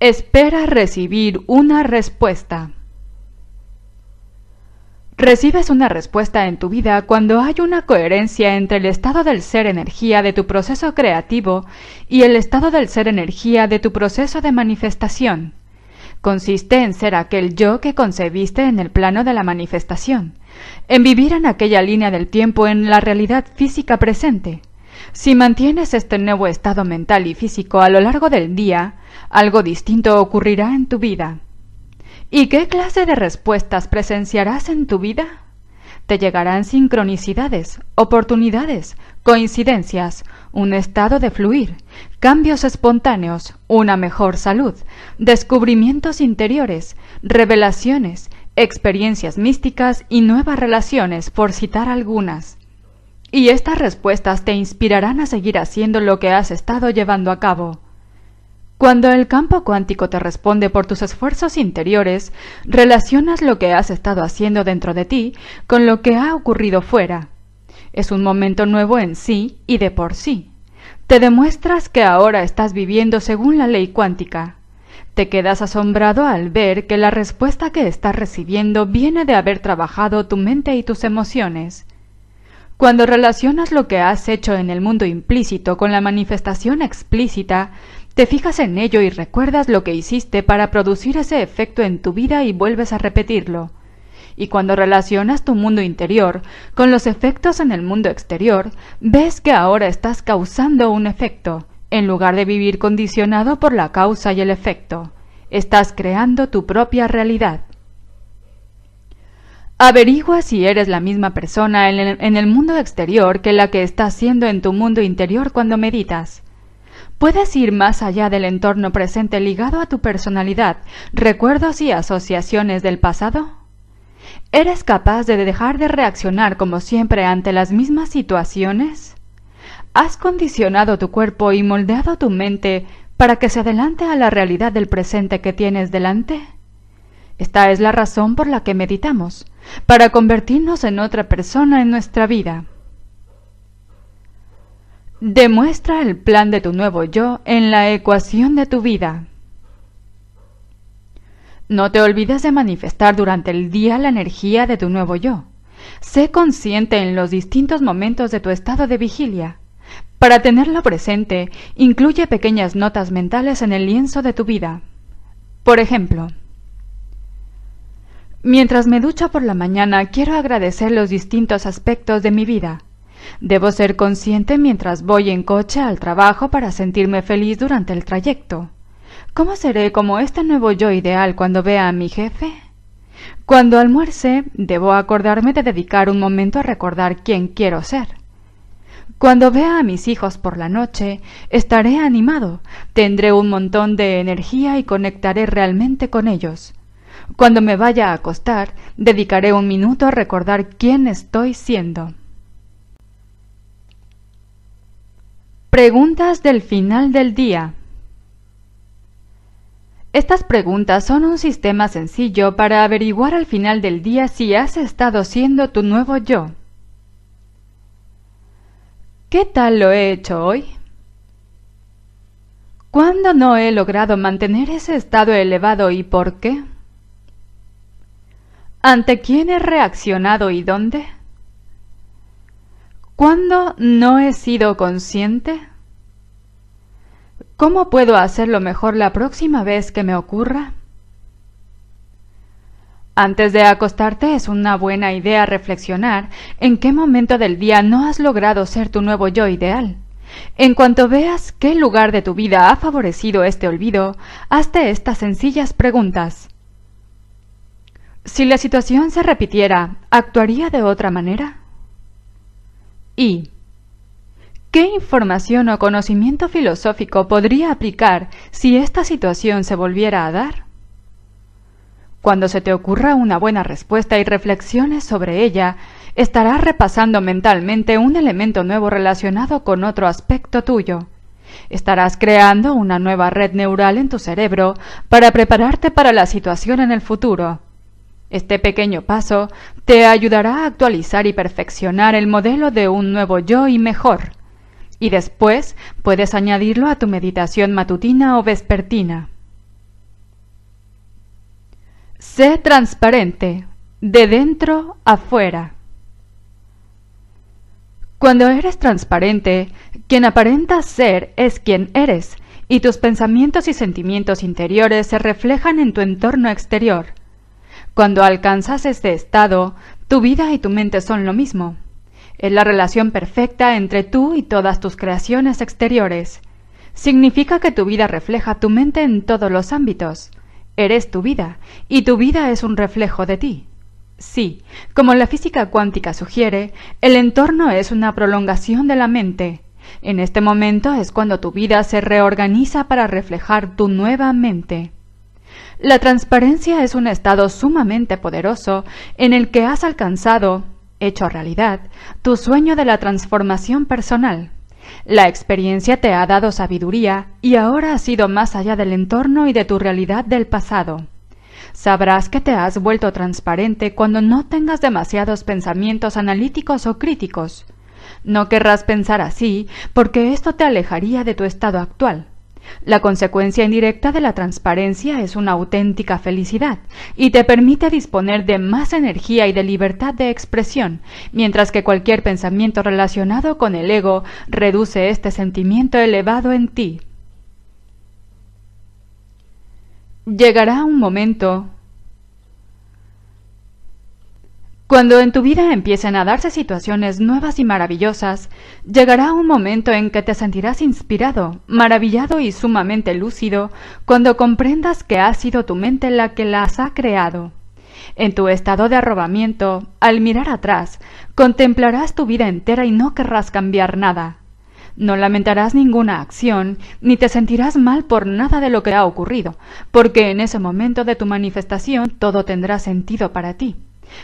Espera recibir una respuesta. Recibes una respuesta en tu vida cuando hay una coherencia entre el estado del ser energía de tu proceso creativo y el estado del ser energía de tu proceso de manifestación. Consiste en ser aquel yo que concebiste en el plano de la manifestación, en vivir en aquella línea del tiempo en la realidad física presente. Si mantienes este nuevo estado mental y físico a lo largo del día, algo distinto ocurrirá en tu vida. ¿Y qué clase de respuestas presenciarás en tu vida? Te llegarán sincronicidades, oportunidades, coincidencias, un estado de fluir, cambios espontáneos, una mejor salud, descubrimientos interiores, revelaciones, experiencias místicas y nuevas relaciones, por citar algunas. Y estas respuestas te inspirarán a seguir haciendo lo que has estado llevando a cabo. Cuando el campo cuántico te responde por tus esfuerzos interiores, relacionas lo que has estado haciendo dentro de ti con lo que ha ocurrido fuera. Es un momento nuevo en sí y de por sí. Te demuestras que ahora estás viviendo según la ley cuántica. Te quedas asombrado al ver que la respuesta que estás recibiendo viene de haber trabajado tu mente y tus emociones. Cuando relacionas lo que has hecho en el mundo implícito con la manifestación explícita, te fijas en ello y recuerdas lo que hiciste para producir ese efecto en tu vida y vuelves a repetirlo. Y cuando relacionas tu mundo interior con los efectos en el mundo exterior, ves que ahora estás causando un efecto, en lugar de vivir condicionado por la causa y el efecto. Estás creando tu propia realidad. Averigua si eres la misma persona en el, mundo exterior que la que estás siendo en tu mundo interior cuando meditas. ¿Puedes ir más allá del entorno presente ligado a tu personalidad, recuerdos y asociaciones del pasado? ¿Eres capaz de dejar de reaccionar como siempre ante las mismas situaciones? ¿Has condicionado tu cuerpo y moldeado tu mente para que se adelante a la realidad del presente que tienes delante? Esta es la razón por la que meditamos, para convertirnos en otra persona en nuestra vida. Demuestra el plan de tu nuevo yo en la ecuación de tu vida. No te olvides de manifestar durante el día la energía de tu nuevo yo. Sé consciente en los distintos momentos de tu estado de vigilia. Para tenerlo presente, incluye pequeñas notas mentales en el lienzo de tu vida. Por ejemplo, mientras me ducho por la mañana, quiero agradecer los distintos aspectos de mi vida. Debo ser consciente mientras voy en coche al trabajo para sentirme feliz durante el trayecto. ¿Cómo seré como este nuevo yo ideal cuando vea a mi jefe? Cuando almuerce, debo acordarme de dedicar un momento a recordar quién quiero ser. Cuando vea a mis hijos por la noche, estaré animado, tendré un montón de energía y conectaré realmente con ellos. Cuando me vaya a acostar, dedicaré un minuto a recordar quién estoy siendo. Preguntas del final del día. Estas preguntas son un sistema sencillo para averiguar al final del día si has estado siendo tu nuevo yo. ¿Qué tal lo he hecho hoy? ¿Cuándo no he logrado mantener ese estado elevado y por qué? ¿Ante quién he reaccionado y dónde? ¿Cuándo no he sido consciente? ¿Cómo puedo hacerlo mejor la próxima vez que me ocurra? Antes de acostarte es una buena idea reflexionar en qué momento del día no has logrado ser tu nuevo yo ideal. En cuanto veas qué lugar de tu vida ha favorecido este olvido, hazte estas sencillas preguntas. Si la situación se repitiera, ¿actuaría de otra manera? Y ¿Qué información o conocimiento filosófico podría aplicar si esta situación se volviera a dar? Cuando se te ocurra una buena respuesta y reflexiones sobre ella, estarás repasando mentalmente un elemento nuevo relacionado con otro aspecto tuyo. Estarás creando una nueva red neural en tu cerebro para prepararte para la situación en el futuro. Este pequeño paso te ayudará a actualizar y perfeccionar el modelo de un nuevo yo y mejor y después puedes añadirlo a tu meditación matutina o vespertina. Sé transparente, de dentro a fuera. Cuando eres transparente, quien aparentas ser es quien eres, y tus pensamientos y sentimientos interiores se reflejan en tu entorno exterior. Cuando alcanzas este estado, tu vida y tu mente son lo mismo. Es la relación perfecta entre tú y todas tus creaciones exteriores. Significa que tu vida refleja tu mente en todos los ámbitos. Eres tu vida, y tu vida es un reflejo de ti. Sí, como la física cuántica sugiere, el entorno es una prolongación de la mente. En este momento es cuando tu vida se reorganiza para reflejar tu nueva mente. La transparencia es un estado sumamente poderoso en el que has alcanzado hecho realidad, tu sueño de la transformación personal. La experiencia te ha dado sabiduría y ahora has ido más allá del entorno y de tu realidad del pasado. Sabrás que te has vuelto transparente cuando no tengas demasiados pensamientos analíticos o críticos. No querrás pensar así porque esto te alejaría de tu estado actual. La consecuencia indirecta de la transparencia es una auténtica felicidad y te permite disponer de más energía y de libertad de expresión, mientras que cualquier pensamiento relacionado con el ego reduce este sentimiento elevado en ti. Llegará un momento Cuando en tu vida empiecen a darse situaciones nuevas y maravillosas, llegará un momento en que te sentirás inspirado, maravillado y sumamente lúcido cuando comprendas que ha sido tu mente la que las ha creado. En tu estado de arrobamiento, al mirar atrás, contemplarás tu vida entera y no querrás cambiar nada. No lamentarás ninguna acción, ni te sentirás mal por nada de lo que ha ocurrido, porque en ese momento de tu manifestación todo tendrá sentido para ti.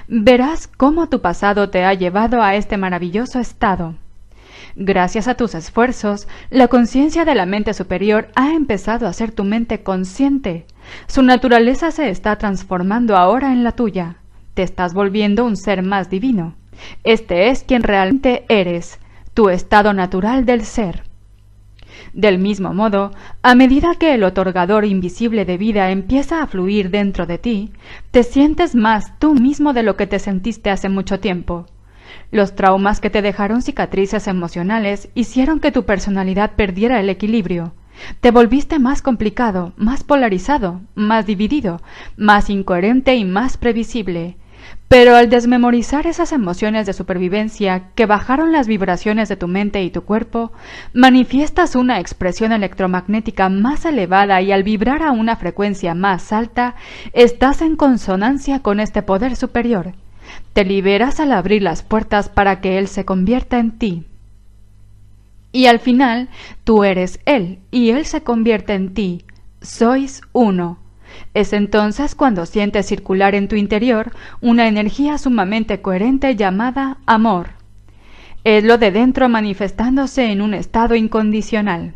Verás cómo tu pasado te ha llevado a este maravilloso estado. Gracias a tus esfuerzos, la conciencia de la mente superior ha empezado a ser tu mente consciente. Su naturaleza se está transformando ahora en la tuya. Te estás volviendo un ser más divino. Este es quien realmente eres, tu estado natural del ser. Del mismo modo, a medida que el otorgador invisible de vida empieza a fluir dentro de ti, te sientes más tú mismo de lo que te sentiste hace mucho tiempo. Los traumas que te dejaron cicatrices emocionales hicieron que tu personalidad perdiera el equilibrio. Te volviste más complicado, más polarizado, más dividido, más incoherente y más previsible. Pero al desmemorizar esas emociones de supervivencia que bajaron las vibraciones de tu mente y tu cuerpo, manifiestas una expresión electromagnética más elevada y al vibrar a una frecuencia más alta, estás en consonancia con este poder superior. Te liberas al abrir las puertas para que Él se convierta en ti. Y al final, tú eres Él y Él se convierte en ti. Sois uno. Es entonces cuando sientes circular en tu interior una energía sumamente coherente llamada amor. Es lo de dentro manifestándose en un estado incondicional.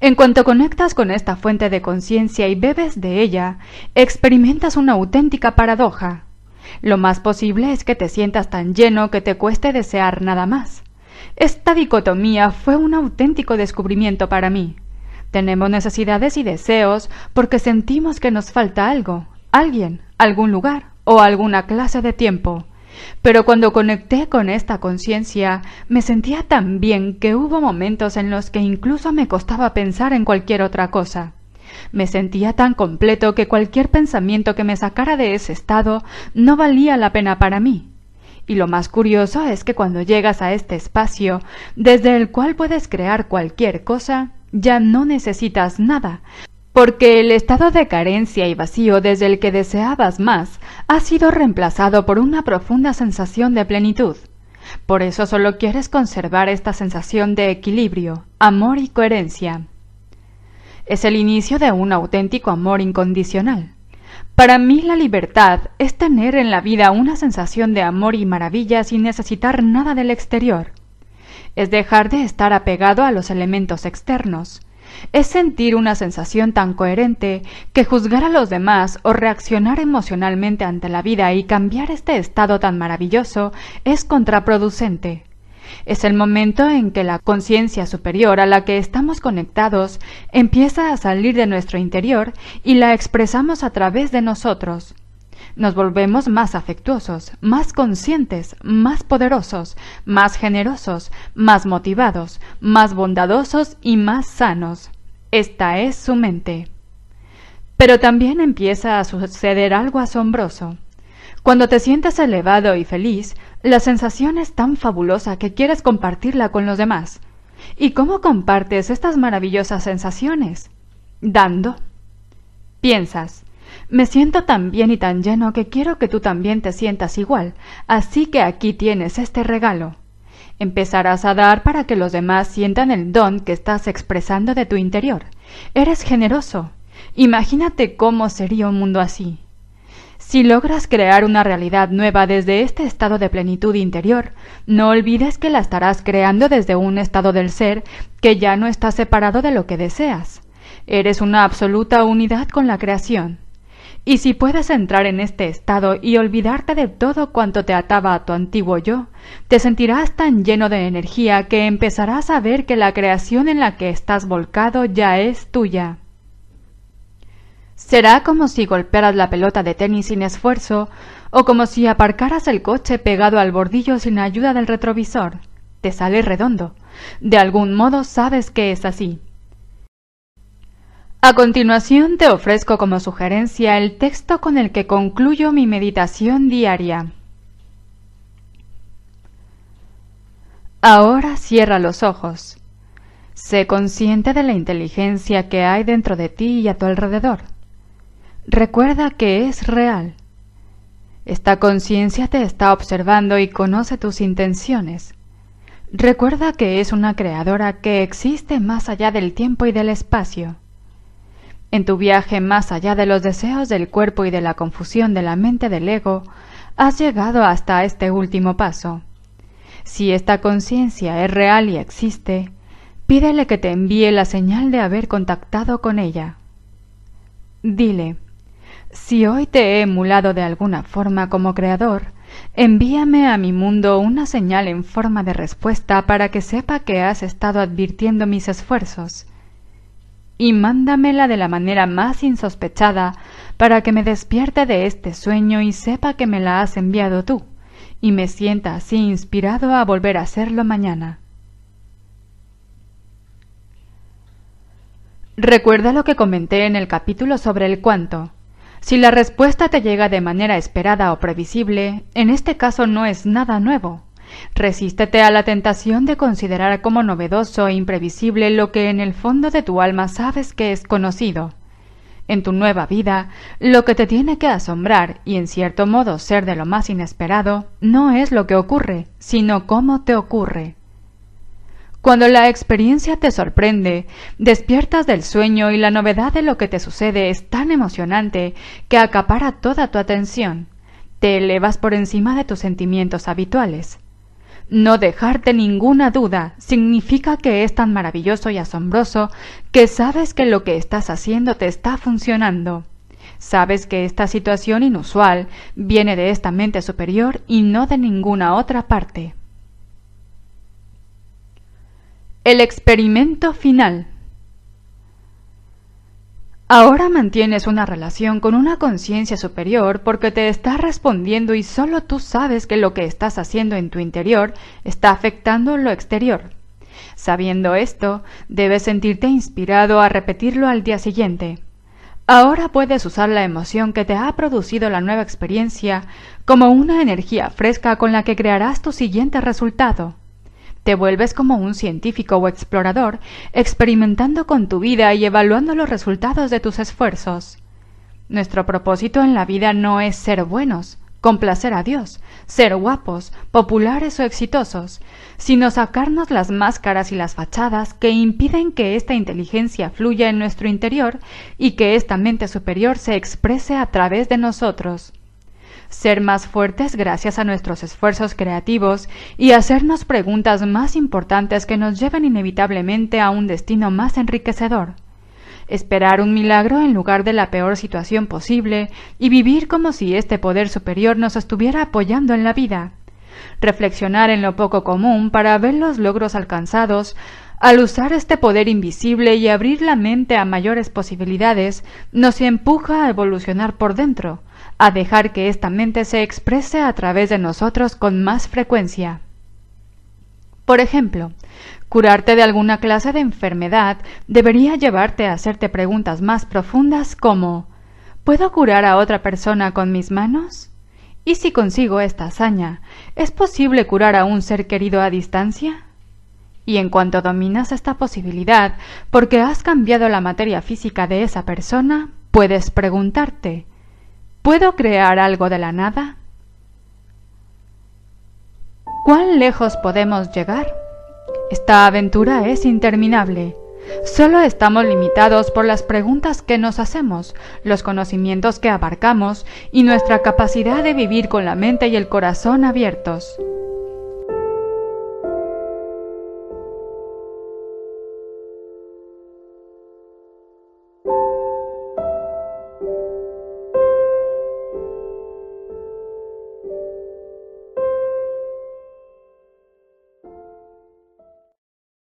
En cuanto conectas con esta fuente de conciencia y bebes de ella, experimentas una auténtica paradoja. Lo más posible es que te sientas tan lleno que te cueste desear nada más. Esta dicotomía fue un auténtico descubrimiento para mí. Tenemos necesidades y deseos porque sentimos que nos falta algo, alguien, algún lugar o alguna clase de tiempo. Pero cuando conecté con esta conciencia, me sentía tan bien que hubo momentos en los que incluso me costaba pensar en cualquier otra cosa. Me sentía tan completo que cualquier pensamiento que me sacara de ese estado no valía la pena para mí. Y lo más curioso es que cuando llegas a este espacio, desde el cual puedes crear cualquier cosa, ya no necesitas nada, porque el estado de carencia y vacío desde el que deseabas más ha sido reemplazado por una profunda sensación de plenitud. Por eso solo quieres conservar esta sensación de equilibrio, amor y coherencia. Es el inicio de un auténtico amor incondicional. Para mí la libertad es tener en la vida una sensación de amor y maravilla sin necesitar nada del exterior es dejar de estar apegado a los elementos externos, es sentir una sensación tan coherente que juzgar a los demás o reaccionar emocionalmente ante la vida y cambiar este estado tan maravilloso es contraproducente. Es el momento en que la conciencia superior a la que estamos conectados empieza a salir de nuestro interior y la expresamos a través de nosotros nos volvemos más afectuosos, más conscientes, más poderosos, más generosos, más motivados, más bondadosos y más sanos. Esta es su mente. Pero también empieza a suceder algo asombroso. Cuando te sientes elevado y feliz, la sensación es tan fabulosa que quieres compartirla con los demás. ¿Y cómo compartes estas maravillosas sensaciones? Dando. Piensas, me siento tan bien y tan lleno que quiero que tú también te sientas igual, así que aquí tienes este regalo. Empezarás a dar para que los demás sientan el don que estás expresando de tu interior. Eres generoso. Imagínate cómo sería un mundo así. Si logras crear una realidad nueva desde este estado de plenitud interior, no olvides que la estarás creando desde un estado del ser que ya no está separado de lo que deseas. Eres una absoluta unidad con la creación. Y si puedes entrar en este estado y olvidarte de todo cuanto te ataba a tu antiguo yo, te sentirás tan lleno de energía que empezarás a ver que la creación en la que estás volcado ya es tuya. Será como si golpearas la pelota de tenis sin esfuerzo o como si aparcaras el coche pegado al bordillo sin ayuda del retrovisor. Te sale redondo. De algún modo sabes que es así. A continuación te ofrezco como sugerencia el texto con el que concluyo mi meditación diaria. Ahora cierra los ojos. Sé consciente de la inteligencia que hay dentro de ti y a tu alrededor. Recuerda que es real. Esta conciencia te está observando y conoce tus intenciones. Recuerda que es una creadora que existe más allá del tiempo y del espacio. En tu viaje más allá de los deseos del cuerpo y de la confusión de la mente del ego, has llegado hasta este último paso. Si esta conciencia es real y existe, pídele que te envíe la señal de haber contactado con ella. Dile, si hoy te he emulado de alguna forma como creador, envíame a mi mundo una señal en forma de respuesta para que sepa que has estado advirtiendo mis esfuerzos. Y mándamela de la manera más insospechada para que me despierte de este sueño y sepa que me la has enviado tú, y me sienta así inspirado a volver a hacerlo mañana. Recuerda lo que comenté en el capítulo sobre el cuanto. Si la respuesta te llega de manera esperada o previsible, en este caso no es nada nuevo. Resístete a la tentación de considerar como novedoso e imprevisible lo que en el fondo de tu alma sabes que es conocido. En tu nueva vida, lo que te tiene que asombrar y en cierto modo ser de lo más inesperado, no es lo que ocurre, sino cómo te ocurre. Cuando la experiencia te sorprende, despiertas del sueño y la novedad de lo que te sucede es tan emocionante que acapara toda tu atención. Te elevas por encima de tus sentimientos habituales. No dejarte ninguna duda significa que es tan maravilloso y asombroso que sabes que lo que estás haciendo te está funcionando. Sabes que esta situación inusual viene de esta mente superior y no de ninguna otra parte. El experimento final. Ahora mantienes una relación con una conciencia superior porque te está respondiendo y solo tú sabes que lo que estás haciendo en tu interior está afectando lo exterior. Sabiendo esto, debes sentirte inspirado a repetirlo al día siguiente. Ahora puedes usar la emoción que te ha producido la nueva experiencia como una energía fresca con la que crearás tu siguiente resultado. Te vuelves como un científico o explorador, experimentando con tu vida y evaluando los resultados de tus esfuerzos. Nuestro propósito en la vida no es ser buenos, complacer a Dios, ser guapos, populares o exitosos, sino sacarnos las máscaras y las fachadas que impiden que esta inteligencia fluya en nuestro interior y que esta mente superior se exprese a través de nosotros ser más fuertes gracias a nuestros esfuerzos creativos y hacernos preguntas más importantes que nos lleven inevitablemente a un destino más enriquecedor. Esperar un milagro en lugar de la peor situación posible y vivir como si este poder superior nos estuviera apoyando en la vida. Reflexionar en lo poco común para ver los logros alcanzados, al usar este poder invisible y abrir la mente a mayores posibilidades, nos empuja a evolucionar por dentro, a dejar que esta mente se exprese a través de nosotros con más frecuencia. Por ejemplo, curarte de alguna clase de enfermedad debería llevarte a hacerte preguntas más profundas como ¿Puedo curar a otra persona con mis manos? ¿Y si consigo esta hazaña, es posible curar a un ser querido a distancia? Y en cuanto dominas esta posibilidad, porque has cambiado la materia física de esa persona, puedes preguntarte ¿Puedo crear algo de la nada? ¿Cuán lejos podemos llegar? Esta aventura es interminable. Solo estamos limitados por las preguntas que nos hacemos, los conocimientos que abarcamos y nuestra capacidad de vivir con la mente y el corazón abiertos.